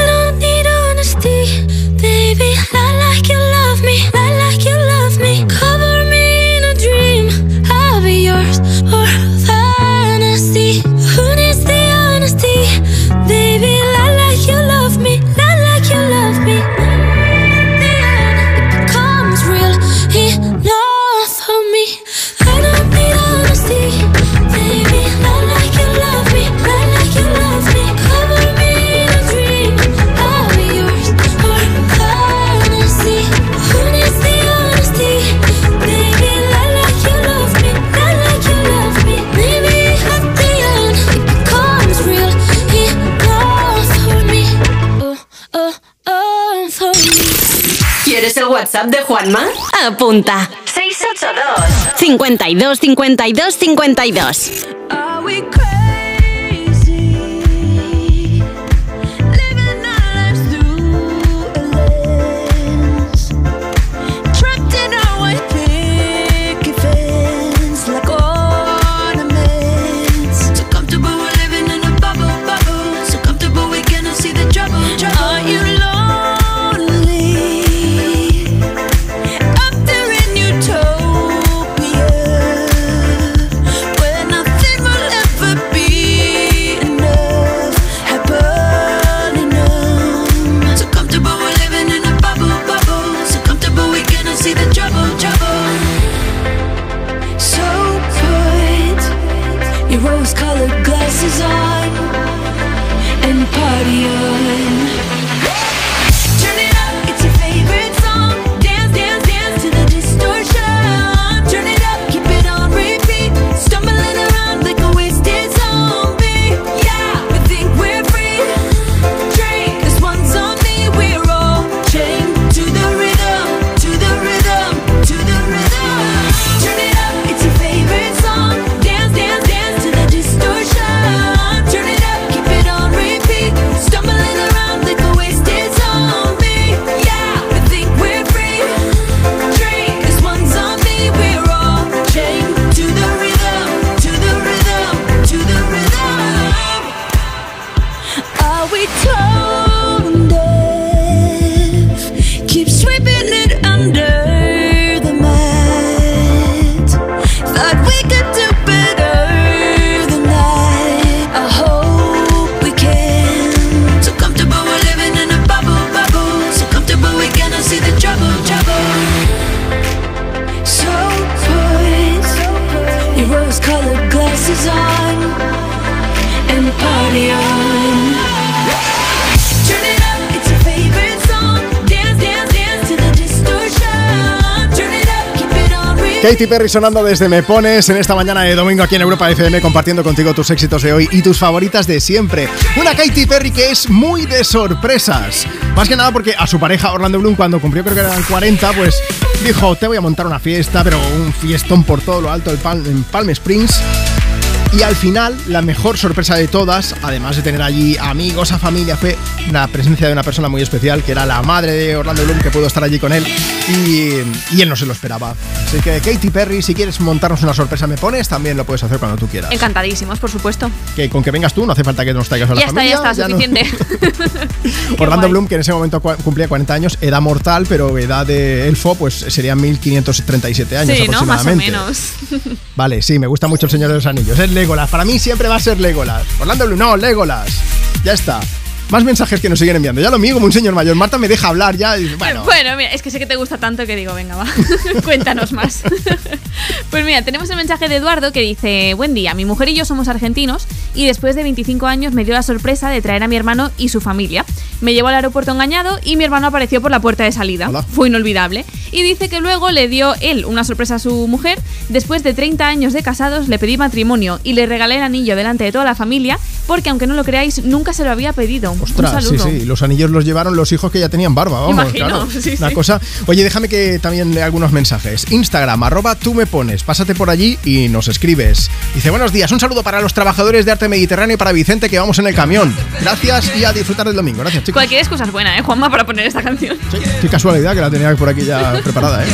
¿Quieres el WhatsApp de Juanma? Apunta. 682 52 52 52. Katy Perry sonando desde Me Pones en esta mañana de domingo aquí en Europa FM compartiendo contigo tus éxitos de hoy y tus favoritas de siempre. Una Katy Perry que es muy de sorpresas. Más que nada porque a su pareja Orlando Bloom cuando cumplió creo que eran 40 pues dijo te voy a montar una fiesta pero un fiestón por todo lo alto en Palm Springs. Y al final, la mejor sorpresa de todas, además de tener allí amigos, a familia, fue la presencia de una persona muy especial, que era la madre de Orlando Bloom, que pudo estar allí con él, y, y él no se lo esperaba. Así que, Katy Perry, si quieres montarnos una sorpresa, me pones, también lo puedes hacer cuando tú quieras. Encantadísimos, por supuesto. Que con que vengas tú, no hace falta que nos traigas a la Ya está, familia. ya está, suficiente. Orlando Bloom, que en ese momento cumplía 40 años, edad mortal, pero edad de elfo, pues serían 1537 años sí, ¿no? Más o aproximadamente. menos. Vale, sí, me gusta mucho el Señor de los Anillos. Legolas. Para mí siempre va a ser Legolas. Orlando Bloom, no, Legolas. Ya está. Más mensajes que nos siguen enviando. Ya lo mío como un señor mayor. Marta me deja hablar ya. Bueno, Bueno, mira, es que sé que te gusta tanto que digo, venga, va, cuéntanos más. pues mira, tenemos el mensaje de Eduardo que dice, buen día, mi mujer y yo somos argentinos y después de 25 años me dio la sorpresa de traer a mi hermano y su familia. Me llevó al aeropuerto engañado y mi hermano apareció por la puerta de salida. Fue inolvidable. Y dice que luego le dio él una sorpresa a su mujer. Después de 30 años de casados le pedí matrimonio y le regalé el anillo delante de toda la familia porque aunque no lo creáis, nunca se lo había pedido. ostras, Un sí, saludo. sí. Los anillos los llevaron los hijos que ya tenían barba. Vamos, Imagino, claro. sí, Una sí. cosa. Oye, déjame que también lea algunos mensajes. Instagram, arroba tú me pones. Pásate por allí y nos escribes. Dice, buenos días. Un saludo para los trabajadores de arte mediterráneo y para Vicente que vamos en el camión. Gracias y a disfrutar del domingo. Gracias, chicos. Cualquier excusa es buena, ¿eh, Juanma, para poner esta canción? Qué casualidad que la tenía por aquí ya preparada, ¿eh?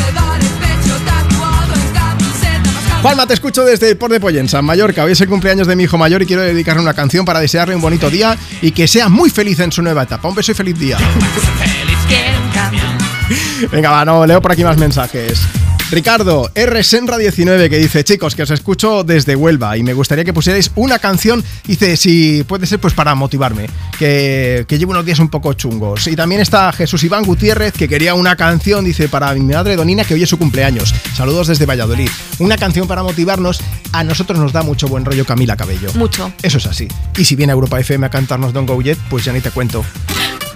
Juanma, te escucho desde Port de Pollensa, en Mallorca. Hoy es el cumpleaños de mi hijo mayor y quiero dedicarle una canción para desearle un bonito día y que sea muy feliz en su nueva etapa. Un beso y feliz día. Venga, va, no, leo por aquí más mensajes. Ricardo, R. Senra19, que dice, chicos, que os escucho desde Huelva y me gustaría que pusierais una canción, dice, si puede ser, pues para motivarme, que, que llevo unos días un poco chungos. Y también está Jesús Iván Gutiérrez, que quería una canción, dice, para mi madre Donina, que hoy es su cumpleaños. Saludos desde Valladolid. Una canción para motivarnos, a nosotros nos da mucho buen rollo Camila Cabello. Mucho. Eso es así. Y si viene a Europa FM a cantarnos Don't Go Yet, pues ya ni te cuento.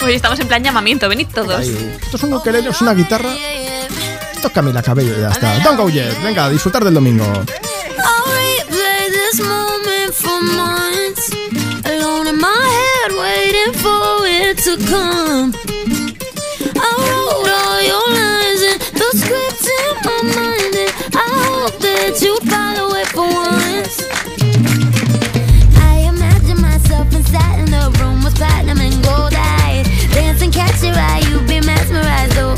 Hoy estamos en plan llamamiento, venid todos. Esto es un ukelele, es una guitarra. Esto es Camila Cabello ya está. Don't Go Yet. Venga, a disfrutar del domingo. I'll replay this moment for months. Alone in my head, waiting for it to come. I wrote all your lines and the script in my mind, and I hope that you follow it for once. I imagine myself inside in the room with platinum and gold eyes, dancing, catch your eye, you be mesmerized, oh.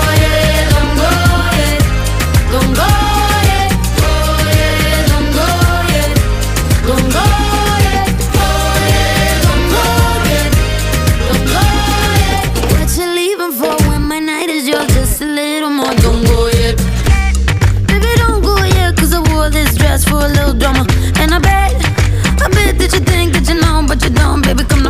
baby, come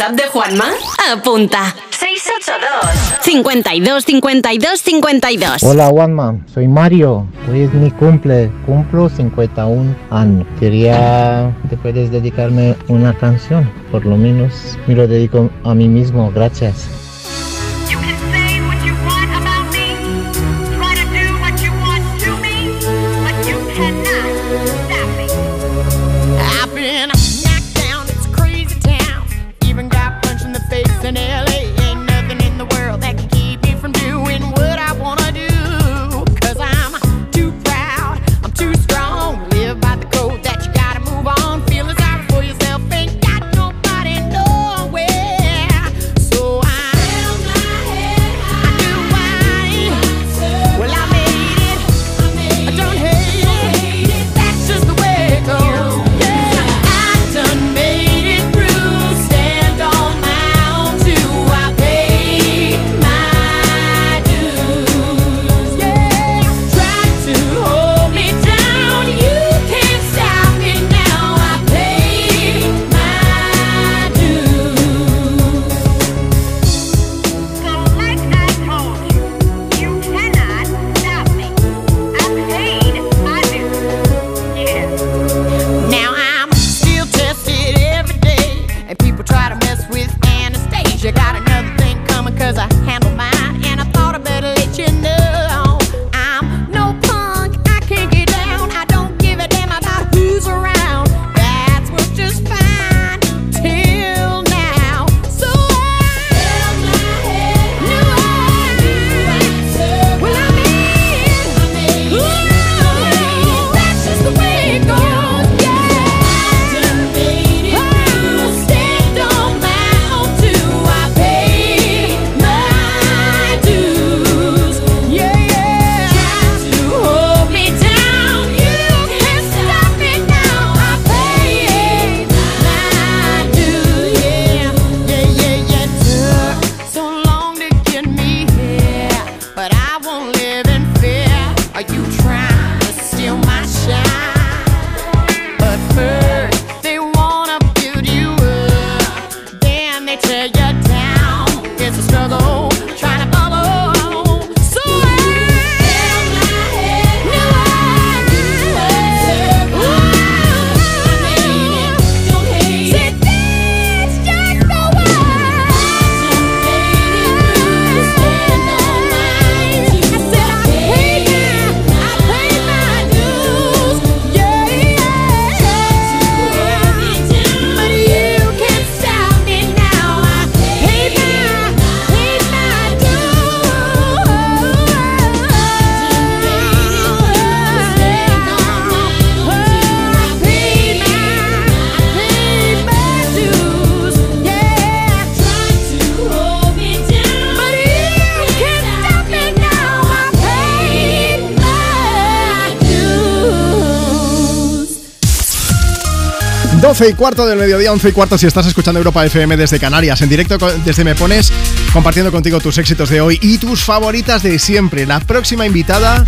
WhatsApp de Juanma? Apunta. 682 52 52 52. Hola Juanma, soy Mario. Hoy es mi cumple, cumplo 51 años. Quería te puedes dedicarme una canción, por lo menos me lo dedico a mí mismo, gracias. 12 y cuarto del mediodía, 11 y cuarto si estás escuchando Europa FM desde Canarias, en directo desde Me Pones, compartiendo contigo tus éxitos de hoy y tus favoritas de siempre. La próxima invitada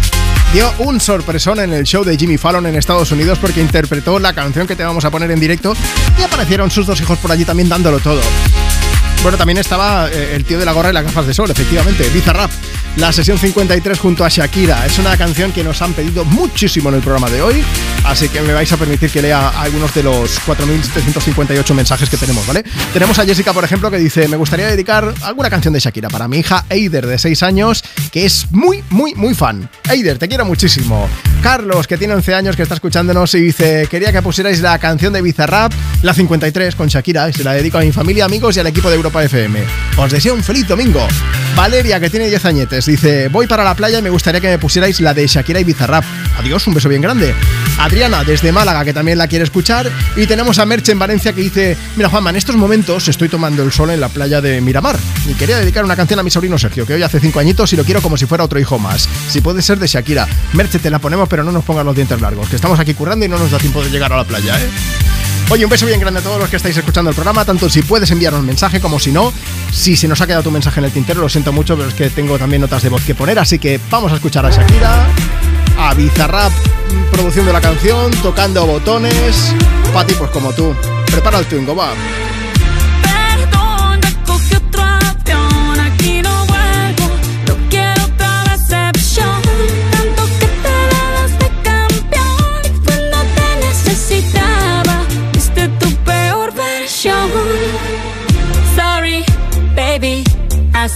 dio un sorpresón en el show de Jimmy Fallon en Estados Unidos porque interpretó la canción que te vamos a poner en directo y aparecieron sus dos hijos por allí también dándolo todo. Bueno, también estaba eh, el tío de la gorra y las gafas de sol, efectivamente, Bizarrap. La sesión 53 junto a Shakira. Es una canción que nos han pedido muchísimo en el programa de hoy, así que me vais a permitir que lea algunos de los 4.758 mensajes que tenemos, ¿vale? Tenemos a Jessica, por ejemplo, que dice, me gustaría dedicar alguna canción de Shakira para mi hija Eider, de 6 años, que es muy, muy, muy fan. Eider, te quiero muchísimo. Carlos, que tiene 11 años, que está escuchándonos y dice, quería que pusierais la canción de Bizarrap, la 53, con Shakira, y se la dedico a mi familia, amigos y al equipo de Europa FM. Os deseo un feliz domingo. Valeria, que tiene 10 añetes, dice, voy para la playa y me gustaría que me pusierais la de Shakira y Bizarrap. Adiós, un beso bien grande. Adriana, desde Málaga, que también la quiere escuchar. Y tenemos a Merche en Valencia, que dice, mira Juanma, en estos momentos estoy tomando el sol en la playa de Miramar. Y quería dedicar una canción a mi sobrino Sergio, que hoy hace 5 añitos y lo quiero como si fuera otro hijo más. Si puede ser de Shakira. Merche, te la ponemos, pero no nos pongas los dientes largos, que estamos aquí currando y no nos da tiempo de llegar a la playa, ¿eh? Oye, un beso bien grande a todos los que estáis escuchando el programa, tanto si puedes enviarnos un mensaje como si no. Si se nos ha quedado tu mensaje en el tintero, lo siento mucho, pero es que tengo también notas de voz que poner, así que vamos a escuchar a Shakira, a Bizarrap produciendo la canción, tocando botones. Pati, pues como tú. Prepara el twingo, va.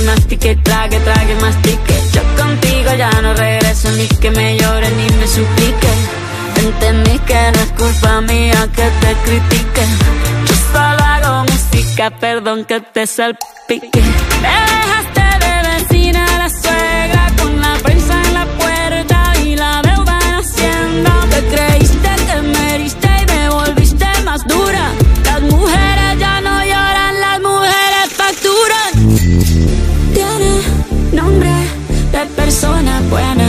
Mortifique, mastique, trague, trague, mastique. Yo contigo ya no regreso ni que me llore ni me suplique. Entendí que no es culpa mía que te critique. Yo solo hago música, perdón que te salpique. Me dejaste de Tiene nombre de persona buena.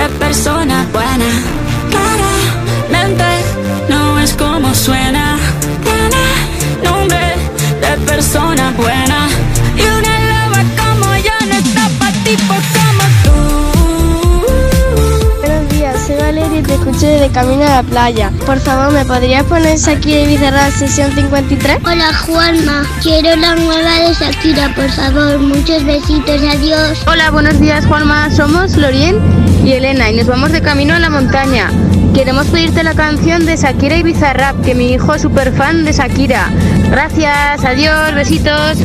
de persona buena. Claramente no es como suena. Desde camino a la playa. Por favor, ¿me podrías poner Shakira y Bizarrap sesión 53? Hola Juanma, quiero la nueva de Shakira, por favor. Muchos besitos, adiós. Hola, buenos días Juanma, somos Lorien y Elena y nos vamos de camino a la montaña. Queremos pedirte la canción de Shakira y Bizarrap, que mi hijo es súper fan de Shakira. Gracias, adiós, besitos.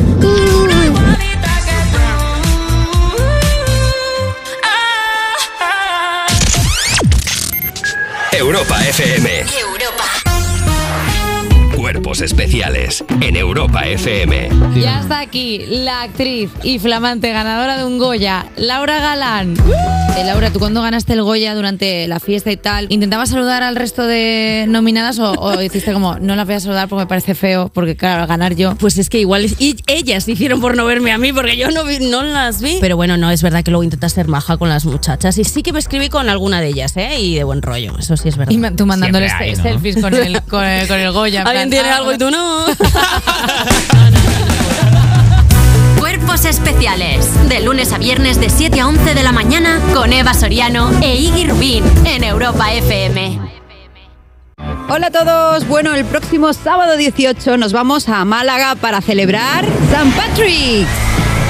Europa FM. Cuerpos especiales en Europa FM. Ya está aquí la actriz y flamante ganadora de un Goya, Laura Galán. Eh, Laura, ¿tú cuando ganaste el Goya durante la fiesta y tal, intentabas saludar al resto de nominadas o, o hiciste como, no las voy a saludar porque me parece feo, porque claro, al ganar yo. Pues es que igual es- y ellas hicieron por no verme a mí porque yo no, vi- no las vi. Pero bueno, no, es verdad que luego intentas ser maja con las muchachas y sí que me escribí con alguna de ellas, ¿eh? Y de buen rollo, eso sí es verdad. Y tú mandándoles Siempre hay, ¿no? selfies con el, con el, con el Goya. plan, tiene algo y tú no. Cuerpos especiales. De lunes a viernes de 7 a 11 de la mañana con Eva Soriano e Iggy Rubín en Europa FM. Hola a todos, bueno, el próximo sábado 18 nos vamos a Málaga para celebrar San Patrick.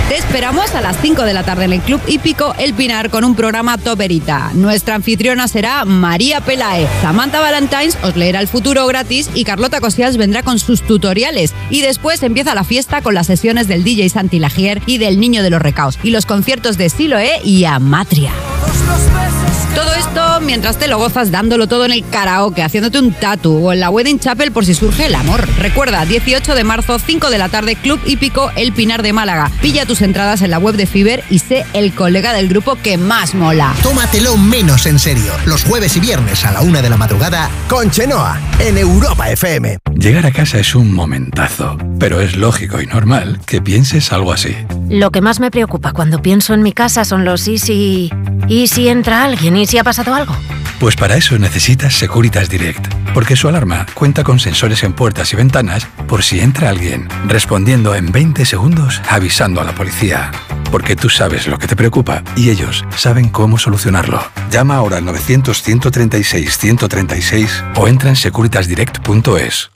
Te esperamos a las 5 de la tarde en el Club Hípico El Pinar con un programa toperita. Nuestra anfitriona será María Pelae. Samantha Valentines os leerá el futuro gratis y Carlota Cosías vendrá con sus tutoriales. Y después empieza la fiesta con las sesiones del DJ Santi Lagier y del Niño de los Recaos y los conciertos de Siloé y Amatria. Todo esto mientras te lo gozas dándolo todo en el karaoke, haciéndote un tatu o en la Wedding Chapel por si surge el amor. Recuerda, 18 de marzo, 5 de la tarde, Club Hípico El Pinar de Málaga. Pilla tus entradas en la web de Fiber y sé el colega del grupo que más mola. Tómatelo menos en serio. Los jueves y viernes a la una de la madrugada con Chenoa en Europa FM. Llegar a casa es un momentazo, pero es lógico y normal que pienses algo así. Lo que más me preocupa cuando pienso en mi casa son los y si... ¿Y si entra alguien? ¿Y si ha pasado algo? Pues para eso necesitas Securitas Direct, porque su alarma cuenta con sensores en puertas y ventanas por si entra alguien, respondiendo en 20 segundos avisando a la policía. Porque tú sabes lo que te preocupa y ellos saben cómo solucionarlo. Llama ahora al 900 136 136 o entra en securitasdirect.es.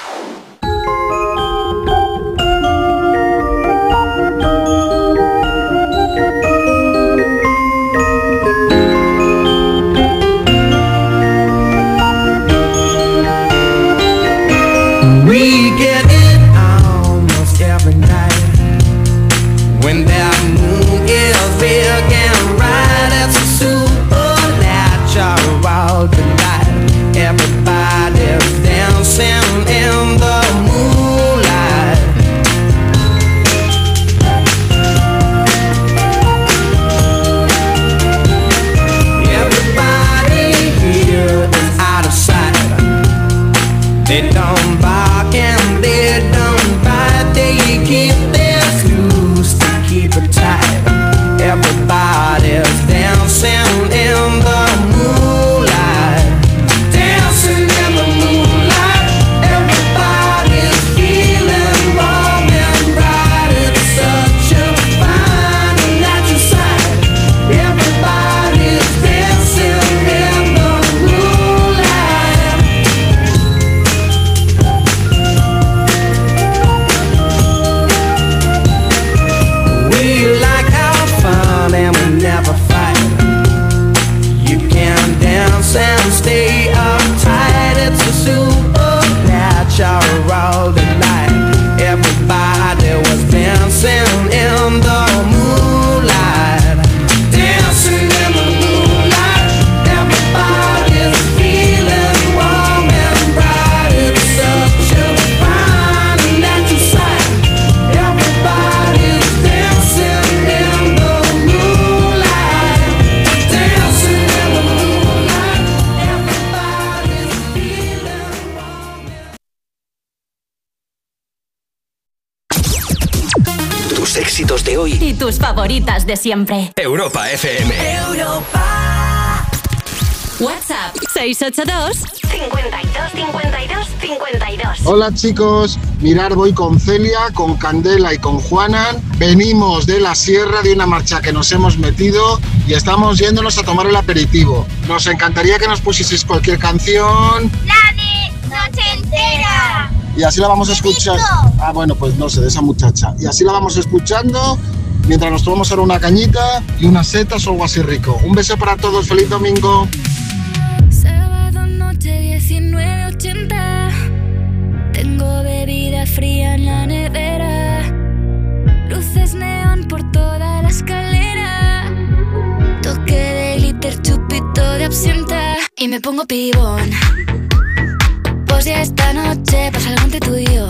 Favoritas de siempre. Europa FM. Europa. WhatsApp 682 52 52 52. Hola chicos, mirar voy con Celia, con Candela y con Juana. Venimos de la sierra de una marcha que nos hemos metido y estamos yéndonos a tomar el aperitivo. Nos encantaría que nos pusieseis cualquier canción La de Noche Entera. y así la vamos a escuchar. Ah, bueno, pues no sé, de esa muchacha. Y así la vamos escuchando mientras nos tomamos ahora una cañita y unas setas o algo así rico. Un beso para todos, feliz domingo. Sábado noche 19.80 Tengo bebida fría en la nevera. Luces neón por toda la escalera. Toque de glitter, chupito de absenta. Y me pongo pibón. Pues ya esta noche pasa algo entre tú y yo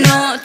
Noche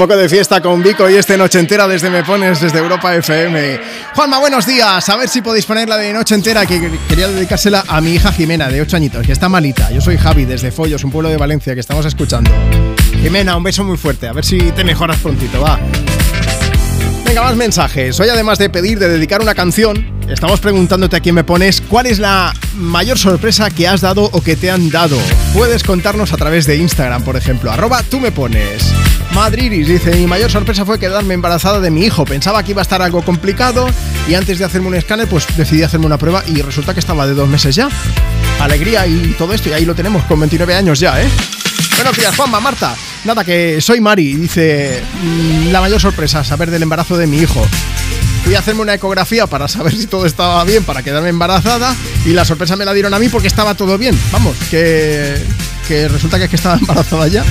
poco de fiesta con Vico y este Noche Entera desde Me Pones, desde Europa FM. Juanma, buenos días. A ver si podéis ponerla de Noche Entera, que quería dedicársela a mi hija Jimena, de 8 añitos, que está malita. Yo soy Javi, desde Follos, un pueblo de Valencia, que estamos escuchando. Jimena, un beso muy fuerte. A ver si te mejoras prontito, va. Venga, más mensajes. Hoy, además de pedir, de dedicar una canción, estamos preguntándote a quién me pones cuál es la mayor sorpresa que has dado o que te han dado. Puedes contarnos a través de Instagram, por ejemplo, arroba tú me pones. Madridis dice, mi mayor sorpresa fue quedarme embarazada de mi hijo. Pensaba que iba a estar algo complicado y antes de hacerme un escáner, pues decidí hacerme una prueba y resulta que estaba de dos meses ya. Alegría y todo esto, y ahí lo tenemos con 29 años ya, ¿eh? Buenos días, Juanma, Marta. Nada, que soy Mari. Dice, "Mm, la mayor sorpresa, saber del embarazo de mi hijo. Fui a hacerme una ecografía para saber si todo estaba bien, para quedarme embarazada, y la sorpresa me la dieron a mí porque estaba todo bien. Vamos, que, resulta que es que estaba embarazada ya.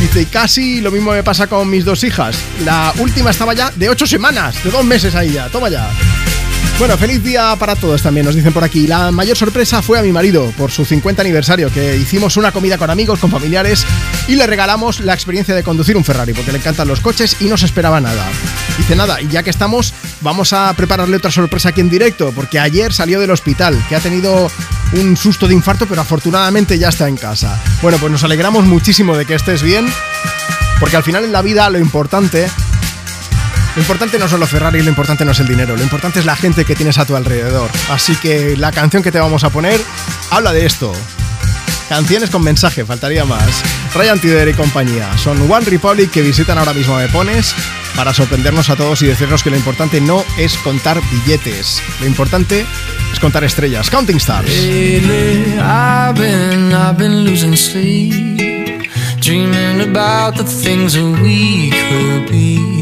Dice, y casi lo mismo me pasa con mis dos hijas. La última estaba ya de ocho semanas, de dos meses ahí ya. Toma ya. Bueno, feliz día para todos también, nos dicen por aquí. La mayor sorpresa fue a mi marido por su 50 aniversario, que hicimos una comida con amigos, con familiares y le regalamos la experiencia de conducir un Ferrari, porque le encantan los coches y no se esperaba nada. Dice nada, y ya que estamos, vamos a prepararle otra sorpresa aquí en directo, porque ayer salió del hospital, que ha tenido un susto de infarto, pero afortunadamente ya está en casa. Bueno, pues nos alegramos muchísimo de que estés bien, porque al final en la vida lo importante lo importante no son los Ferrari, lo importante no es el dinero, lo importante es la gente que tienes a tu alrededor. Así que la canción que te vamos a poner habla de esto. Canciones con mensaje, faltaría más. Ryan Tider y compañía. Son One Republic que visitan ahora mismo Me Pones para sorprendernos a todos y decirnos que lo importante no es contar billetes. Lo importante es contar estrellas. Counting Stars. Lately, I've been, I've been losing sleep, dreaming about the things we could be.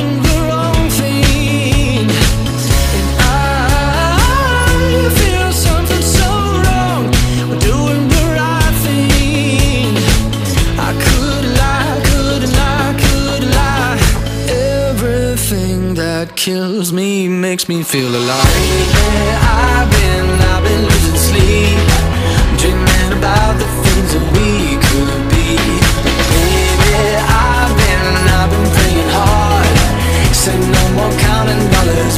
kills me makes me feel alive. Yeah, I've been, I've been losing sleep, dreaming about the things that we could be. Baby, I've been, I've been praying hard. Say no more counting dollars,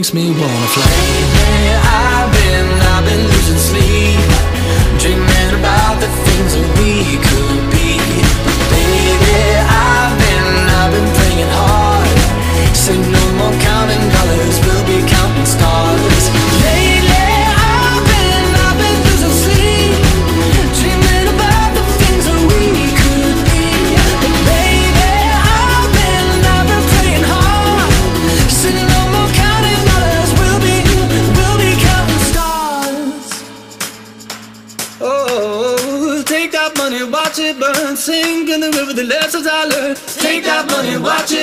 makes me wanna fly.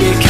because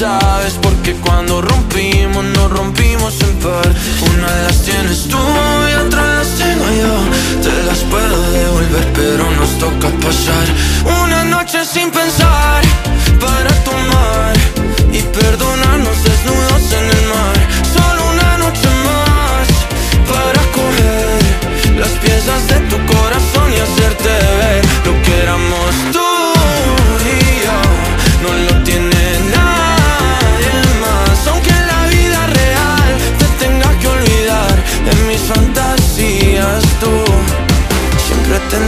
sabes Porque cuando rompimos nos rompimos en par. Una las tienes tú y otra las tengo yo. Te las puedo devolver pero nos toca pasar Una noche sin pensar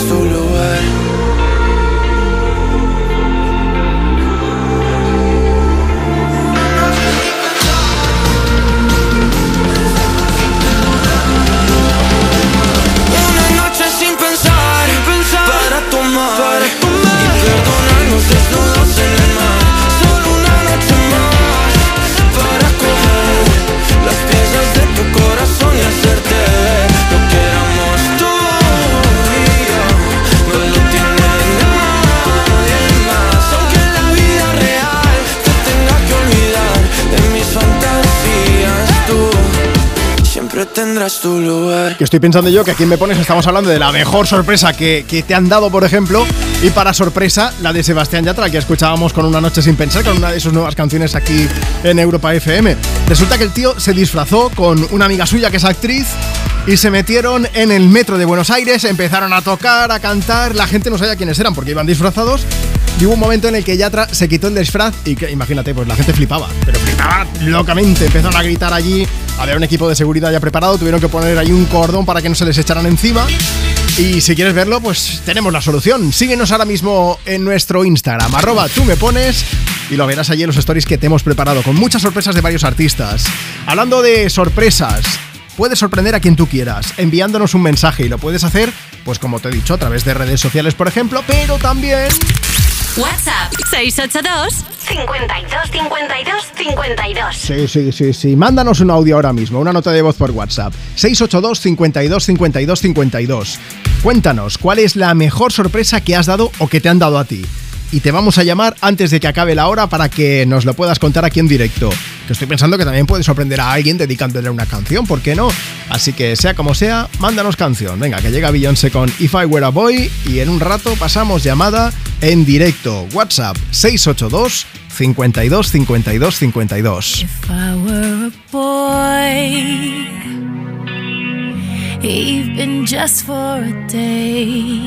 siempre Que estoy pensando yo que aquí Me Pones estamos hablando de la mejor sorpresa que, que te han dado, por ejemplo, y para sorpresa, la de Sebastián Yatra, que escuchábamos con Una Noche Sin Pensar, con una de sus nuevas canciones aquí en Europa FM. Resulta que el tío se disfrazó con una amiga suya que es actriz y se metieron en el metro de Buenos Aires, empezaron a tocar, a cantar, la gente no sabía quiénes eran porque iban disfrazados. Y hubo un momento en el que Yatra se quitó el disfraz y que, imagínate, pues la gente flipaba, pero flipaba locamente. Empezaron a gritar allí, había un equipo de seguridad ya preparado, tuvieron que poner ahí un cordón para que no se les echaran encima. Y si quieres verlo, pues tenemos la solución. Síguenos ahora mismo en nuestro Instagram, arroba tú me pones y lo verás allí en los stories que te hemos preparado con muchas sorpresas de varios artistas. Hablando de sorpresas, puedes sorprender a quien tú quieras enviándonos un mensaje y lo puedes hacer, pues como te he dicho, a través de redes sociales, por ejemplo, pero también WhatsApp 682 52 52 52. Sí, sí, sí, sí. Mándanos un audio ahora mismo, una nota de voz por WhatsApp. 682 52 52 52. Cuéntanos, ¿cuál es la mejor sorpresa que has dado o que te han dado a ti? Y te vamos a llamar antes de que acabe la hora para que nos lo puedas contar aquí en directo. Que estoy pensando que también puedes sorprender a alguien dedicándole una canción, ¿por qué no? Así que sea como sea, mándanos canción. Venga, que llega Beyoncé con If I Were a Boy y en un rato pasamos llamada en directo. WhatsApp 682 52 52 52. If I were a boy, even just for a day,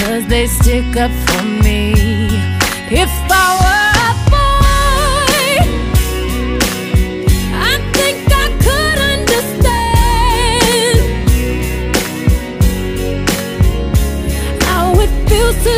Cause they stick up for me. If I were a boy, I think I could understand feels to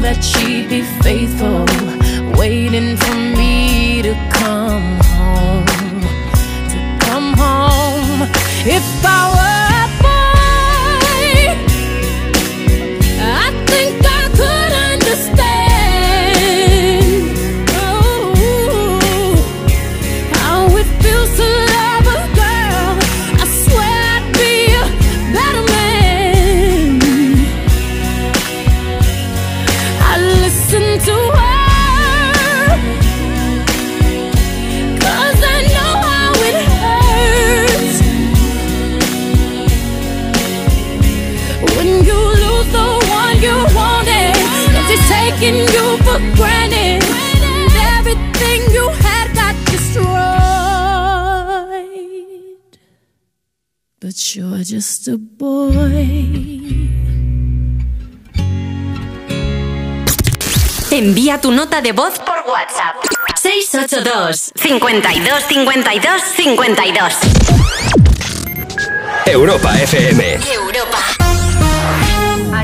That she'd be faithful, waiting for me to come home. To come home. If I were a boy, I think But you're just a boy. Envía tu nota de voz por WhatsApp. 682 52 52 52. Europa FM. Europa.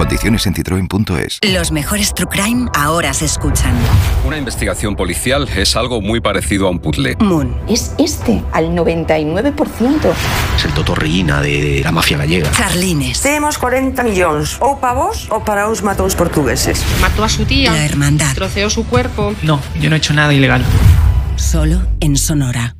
Condiciones en citroen.es. Los mejores True Crime ahora se escuchan. Una investigación policial es algo muy parecido a un puzzle. Moon. Es este, al 99%. Es el totorriina de la mafia gallega. Carlines. Temos 40 millóns, ou pa vos ou para os matóns portugueses. Mató a su tía. La hermandad. Troceou su cuerpo. No, yo no he hecho nada ilegal. Solo en Sonora.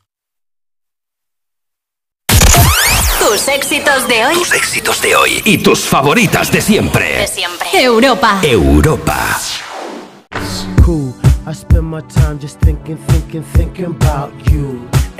Tus éxitos de hoy. Tus éxitos de hoy y tus favoritas de siempre. De siempre. Europa. Europa. cool. I spend my time just thinking, thinking, thinking about you.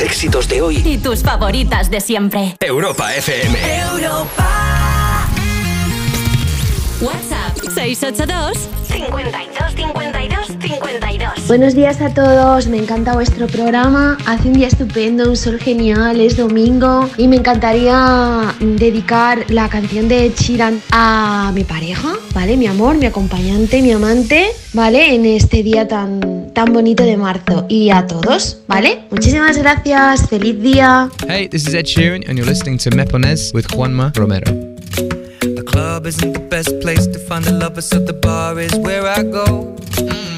Éxitos de hoy. Y tus favoritas de siempre. Europa FM. WhatsApp 682 52 52 52. Buenos días a todos, me encanta vuestro programa, hace un día estupendo, un sol genial, es domingo y me encantaría dedicar la canción de Chiran a mi pareja, ¿vale? Mi amor, mi acompañante, mi amante, ¿vale? En este día tan, tan bonito de marzo y a todos, ¿vale? Muchísimas gracias, feliz día. Hey, this is Ed Sheeran, and you're listening to Me Pones with Juanma Romero. The club isn't the best place to find the lovers, so the bar is where I go. Mm.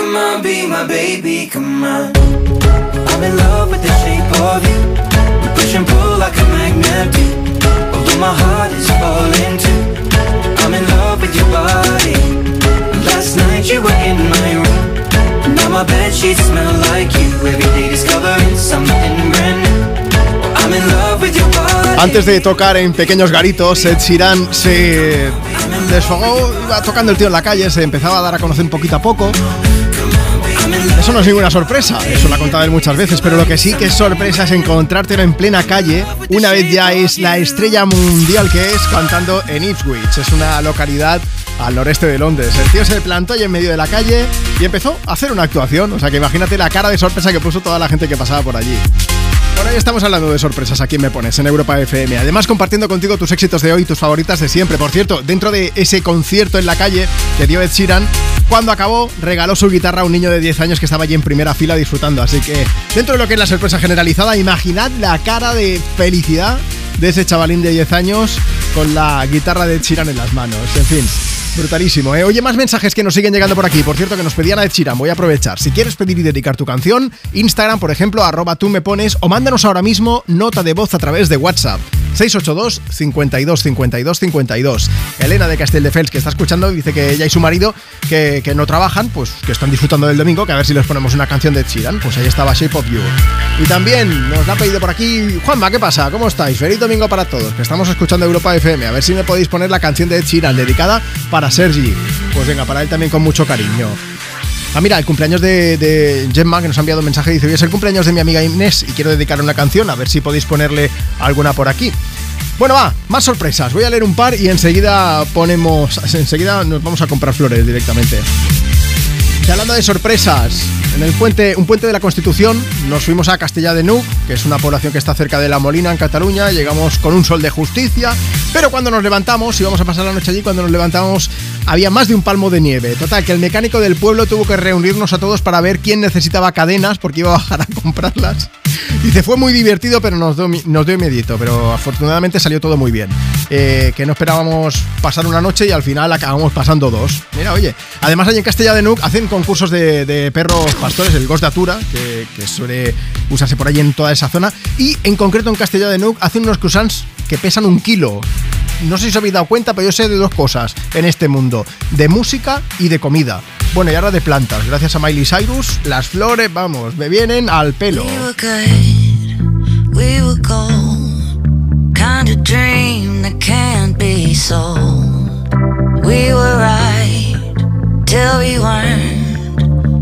Come on, be my baby. Come on. I'm in love with the shape of you. We push and pull like a magnet. Although my heart is falling too. I'm in love with your body. Last night you were in my room. Now my bed sheets smell like you. Every day discovering something brand new. I'm in love with your body. Antes de tocar en pequeños garitos, Ed Sheeran se desfogó, iba tocando el tío en la calle, se empezaba a dar a conocer un poquito a poco. Eso no es ninguna sorpresa, eso lo ha contado él muchas veces, pero lo que sí que es sorpresa es encontrártelo en plena calle, una vez ya es la estrella mundial que es cantando en Ipswich, es una localidad al noreste de Londres. El tío se plantó ahí en medio de la calle y empezó a hacer una actuación, o sea que imagínate la cara de sorpresa que puso toda la gente que pasaba por allí. Por ahí estamos hablando de sorpresas aquí en Me Pones, en Europa FM. Además, compartiendo contigo tus éxitos de hoy, tus favoritas de siempre. Por cierto, dentro de ese concierto en la calle que dio Ed Sheeran, cuando acabó, regaló su guitarra a un niño de 10 años que estaba allí en primera fila disfrutando. Así que, dentro de lo que es la sorpresa generalizada, imaginad la cara de felicidad de ese chavalín de 10 años con la guitarra de Sheeran en las manos. En fin. Brutalísimo, ¿eh? Oye, más mensajes que nos siguen llegando por aquí. Por cierto, que nos pedían a Ed Sheeran. Voy a aprovechar. Si quieres pedir y dedicar tu canción, Instagram, por ejemplo, arroba tú me pones o mándanos ahora mismo nota de voz a través de WhatsApp. 682 52 52 52. Elena de Castelldefels, que está escuchando, dice que ella y su marido, que, que no trabajan, pues que están disfrutando del domingo, que a ver si les ponemos una canción de Ed. Pues ahí estaba Shape of You. Y también nos la ha pedido por aquí Juanma, ¿qué pasa? ¿Cómo estáis? Feliz domingo para todos, que estamos escuchando Europa FM. A ver si me podéis poner la canción de Ed dedicada para Sergi. Pues venga, para él también con mucho cariño. Ah, mira, el cumpleaños de, de Gemma, que nos ha enviado un mensaje, dice, hoy es el cumpleaños de mi amiga Inés y quiero dedicarle una canción, a ver si podéis ponerle alguna por aquí. Bueno, va, más sorpresas. Voy a leer un par y enseguida ponemos. Enseguida nos vamos a comprar flores directamente. Y hablando de sorpresas, en el puente, un puente de la Constitución, nos fuimos a Castellá de Nuc, que es una población que está cerca de La Molina, en Cataluña. Llegamos con un sol de justicia, pero cuando nos levantamos, íbamos a pasar la noche allí, cuando nos levantamos había más de un palmo de nieve. Total, que el mecánico del pueblo tuvo que reunirnos a todos para ver quién necesitaba cadenas, porque iba a bajar a comprarlas. Dice, fue muy divertido, pero nos dio, nos dio pero afortunadamente salió todo muy bien. Eh, que no esperábamos pasar una noche y al final acabamos pasando dos. Mira, oye, además allí en Castilla de Nuc hacen concursos de, de perros pastores, el Gos de Atura, que, que suele usarse por allí en toda esa zona, y en concreto en Castilla de Nuc hacen unos croissants que pesan un kilo. No sé si os habéis dado cuenta, pero yo sé de dos cosas en este mundo, de música y de comida. Bueno, y ahora de plantas. Gracias a Miley Cyrus, las flores, vamos, me vienen al pelo. We were gold. Kind of dream that can't be sold. We were right till we weren't.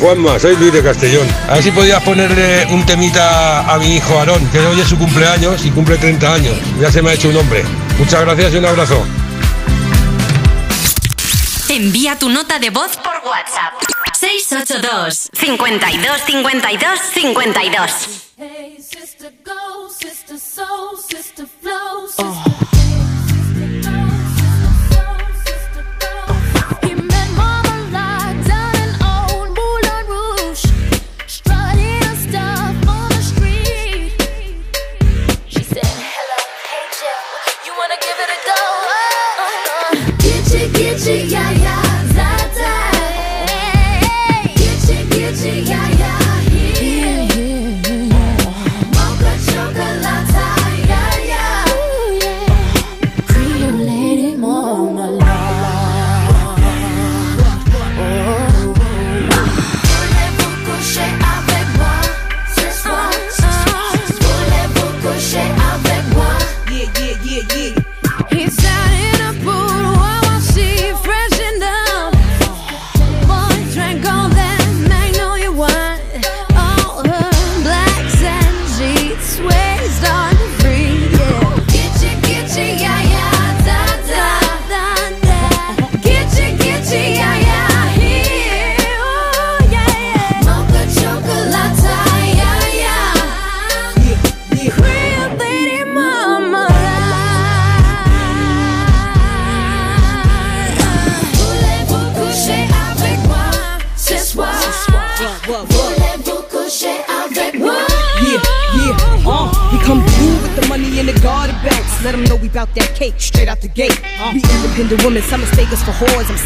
Juanma, soy Luis de Castellón. A ver si podías ponerle un temita a mi hijo Aarón, que hoy es su cumpleaños y cumple 30 años. Ya se me ha hecho un hombre. Muchas gracias y un abrazo. Envía tu nota de voz por WhatsApp. 682 52 52 52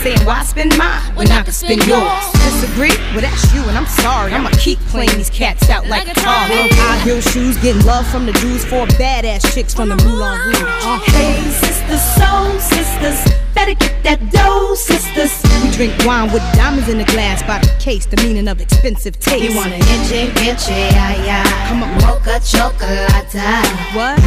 saying why spend mine when, I can spend yours. Disagree? Well, that's you, and I'm sorry. I'ma keep playing these cats out like, a car. High heel shoes, getting love from the Jews, four badass chicks from the Moulin Rouge. Uh-huh. Hey, sisters, soul sisters, better get that dough, sisters. We drink wine with diamonds in the glass by the case, the meaning of expensive taste. You want an inche, inche, ay, ay. Come on, mocha chocolate. What?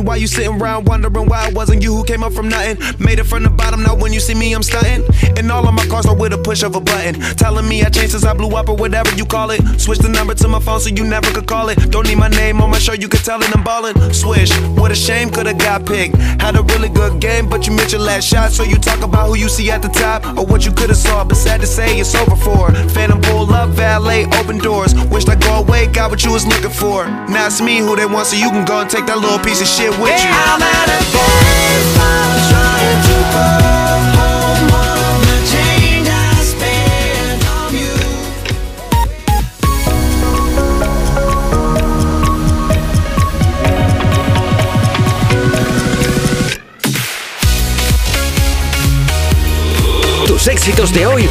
While you sitting around wondering why it wasn't you who came up from nothing. Made it from the bottom, now when you see me, I'm stunting. And all of my cars are with a push of a button. Telling me I changed since I blew up or whatever you call it. Switch the number to my phone so you never could call it. Don't need my name on my show, you could tell it I'm ballin'. Swish, what a shame, could've got picked. Had a really good game, but you missed your last shot. So you talk about who you see at the top or what you could've saw. But sad to say, it's over for. Phantom pull up, valet, open doors. Wished I go away, got what you was looking for. Now it's me who they want, so you can go and take that little piece of shit with you. I'm at a baseball trying to go home. All of the change I spent on you. Tus éxitos de hoy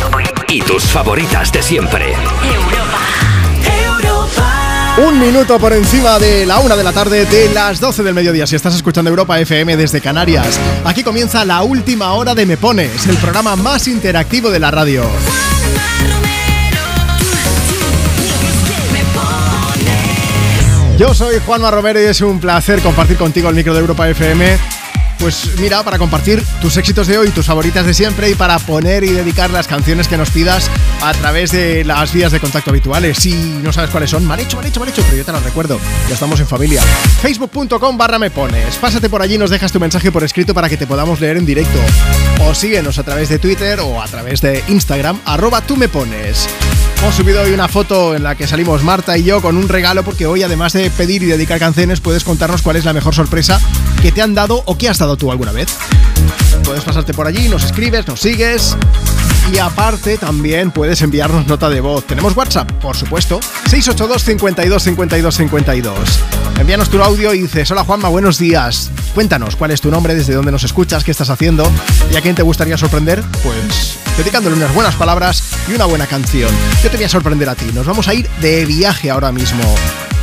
y tus favoritas de siempre. Un minuto por encima de la una de la tarde de las 12 del mediodía. Si estás escuchando Europa FM desde Canarias, aquí comienza la última hora de Me Pones, el programa más interactivo de la radio. Yo soy Juanma Romero y es un placer compartir contigo el micro de Europa FM. Pues mira, para compartir tus éxitos de hoy, tus favoritas de siempre y para poner y dedicar las canciones que nos pidas a través de las vías de contacto habituales. Si no sabes cuáles son, mal hecho, mal hecho, mal hecho, pero yo te las recuerdo. Ya estamos en familia. Facebook.com barra me pones. Pásate por allí nos dejas tu mensaje por escrito para que te podamos leer en directo. O síguenos a través de Twitter o a través de Instagram, arroba tú me pones. Hemos subido hoy una foto en la que salimos Marta y yo con un regalo porque hoy además de pedir y dedicar canciones puedes contarnos cuál es la mejor sorpresa que te han dado o que has dado tú alguna vez. Puedes pasarte por allí, nos escribes, nos sigues y aparte también puedes enviarnos nota de voz. Tenemos WhatsApp, por supuesto, 682 52 52 52. Envíanos tu audio y dices, hola Juanma, buenos días. Cuéntanos cuál es tu nombre, desde dónde nos escuchas, qué estás haciendo y a quién te gustaría sorprender, pues dedicándole unas buenas palabras y una buena canción. Yo te voy a sorprender a ti. Nos vamos a ir de viaje ahora mismo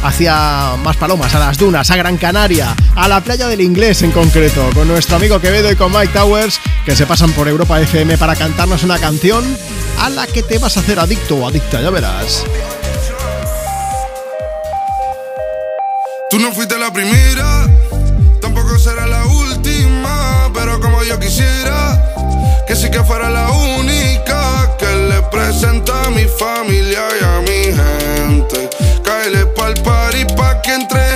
hacia más palomas, a las dunas, a Gran Canaria, a la playa del inglés en concreto, con nuestro amigo Quevedo y con Mike Towers, que se pasan por Europa FM para cantarnos una canción a la que te vas a hacer adicto o adicta, ya verás. Tú no fuiste la primera, tampoco será la última, pero como yo quisiera, que sí que fuera la única que le presenta a mi familia y a mi gente. Cáele pa' que entres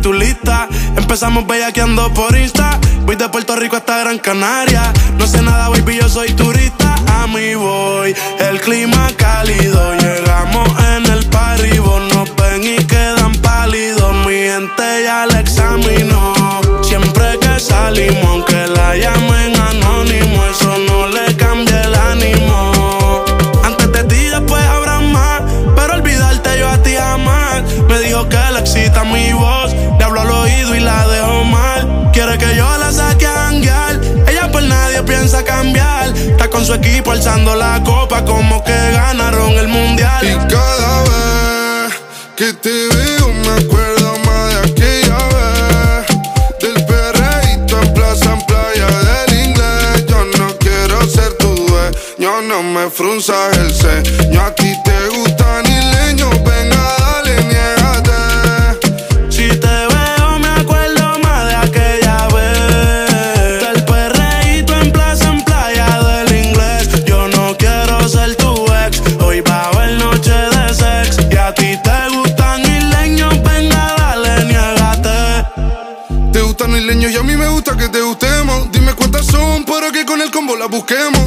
tu lista. Empezamos bellaqueando por Insta. Voy de Puerto Rico hasta Gran Canaria. No sé nada, baby, yo soy turista. A mí voy, el clima cálido. Llegamos en el party, vos nos ven y quedan pálidos. Mi gente ya la examinó. Siempre que salimos, aunque la llamen Está con su equipo alzando la copa Como que ganaron el mundial. Y cada vez que te veo me acuerdo más de aquella vez. Del perreíto en plaza, en playa del inglés. Yo no quiero ser tu dueño, no me frunzas el ceño. A ti te gustan gusta que te gustemos. Dime cuántas son para que con el combo las busquemos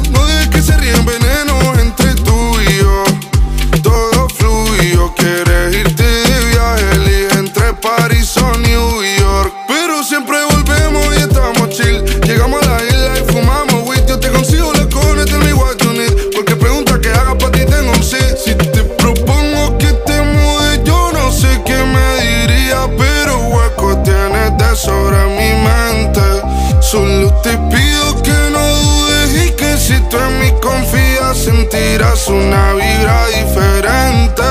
sentirás una vibra diferente.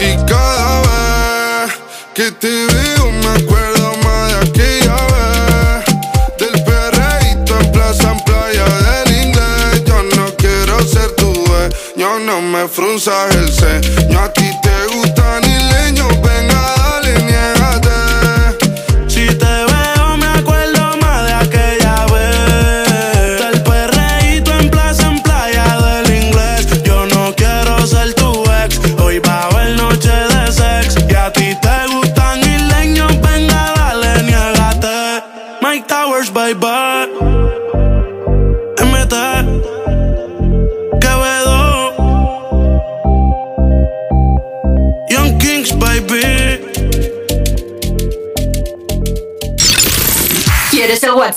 Y cada vez que te veo me acuerdo más de aquella vez. Del perreíto en plaza, en playa del inglés. Yo no quiero ser tu dueño, no me frunzas el ceño.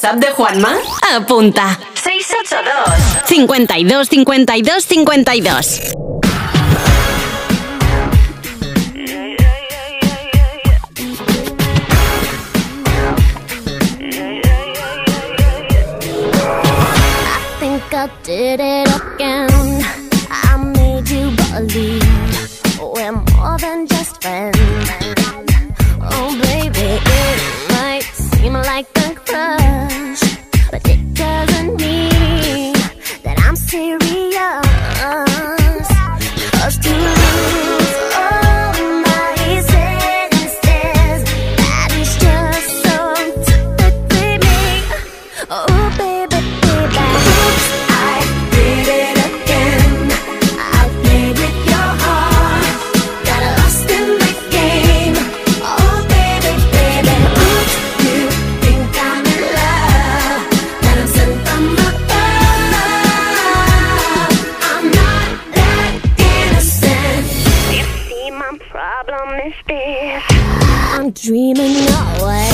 WhatsApp de Juanma? Apunta. 682 52 52 52 I think I did it again. Dreaming away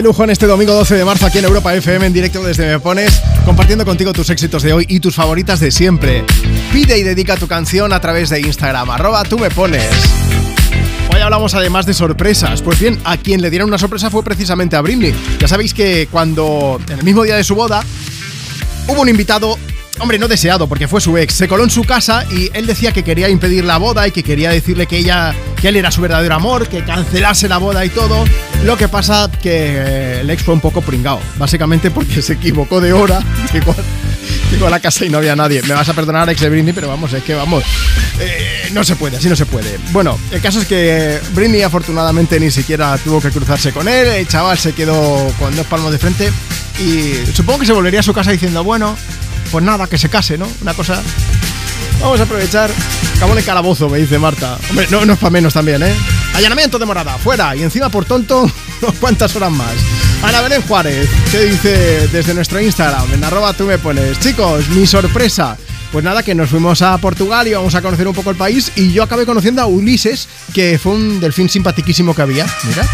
de lujo en este domingo 12 de marzo aquí en Europa FM en directo desde Me Pones, compartiendo contigo tus éxitos de hoy y tus favoritas de siempre. Pide y dedica tu canción a través de Instagram, arroba tú me pones. Hoy hablamos además de sorpresas. Pues bien, a quien le dieron una sorpresa fue precisamente a Britney. Ya sabéis que cuando, en el mismo día de su boda, hubo un invitado hombre, no deseado, porque fue su ex. Se coló en su casa y él decía que quería impedir la boda y que quería decirle que ella, que él era su verdadero amor, que cancelase la boda y todo. Lo que pasa que eh, el ex fue un poco pringao, básicamente porque se equivocó de hora. Llegó, a la casa y no había nadie. Me vas a perdonar, ex de Britney, pero vamos, es que vamos. eh, no se puede, así no se puede. Bueno, el caso es que Britney afortunadamente ni siquiera tuvo que cruzarse con él. El chaval se quedó con dos palmos de frente y supongo que se volvería a su casa diciendo, bueno, pues nada, que se case, ¿no? Una cosa. Vamos a aprovechar Acabo en el calabozo, me dice Marta. Hombre, no, no es para menos también, ¿eh? Allanamiento de morada, fuera. Y encima por tonto, unas cuantas horas más. Ana Belén Juárez, que dice desde nuestro Instagram, en arroba tú me pones. Chicos, mi sorpresa. Pues nada, que nos fuimos a Portugal y vamos a conocer un poco el país y yo acabé conociendo a Ulises, que fue un delfín simpatiquísimo que había. Mira.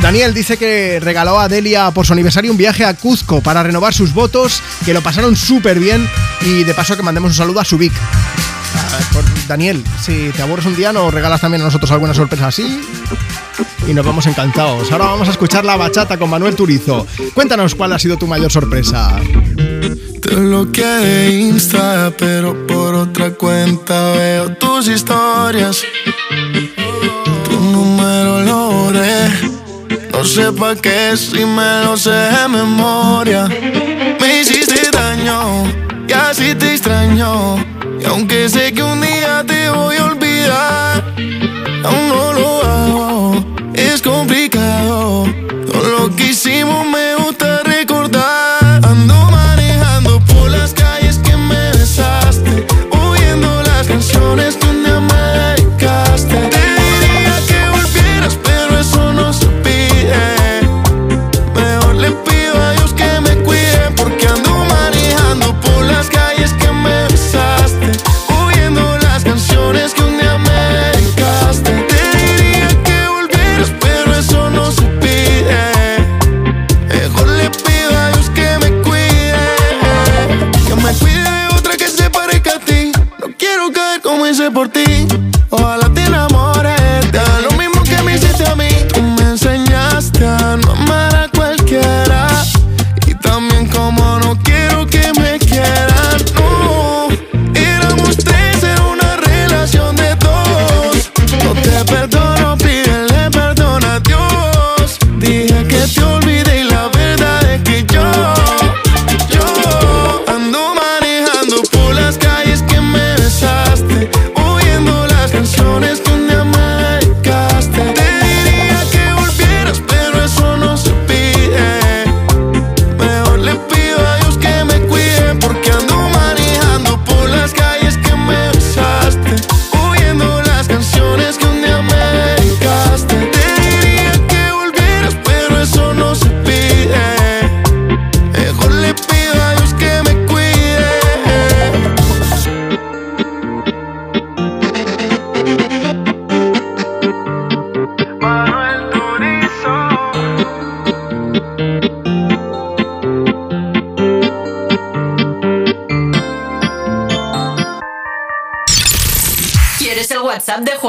Daniel dice que regaló a Delia por su aniversario un viaje a Cuzco para renovar sus votos, que lo pasaron súper bien y de paso que mandemos un saludo a Subic. Por- Daniel, si te aburres un día, nos regalas también a nosotros alguna sorpresa así y nos vamos encantados. Ahora vamos a escuchar la bachata con Manuel Turizo. Cuéntanos cuál ha sido tu mayor sorpresa. Te bloqueé de Insta, pero por otra cuenta veo tus historias. Tu número lo borré. No sé pa' qué si me lo sé de memoria. Me hiciste daño y así te extraño. Aunque sé que un día te voy a olvidar, aún no lo hago. Es complicado. Todo lo que hicimos me gusta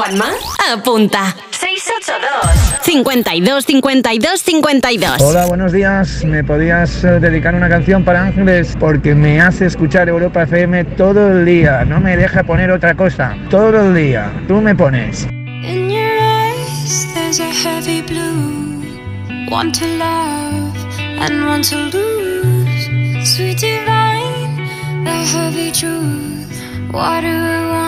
Juanma? Apunta. 682 52 52 52. Hola, buenos días. ¿Me podías eh, dedicar una canción para Ángeles? Porque me hace escuchar Europa FM todo el día. No me deja poner otra cosa. Todo el día. Tú me pones. In your eyes, there's a heavy blue. One to love and one to lose. Sweet divine, the heavy truth. Water or wine, don't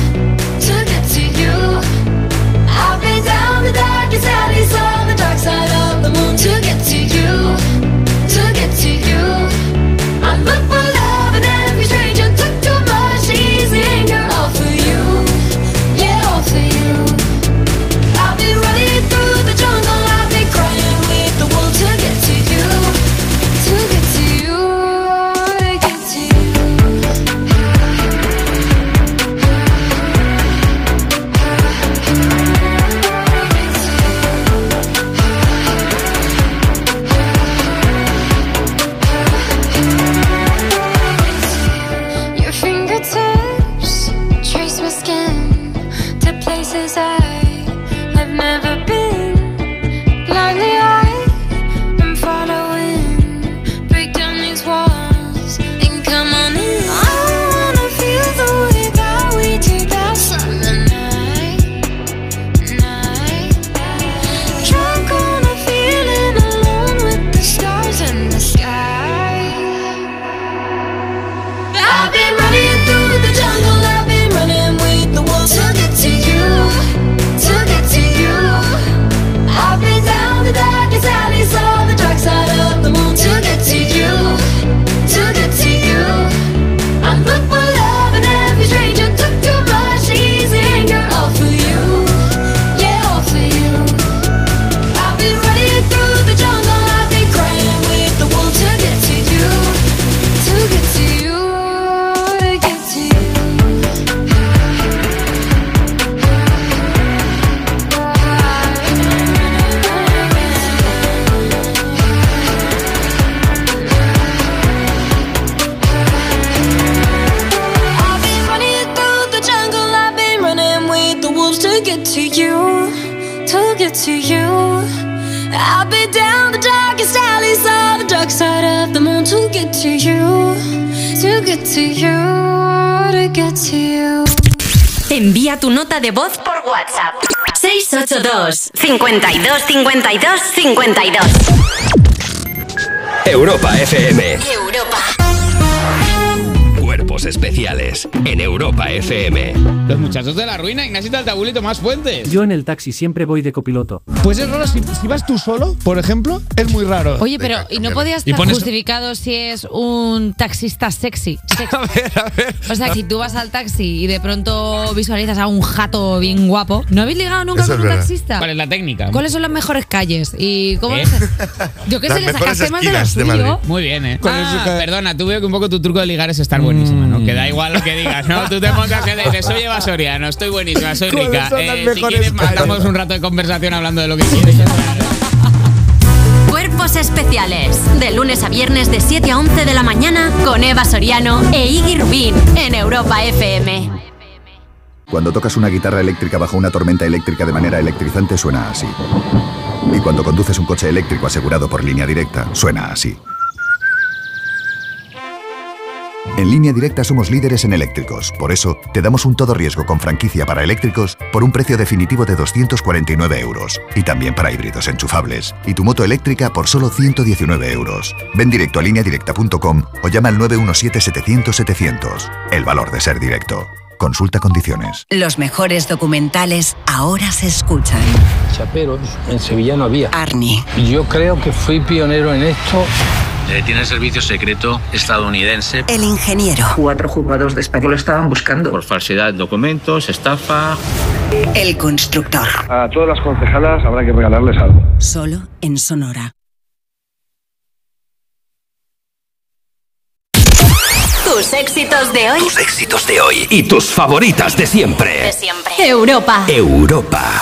52 52 52 Europa FM. Europa. Cuerpos especiales en Europa FM. Los muchachos de la ruina, Ignacio Altabul y Tomás Fuentes. Yo en el taxi siempre voy de copiloto. Pues es raro, si, si vas tú solo, por ejemplo, es muy raro. Oye, pero ¿y no podía Y estar pones- justificado si es un taxista sexy? Sex- O sea, si tú vas al taxi y de pronto visualizas a un jato bien guapo, ¿no habéis ligado nunca Eso con un verdad. taxista? ¿Cuál es la técnica? ¿Cuáles son las mejores calles? ¿Y cómo ¿Eh? Yo qué sé, le sacaste más de lo esquinas de suyo. Madrid. Muy bien, ¿eh? Ah. Perdona, tú veo que un poco tu truco de ligar es estar buenísima, ¿no? Que da igual lo que digas, ¿no? Tú te montas le dices, soy Eva Soriano, estoy buenísima, soy ¿Cuáles rica. Eh, si quieres, matamos un rato de conversación hablando de lo que quieres. Cuerpos especiales. De lunes a viernes de 7 a 11 de la mañana con Eva Soriano e Iggy Rubín en Europa FM. Cuando tocas una guitarra eléctrica bajo una tormenta eléctrica de manera electrizante suena así. Y cuando conduces un coche eléctrico asegurado por línea directa, suena así. En línea directa somos líderes en eléctricos, por eso te damos un todo riesgo con franquicia para eléctricos por un precio definitivo de 249 euros. Y también para híbridos enchufables. Y tu moto eléctrica por solo 119 euros. Ven directo a lineadirecta.com o llama al 917-700-700. El valor de ser directo. Consulta condiciones. Los mejores documentales ahora se escuchan. Chaperos, en Sevilla no había. Arnie. Yo creo que fui pionero en esto. Tiene servicio secreto estadounidense. El ingeniero. Cuatro jugadores de español estaban buscando. Por falsedad de documentos, estafa. El constructor. A todas las concejalas habrá que regalarles algo. Solo en Sonora. Tus éxitos de hoy. Tus éxitos de hoy y tus favoritas de siempre. De siempre. Europa. Europa.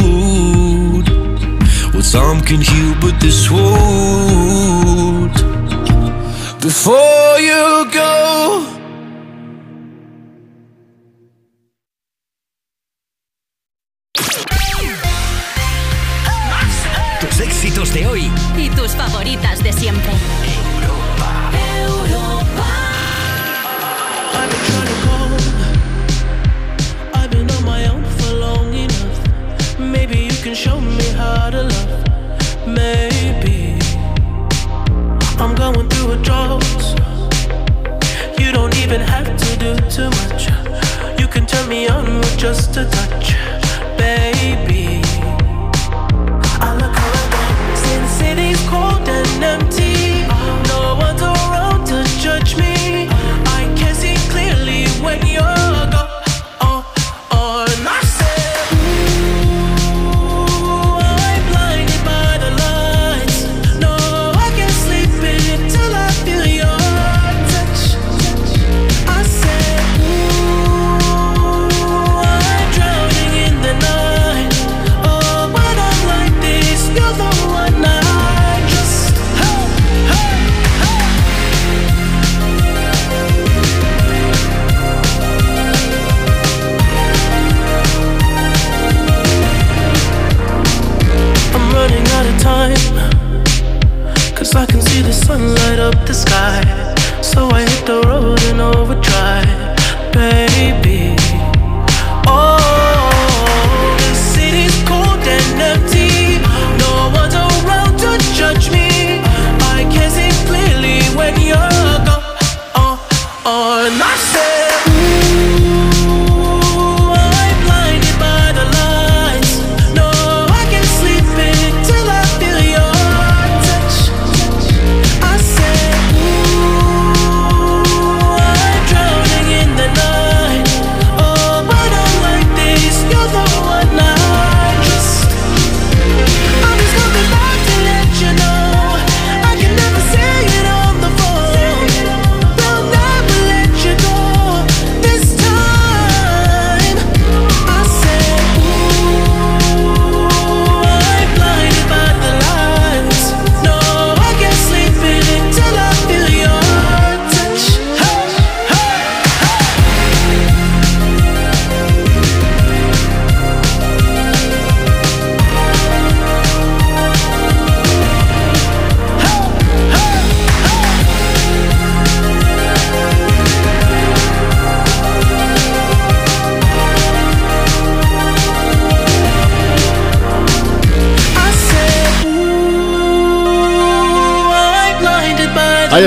Time can heal, but this won't. Before you go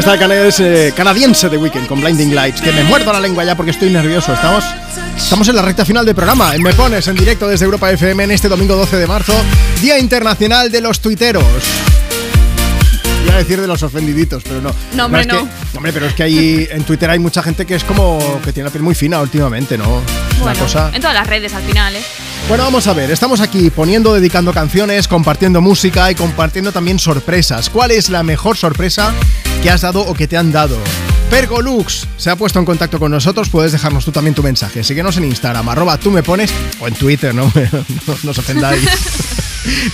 the Ahí está el canadiense, canadiense de Weekend con Blinding Lights. Que me muerdo la lengua ya porque estoy nervioso. Estamos, estamos en la recta final del programa. En Me Pones en directo desde Europa FM en este domingo 12 de marzo, Día Internacional de los Tuiteros. Iba a decir de los ofendiditos, pero no. No, hombre, que- no. hombre, pero es que ahí en Twitter hay mucha gente que es como que tiene la piel muy fina últimamente, ¿no? Una cosa. en todas las redes al final, ¿eh? Bueno, vamos a ver, estamos aquí poniendo, dedicando canciones, compartiendo música y compartiendo también sorpresas. ¿Cuál es la mejor sorpresa que has dado o que te han dado? Pergolux se ha puesto en contacto con nosotros, puedes dejarnos tú también tu mensaje. Síguenos en Instagram, arroba tú me pones, o en Twitter, no, no, no os ofendáis.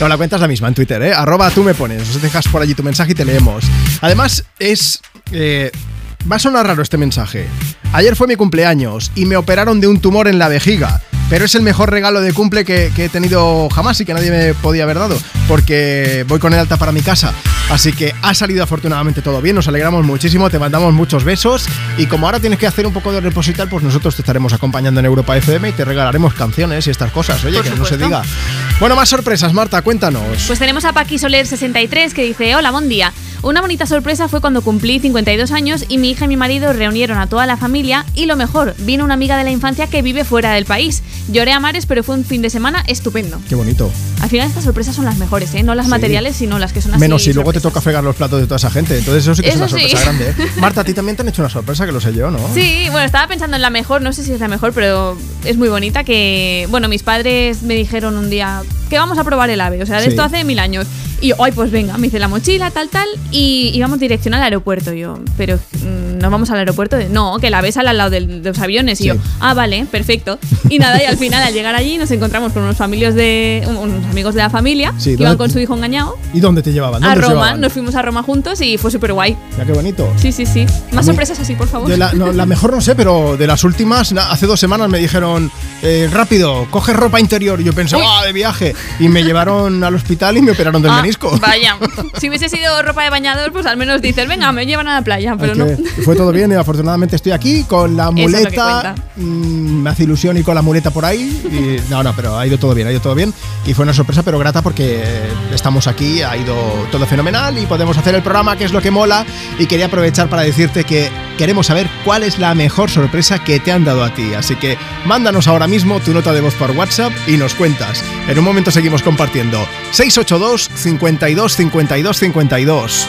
No, la cuenta es la misma en Twitter, ¿eh? Arroba tú me pones, nos dejas por allí tu mensaje y te leemos. Además, es... eh, va a sonar raro este mensaje. Ayer fue mi cumpleaños y me operaron de un tumor en la vejiga. Pero es el mejor regalo de cumple que, que he tenido jamás y que nadie me podía haber dado. Porque voy con el alta para mi casa. Así que ha salido afortunadamente todo bien. Nos alegramos muchísimo. Te mandamos muchos besos. Y como ahora tienes que hacer un poco de tal, pues nosotros te estaremos acompañando en Europa FM y te regalaremos canciones y estas cosas. Oye, Por que no se diga. Bueno, más sorpresas, Marta, cuéntanos. Pues tenemos a Paqui Soler 63 que dice, hola, buen día. Una bonita sorpresa fue cuando cumplí 52 años y mi hija y mi marido reunieron a toda la familia y lo mejor, vino una amiga de la infancia que vive fuera del país. Lloré a mares, pero fue un fin de semana estupendo. Qué bonito. Al final estas sorpresas son las mejores, ¿eh? No las Sí. materiales, sino las que son así. Menos si luego te toca fregar los platos de toda esa gente. Entonces eso sí que es una sorpresa sí. grande. ¿eh? Marta, a ti también te han hecho una sorpresa, que lo sé yo, ¿no? Sí, bueno, estaba pensando en la mejor, no sé si es la mejor, pero es muy bonita que, bueno, mis padres me dijeron un día que vamos a probar el ave, o sea, de Sí. esto hace mil años. Y yo, ay, pues venga, me hice la mochila, tal, tal, y íbamos dirección al aeropuerto. Yo, pero mm, no vamos al aeropuerto. No, que la sale al lado de los aviones. Y Sí. yo, ah, vale, perfecto. Y nada, y al final, al llegar allí, nos encontramos con unos familios de, un- unos amigos de la familia Sí, que iban ¿dónde- con su hijo engañado ¿Y dónde te llevaban? a ¿Dónde os Roma. llevaban? Nos fuimos a Roma juntos y fue súper guay. Ya qué bonito. Sí, sí, sí. Más mí- sorpresas así, por favor. De la, no, la mejor no sé, pero de las últimas, hace dos semanas me dijeron, eh, rápido, coge ropa interior. Y yo pensé, Uy. ¡ah, de viaje! Y me llevaron al hospital y me operaron del Ah, menisco. Vaya, si hubiese sido ropa de bañador, pues al menos dices, venga, me llevan a la playa, pero no. Fue todo bien y afortunadamente estoy aquí con la es muleta. mm, me hace ilusión y con la muleta por ahí. Y, no, no, pero ha ido todo bien, ha ido todo bien. Y fue una sorpresa, pero grata porque estamos aquí, ha ido todo fenomenal y podemos hacer el programa, que es lo que mola. Y quería aprovechar para decirte que queremos saber cuál es la mejor sorpresa que te han dado a ti. Así que mándanos ahora mismo tu nota de voz por WhatsApp y nos cuentas. En un momento seguimos compartiendo. 682 52 52 52.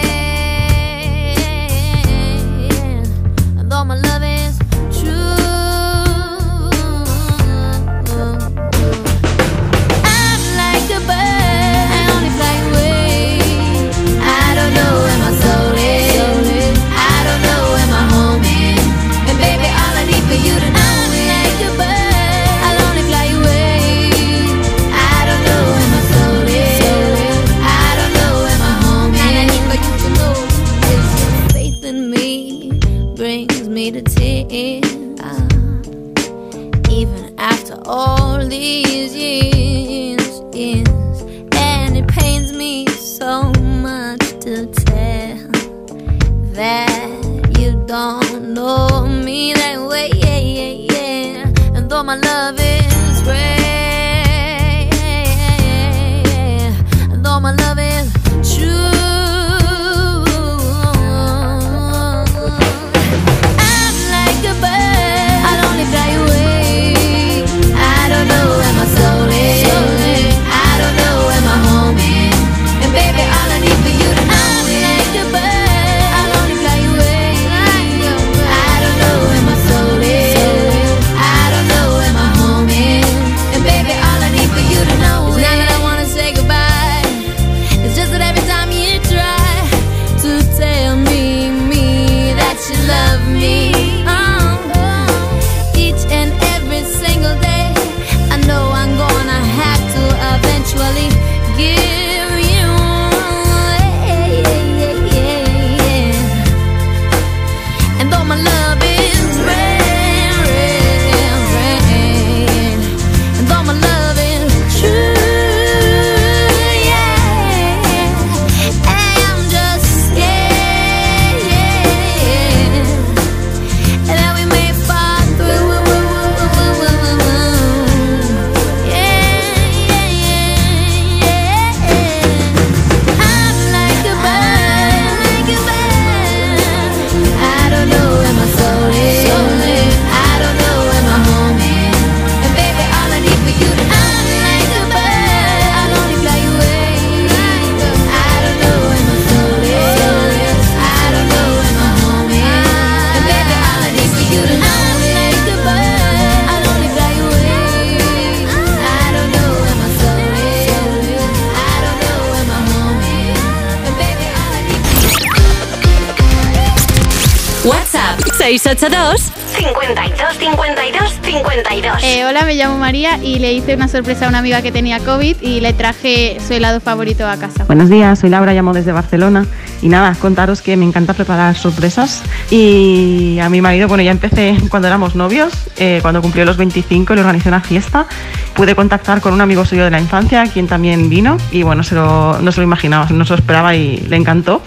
682 52 52 52. Hola, me llamo María y le hice una sorpresa a una amiga que tenía COVID y le traje su helado favorito a casa. Buenos días, soy Laura, llamo desde Barcelona y nada, contaros que me encanta preparar sorpresas y a mi marido, bueno, ya empecé cuando éramos novios, eh, cuando cumplió los 25 le organizé una fiesta, pude contactar con un amigo suyo de la infancia, quien también vino y bueno, se no se lo imaginaba, no se lo esperaba y le encantó.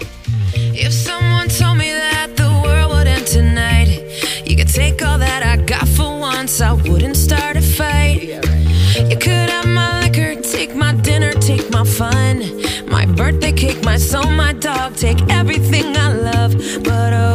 once, I wouldn't start a fight. You could have my liquor, take my dinner, take my fun, my birthday cake, my soul, my dog, take everything I love, but oh.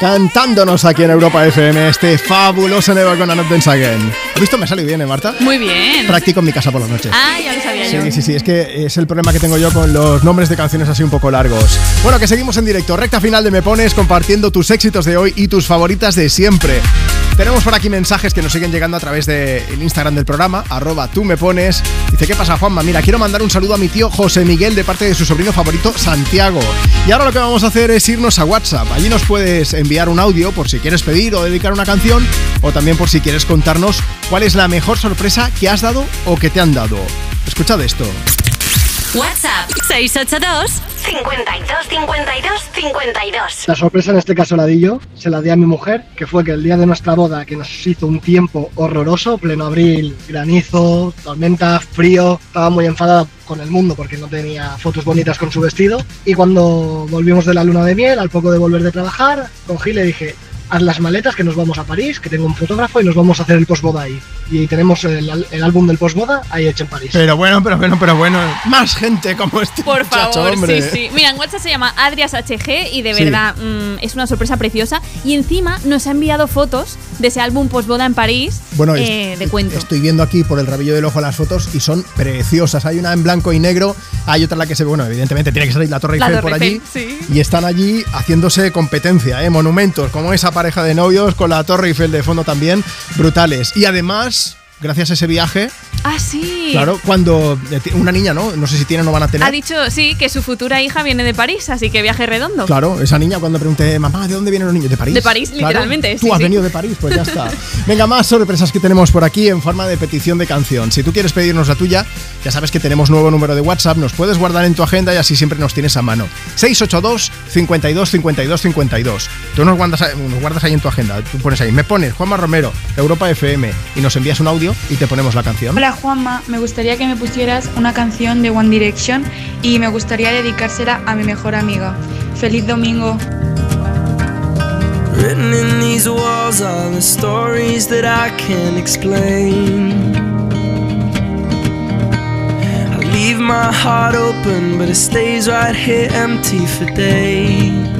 Cantándonos aquí en Europa FM este fabuloso Never Gonna Not Dance Again. ¿Has visto? Me sale bien, ¿eh, Marta? Muy bien. Practico en mi casa por las noches. Ah, ya lo sabía yo. Sí, sí, sí, es que es el problema que tengo yo con los nombres de canciones así un poco largos. Bueno, que seguimos en directo, recta final de Me Pones, compartiendo tus éxitos de hoy y tus favoritas de siempre. Tenemos por aquí mensajes que nos siguen llegando a través del Instagram del programa, arroba tú me pones. Dice, ¿qué pasa, Juanma? Mira, quiero mandar un saludo a mi tío José Miguel de parte de su sobrino favorito, Santiago. Y ahora lo que vamos a hacer es irnos a WhatsApp. Allí nos puedes enviar un audio por si quieres pedir o dedicar una canción, o también por si quieres contarnos cuál es la mejor sorpresa que has dado o que te han dado. Escuchad esto. WhatsApp 682 52 52 52. La sorpresa en este caso la di yo, se la di a mi mujer, que fue que el día de nuestra boda, que nos hizo un tiempo horroroso, pleno abril, granizo, tormenta, frío, estaba muy enfadada con el mundo porque no tenía fotos bonitas con su vestido. Y cuando volvimos de la luna de miel, al poco de volver de trabajar, cogí y le dije, haz las maletas que nos vamos a París, que tengo un fotógrafo y nos vamos a hacer el postboda ahí. Y tenemos el, el álbum del postboda ahí hecho en París. Pero bueno, pero bueno, pero bueno. Más gente como este Por muchacho, favor, hombre. sí, sí. Mira, en WhatsApp se llama Adrias HG y de Sí. verdad mm, es una sorpresa preciosa. Y encima nos ha enviado fotos de ese álbum postboda en París Bueno, es- eh, de cuento. Estoy viendo aquí por el rabillo del ojo las fotos y son preciosas. Hay una en blanco y negro, hay otra en la que se ve, bueno, evidentemente tiene que salir la Torre La Eiffel Torre por allí. Eiffel, sí. Y están allí haciéndose competencia, ¿eh? monumentos, como esa pareja de novios con la Torre Eiffel de fondo también, brutales. Y además, gracias a ese viaje, Ah, sí. claro, cuando eh, una niña, ¿no? No sé si tienen o van a tener. Ha dicho, sí, que su futura hija viene de París, así que viaje redondo. Claro, esa niña cuando pregunté, mamá, ¿de dónde vienen los niños? ¿De París? De París, Claro, literalmente, Tú sí, has sí. venido de París, pues ya está. Venga, más sorpresas que tenemos por aquí en forma de petición de canción. Si tú quieres pedirnos la tuya, ya sabes que tenemos nuevo número de WhatsApp, nos puedes guardar en tu agenda y así siempre nos tienes a mano. 682 52 52 52. Tú nos guardas, nos guardas ahí en tu agenda, tú pones ahí, me pones Juanma Romero, Europa FM y nos envías un audio y te ponemos la canción. Hola Juanma, me gustaría que me pusieras una canción de One Direction y me gustaría dedicársela a mi mejor amiga. Feliz domingo. Written in these walls are the stories that I can't explain. I leave my heart open, but it stays right here empty for days.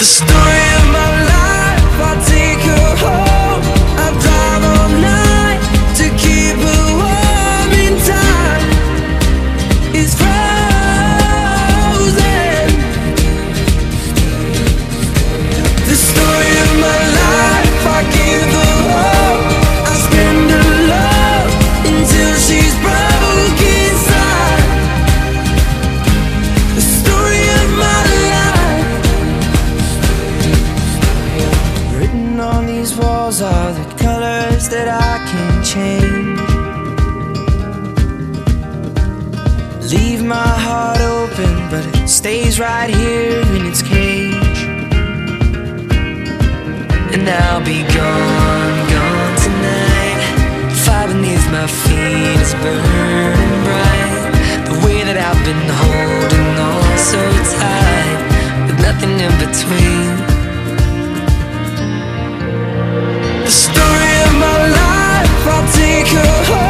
The story I'll be gone, gone tonight. Fire beneath my feet is burning bright. The way that I've been holding on so tight, with nothing in between. The story of my life, I'll take her home.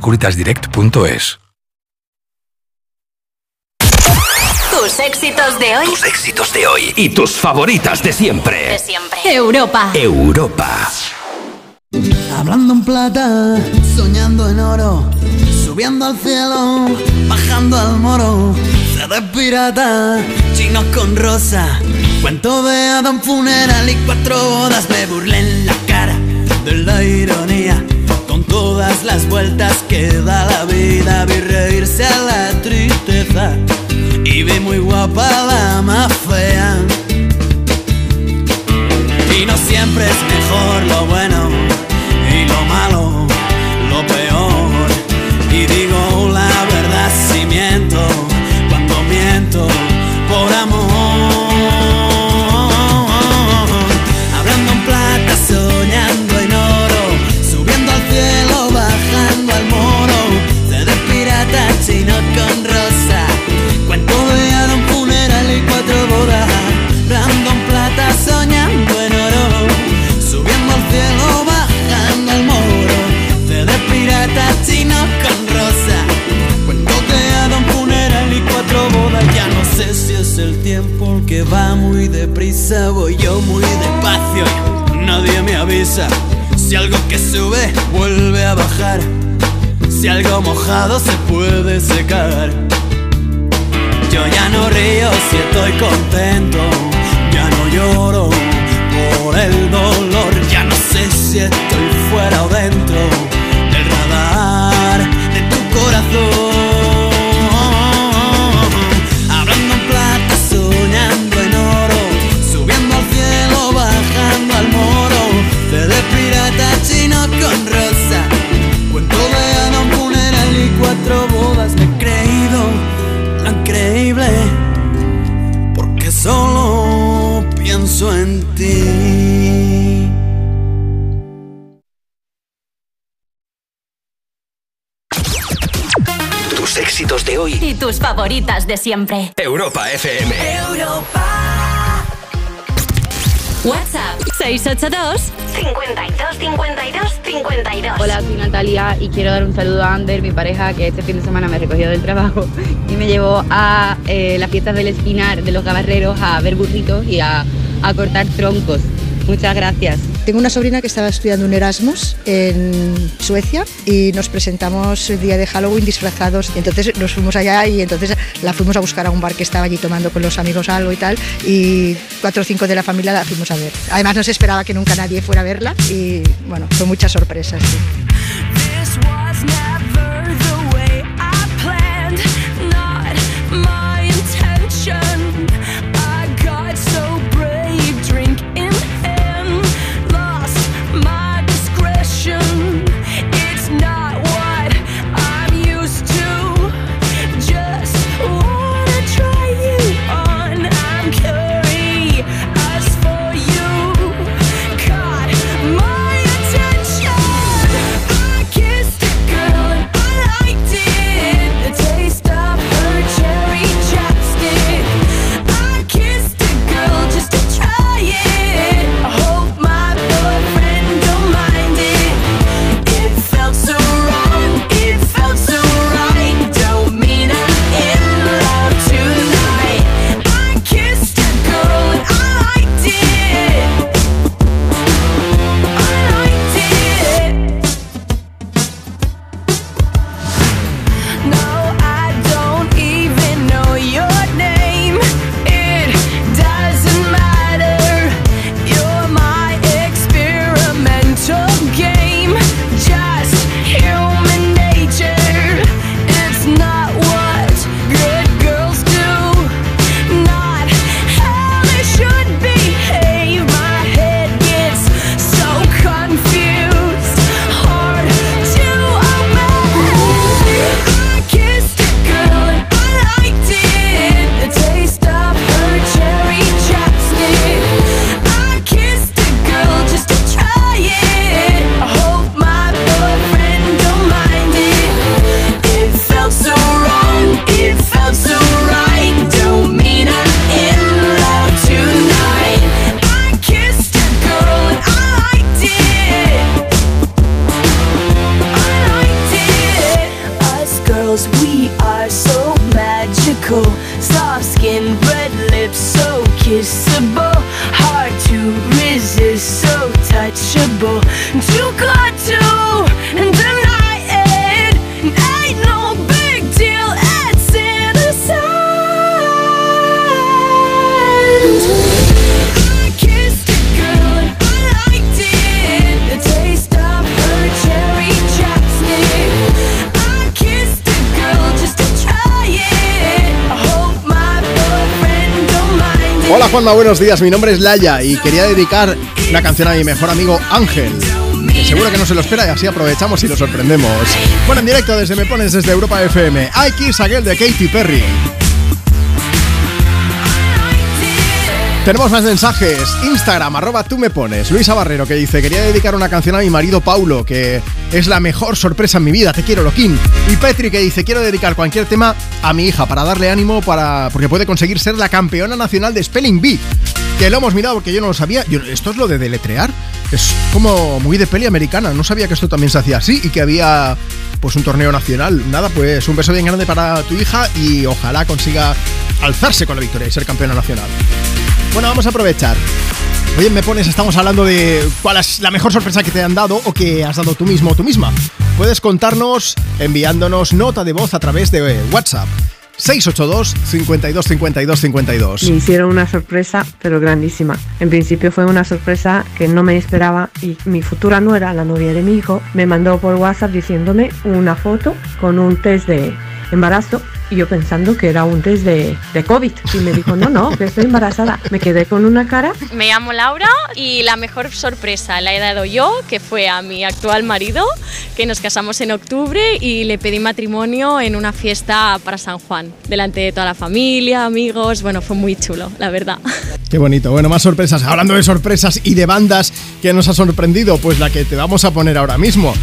securitasdirect.es. Tus éxitos de hoy. Tus éxitos de hoy y tus favoritas de siempre. De siempre. Europa. Europa. Hablando en plata, soñando en oro, subiendo al cielo, bajando al moro, de pirata, chinos con rosa, cuento de Adam funeral y cuatro bodas, me burlé en la cara de la ironía, todas las vueltas que da la vida, vi reírse a la tristeza y vi muy guapa la más fea. Y no siempre es mejor lo bueno voy yo muy despacio. Nadie me avisa si algo que sube vuelve a bajar. Si algo mojado se puede secar. Yo ya no río si estoy contento. Ya no lloro por el dolor. Ya no sé si estoy fuera o dentro pienso en ti. Tus éxitos de hoy. Y tus favoritas de siempre. Europa FM. WhatsApp 682 52 52 52. Hola, soy Natalia y quiero dar un saludo a Ander, mi pareja, que este fin de semana me recogió del trabajo y me llevó a eh, las fiestas del Espinar de los Gabarreros a ver burritos y a, a cortar troncos. Muchas gracias. Tengo una sobrina que estaba estudiando un Erasmus en Suecia y nos presentamos el día de Halloween disfrazados. Entonces nos fuimos allá y entonces la fuimos a buscar a un bar que estaba allí tomando con los amigos algo y tal. Y cuatro o cinco de la familia la fuimos a ver. Además no se esperaba que nunca nadie fuera a verla y bueno, fue muchas sorpresas. So kissable. Juanma, buenos días. Mi nombre es Laya y quería dedicar una canción a mi mejor amigo Ángel. Que seguro que no se lo espera y así aprovechamos y lo sorprendemos. Bueno, en directo desde Me Pones desde Europa FM. I Kiss a de Katy Perry. Tenemos más mensajes. Instagram, arroba tú me pones. Luisa Barrero que dice, quería dedicar una canción a mi marido Paulo, que es la mejor sorpresa en mi vida, te quiero, Loquín. Y Petri que dice, quiero dedicar cualquier tema a mi hija para darle ánimo para porque puede conseguir ser la campeona nacional de Spelling Bee. Que lo hemos mirado porque yo no lo sabía. Esto es lo de deletrear. Es como muy de peli americana. No sabía que esto también se hacía así y que había pues un torneo nacional. Nada, pues un beso bien grande para tu hija y ojalá consiga alzarse con la victoria y ser campeona nacional. Bueno, vamos a aprovechar. Oye, me pones, estamos hablando de cuál es la mejor sorpresa que te han dado o que has dado tú mismo o tú misma. Puedes contarnos enviándonos nota de voz a través de WhatsApp. 682 52 52 52. Me hicieron una sorpresa, pero grandísima. En principio fue una sorpresa que no me esperaba y mi futura nuera, la novia de mi hijo, me mandó por WhatsApp diciéndome una foto con un test de embarazo y yo pensando que era un test de, de COVID. Y me dijo, no, no, que estoy embarazada. Me quedé con una cara Me llamo Laura y la mejor sorpresa la he dado yo, que fue a mi actual marido, que nos casamos en octubre y le pedí matrimonio en una fiesta para San Juan, delante de toda la familia, amigos, bueno, fue muy chulo, la verdad. Qué bonito. Bueno, más sorpresas. Hablando de sorpresas y de bandas que nos ha sorprendido, pues la que te vamos a poner ahora mismo.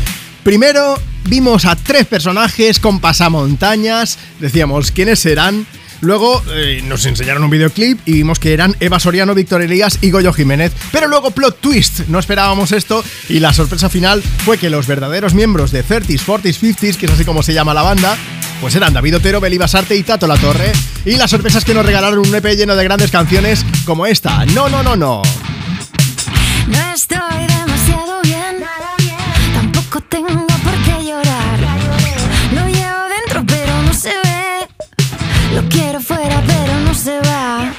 Primero vimos a tres personajes con pasamontañas. Decíamos quiénes serán. Luego eh, nos enseñaron un videoclip y vimos que eran Eva Soriano, Víctor Elías y Goyo Jiménez. Pero luego plot twist, no esperábamos esto y la sorpresa final fue que los verdaderos miembros de 30s, 40s, 50s, que es así como se llama la banda, pues eran David Otero, Beli Basarte y Tato La Torre. Y la sorpresa es que nos regalaron un EP lleno de grandes canciones como esta. No, no, no, no. No estoy demasiado lo quiero fuera pero no se va.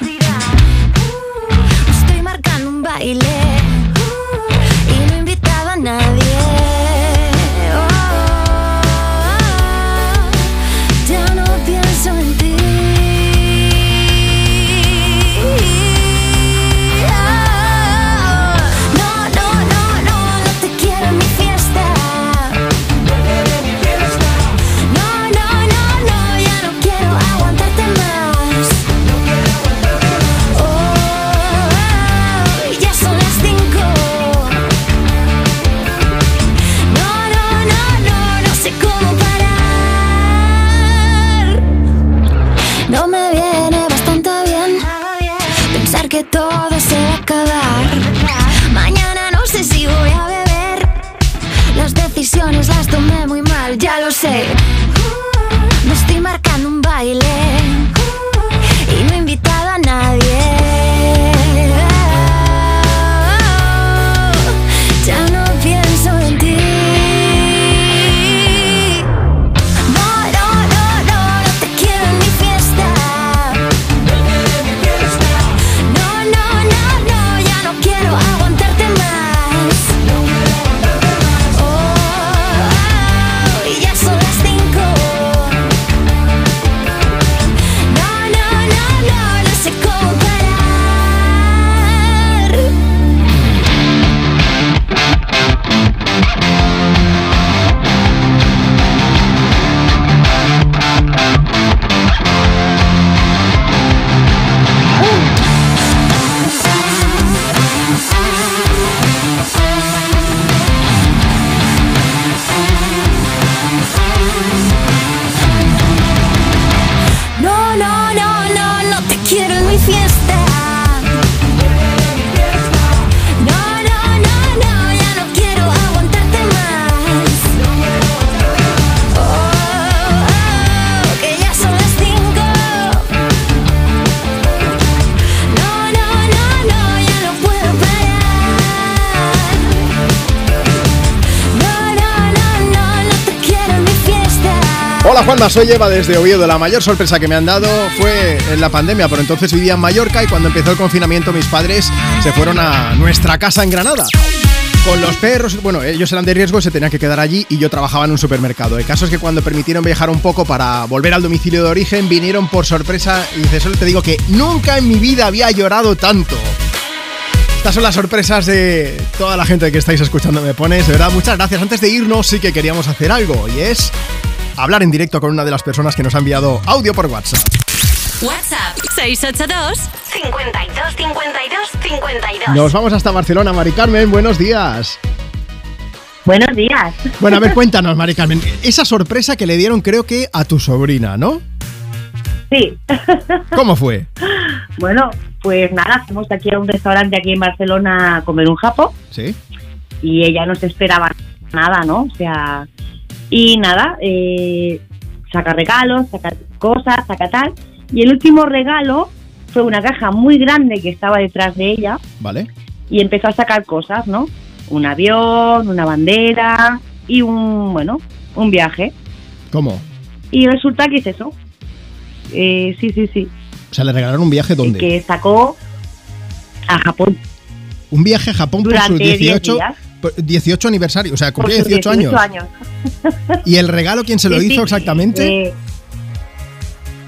Estoy marcando un baile Hola Juanma, soy desde Oviedo. La mayor sorpresa que me han dado fue en la pandemia. Por entonces vivía en Mallorca y cuando empezó el confinamiento mis padres se fueron a nuestra casa en Granada. Con los perros, bueno, ellos eran de riesgo se tenían que quedar allí y yo trabajaba en un supermercado. El caso es que cuando permitieron viajar un poco para volver al domicilio de origen, vinieron por sorpresa y te digo que nunca en mi vida había llorado tanto. Estas son las sorpresas de toda la gente que estáis escuchando Me Pones. De verdad, muchas gracias. Antes de irnos sí que queríamos hacer algo y es hablar en directo con una de las personas que nos ha enviado audio por WhatsApp. WhatsApp 682 52 52 52. Nos vamos hasta Barcelona, Mari Carmen. Buenos días. Buenos días. Bueno, a ver, cuéntanos, Mari Carmen. Esa sorpresa que le dieron, creo que a tu sobrina, ¿no? Sí. ¿Cómo fue? Bueno, pues nada, fuimos aquí a un restaurante aquí en Barcelona a comer un japo Sí. y ella no se esperaba nada, ¿no? O sea, y nada, eh, saca regalos, saca cosas, saca tal. Y el último regalo fue una caja muy grande que estaba detrás de ella Vale. y empezó a sacar cosas, ¿no? Un avión, una bandera y un, bueno, un viaje. ¿Cómo? Y resulta que es eso. Eh, sí, sí, sí. O sea, le regalaron un viaje dónde? Que sacó a Japón. Un viaje a Japón Durante su 10 18, días. por 18 aniversario. O sea, cumplía sus 18, años. años. ¿Y el regalo quién se lo Sí, sí, hizo exactamente?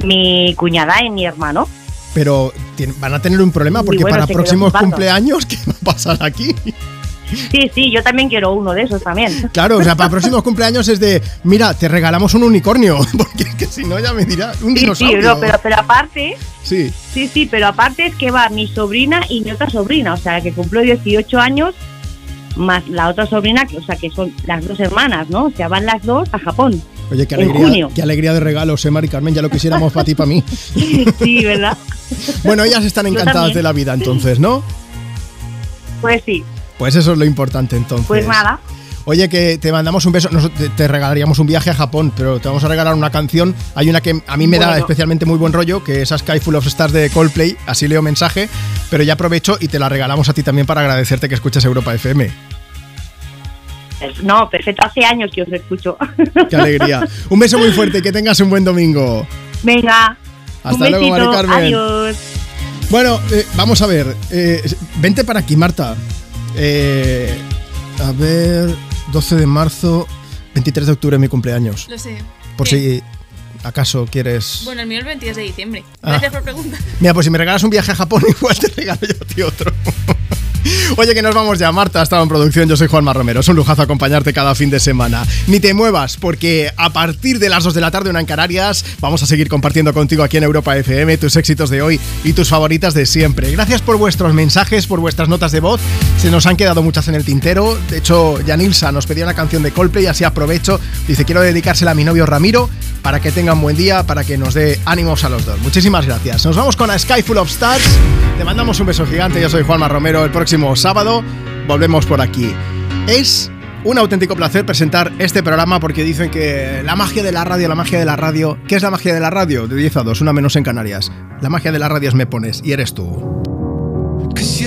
mi cuñada y mi hermano. Pero van a tener un problema porque bueno, para próximos cumpleaños, ¿qué va a pasar aquí? Sí, sí, yo también quiero uno de esos también. Claro, o sea, para próximos cumpleaños es de, mira, te regalamos un unicornio, porque es que si no ya me dirá un Sí, sí, dinosaurio. no, pero, pero aparte, Sí. sí, sí, pero aparte es que va mi sobrina y mi otra sobrina, o sea, que cumplió 18 años, más la otra sobrina, que, o sea, que son las dos hermanas, ¿no? O sea, van las dos a Japón. Oye, qué En alegría, junio. qué alegría de regalos, eh, Mari Carmen, ya lo quisiéramos para ti, para mí. Sí, ¿verdad? Bueno, ellas están encantadas de la vida, entonces, ¿no? Pues sí, Pues eso es lo importante, entonces. pues nada. Oye, que te mandamos un beso. Te, te regalaríamos un viaje a Japón, pero te vamos a regalar una canción. Hay una que a mí me da especialmente muy buen rollo, que es a Sky Full of Stars de Coldplay. Así leo mensaje, pero ya aprovecho y te la regalamos a ti también para agradecerte que escuches Europa FM. No, perfecto, hace años que os escucho. Qué alegría. Un beso muy fuerte y que tengas un buen domingo. Venga. Hasta un luego, Mari Carmen. Adiós. Bueno, eh, vamos a ver. eh, vente para aquí, Marta. Eh, a ver, 12 de marzo, 23 de octubre, mi cumpleaños. Lo sé. Por ¿Qué? si acaso quieres. Bueno, el mío el 22 de diciembre. Ah. Gracias por preguntar. Mira, pues si me regalas un viaje a Japón, igual te regalo yo a ti otro. Oye, que nos vamos ya. Marta ha en producción. Yo soy Juanma Romero. Es un lujazo acompañarte cada fin de semana. Ni te muevas, porque a partir de las 2 de la tarde, una en Canarias, vamos a seguir compartiendo contigo aquí en Europa FM tus éxitos de hoy y tus favoritas de siempre. Gracias por vuestros mensajes, por vuestras notas de voz. Se nos han quedado muchas en el tintero. De hecho, Yanilsa nos pedía una canción de Coldplay, así aprovecho. Dice, quiero dedicársela a mi novio Ramiro para que tenga un buen día, para que nos dé ánimos a los dos. Muchísimas gracias. Nos vamos con a Sky Full of Stars. Te mandamos un beso gigante. Yo soy Juanma Romero. El próximo sábado volvemos por aquí. Es un auténtico placer presentar este programa porque dicen que la magia de la radio, la magia de la radio. ¿Qué es la magia de la radio? De 10 a 2, una menos en Canarias. La magia de la radio es me pones y eres tú. Cause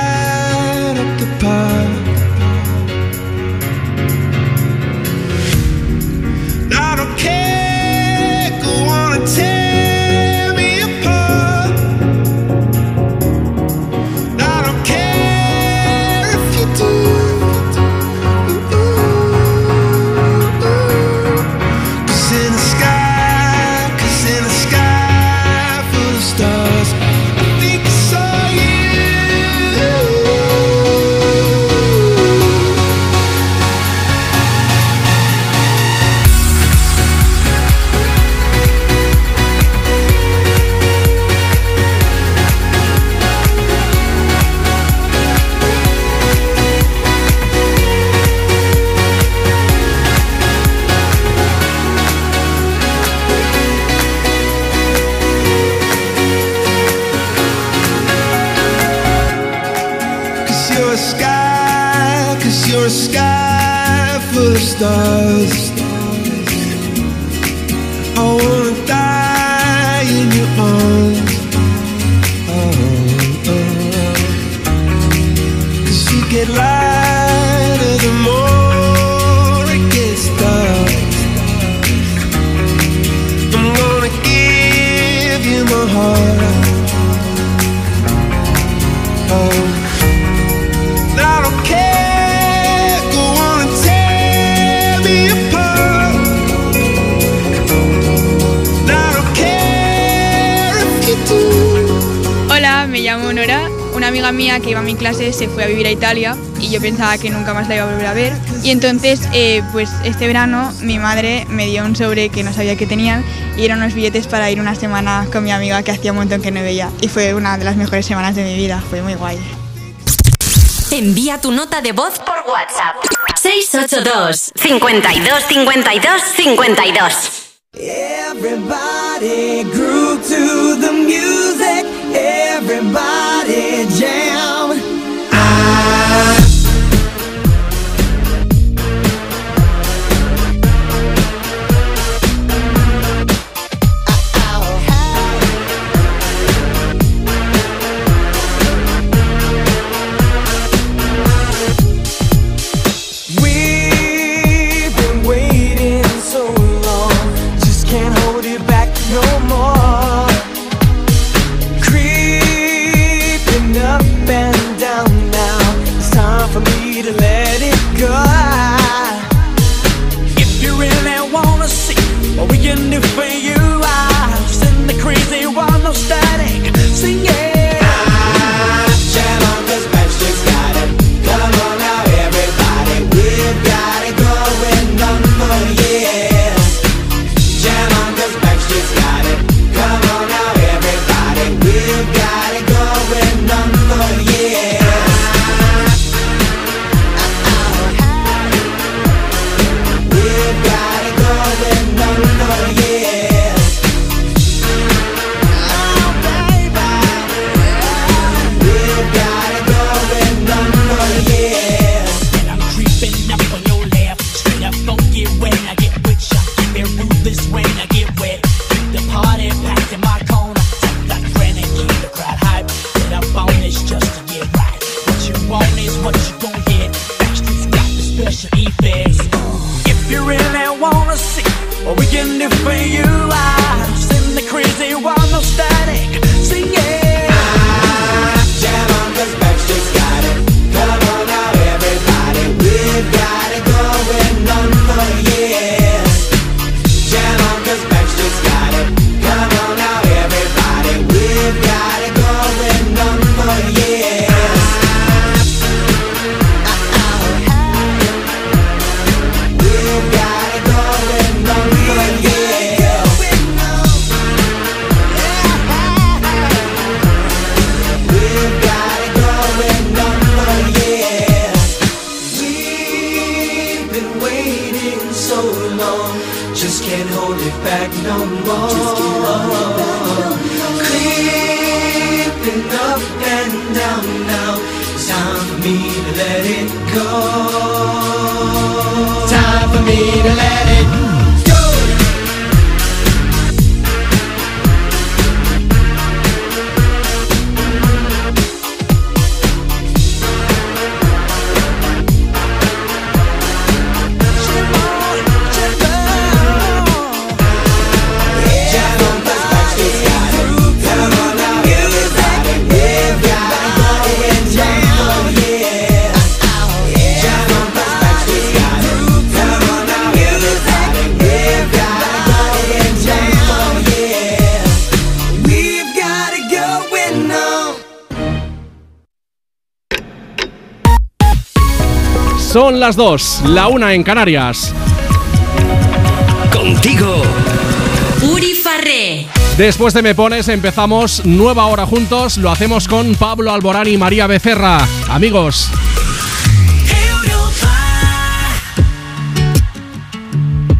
que iba a mi clase, se fue a vivir a Italia y yo pensaba que nunca más la iba a volver a ver. Y entonces, eh, pues este verano mi madre me dio un sobre que no sabía que tenían y eran unos billetes para ir una semana con mi amiga que hacía un montón que no veía. Y fue una de las mejores semanas de mi vida, fue muy guay. Envía tu nota de voz por WhatsApp. 682 52 52 52 Everybody grew to the music. Everybody jam. las dos, la una en Canarias. Contigo, Uri Farré. Después de Me Pones empezamos nueva hora juntos, lo hacemos con Pablo Alborán y María Becerra. Amigos,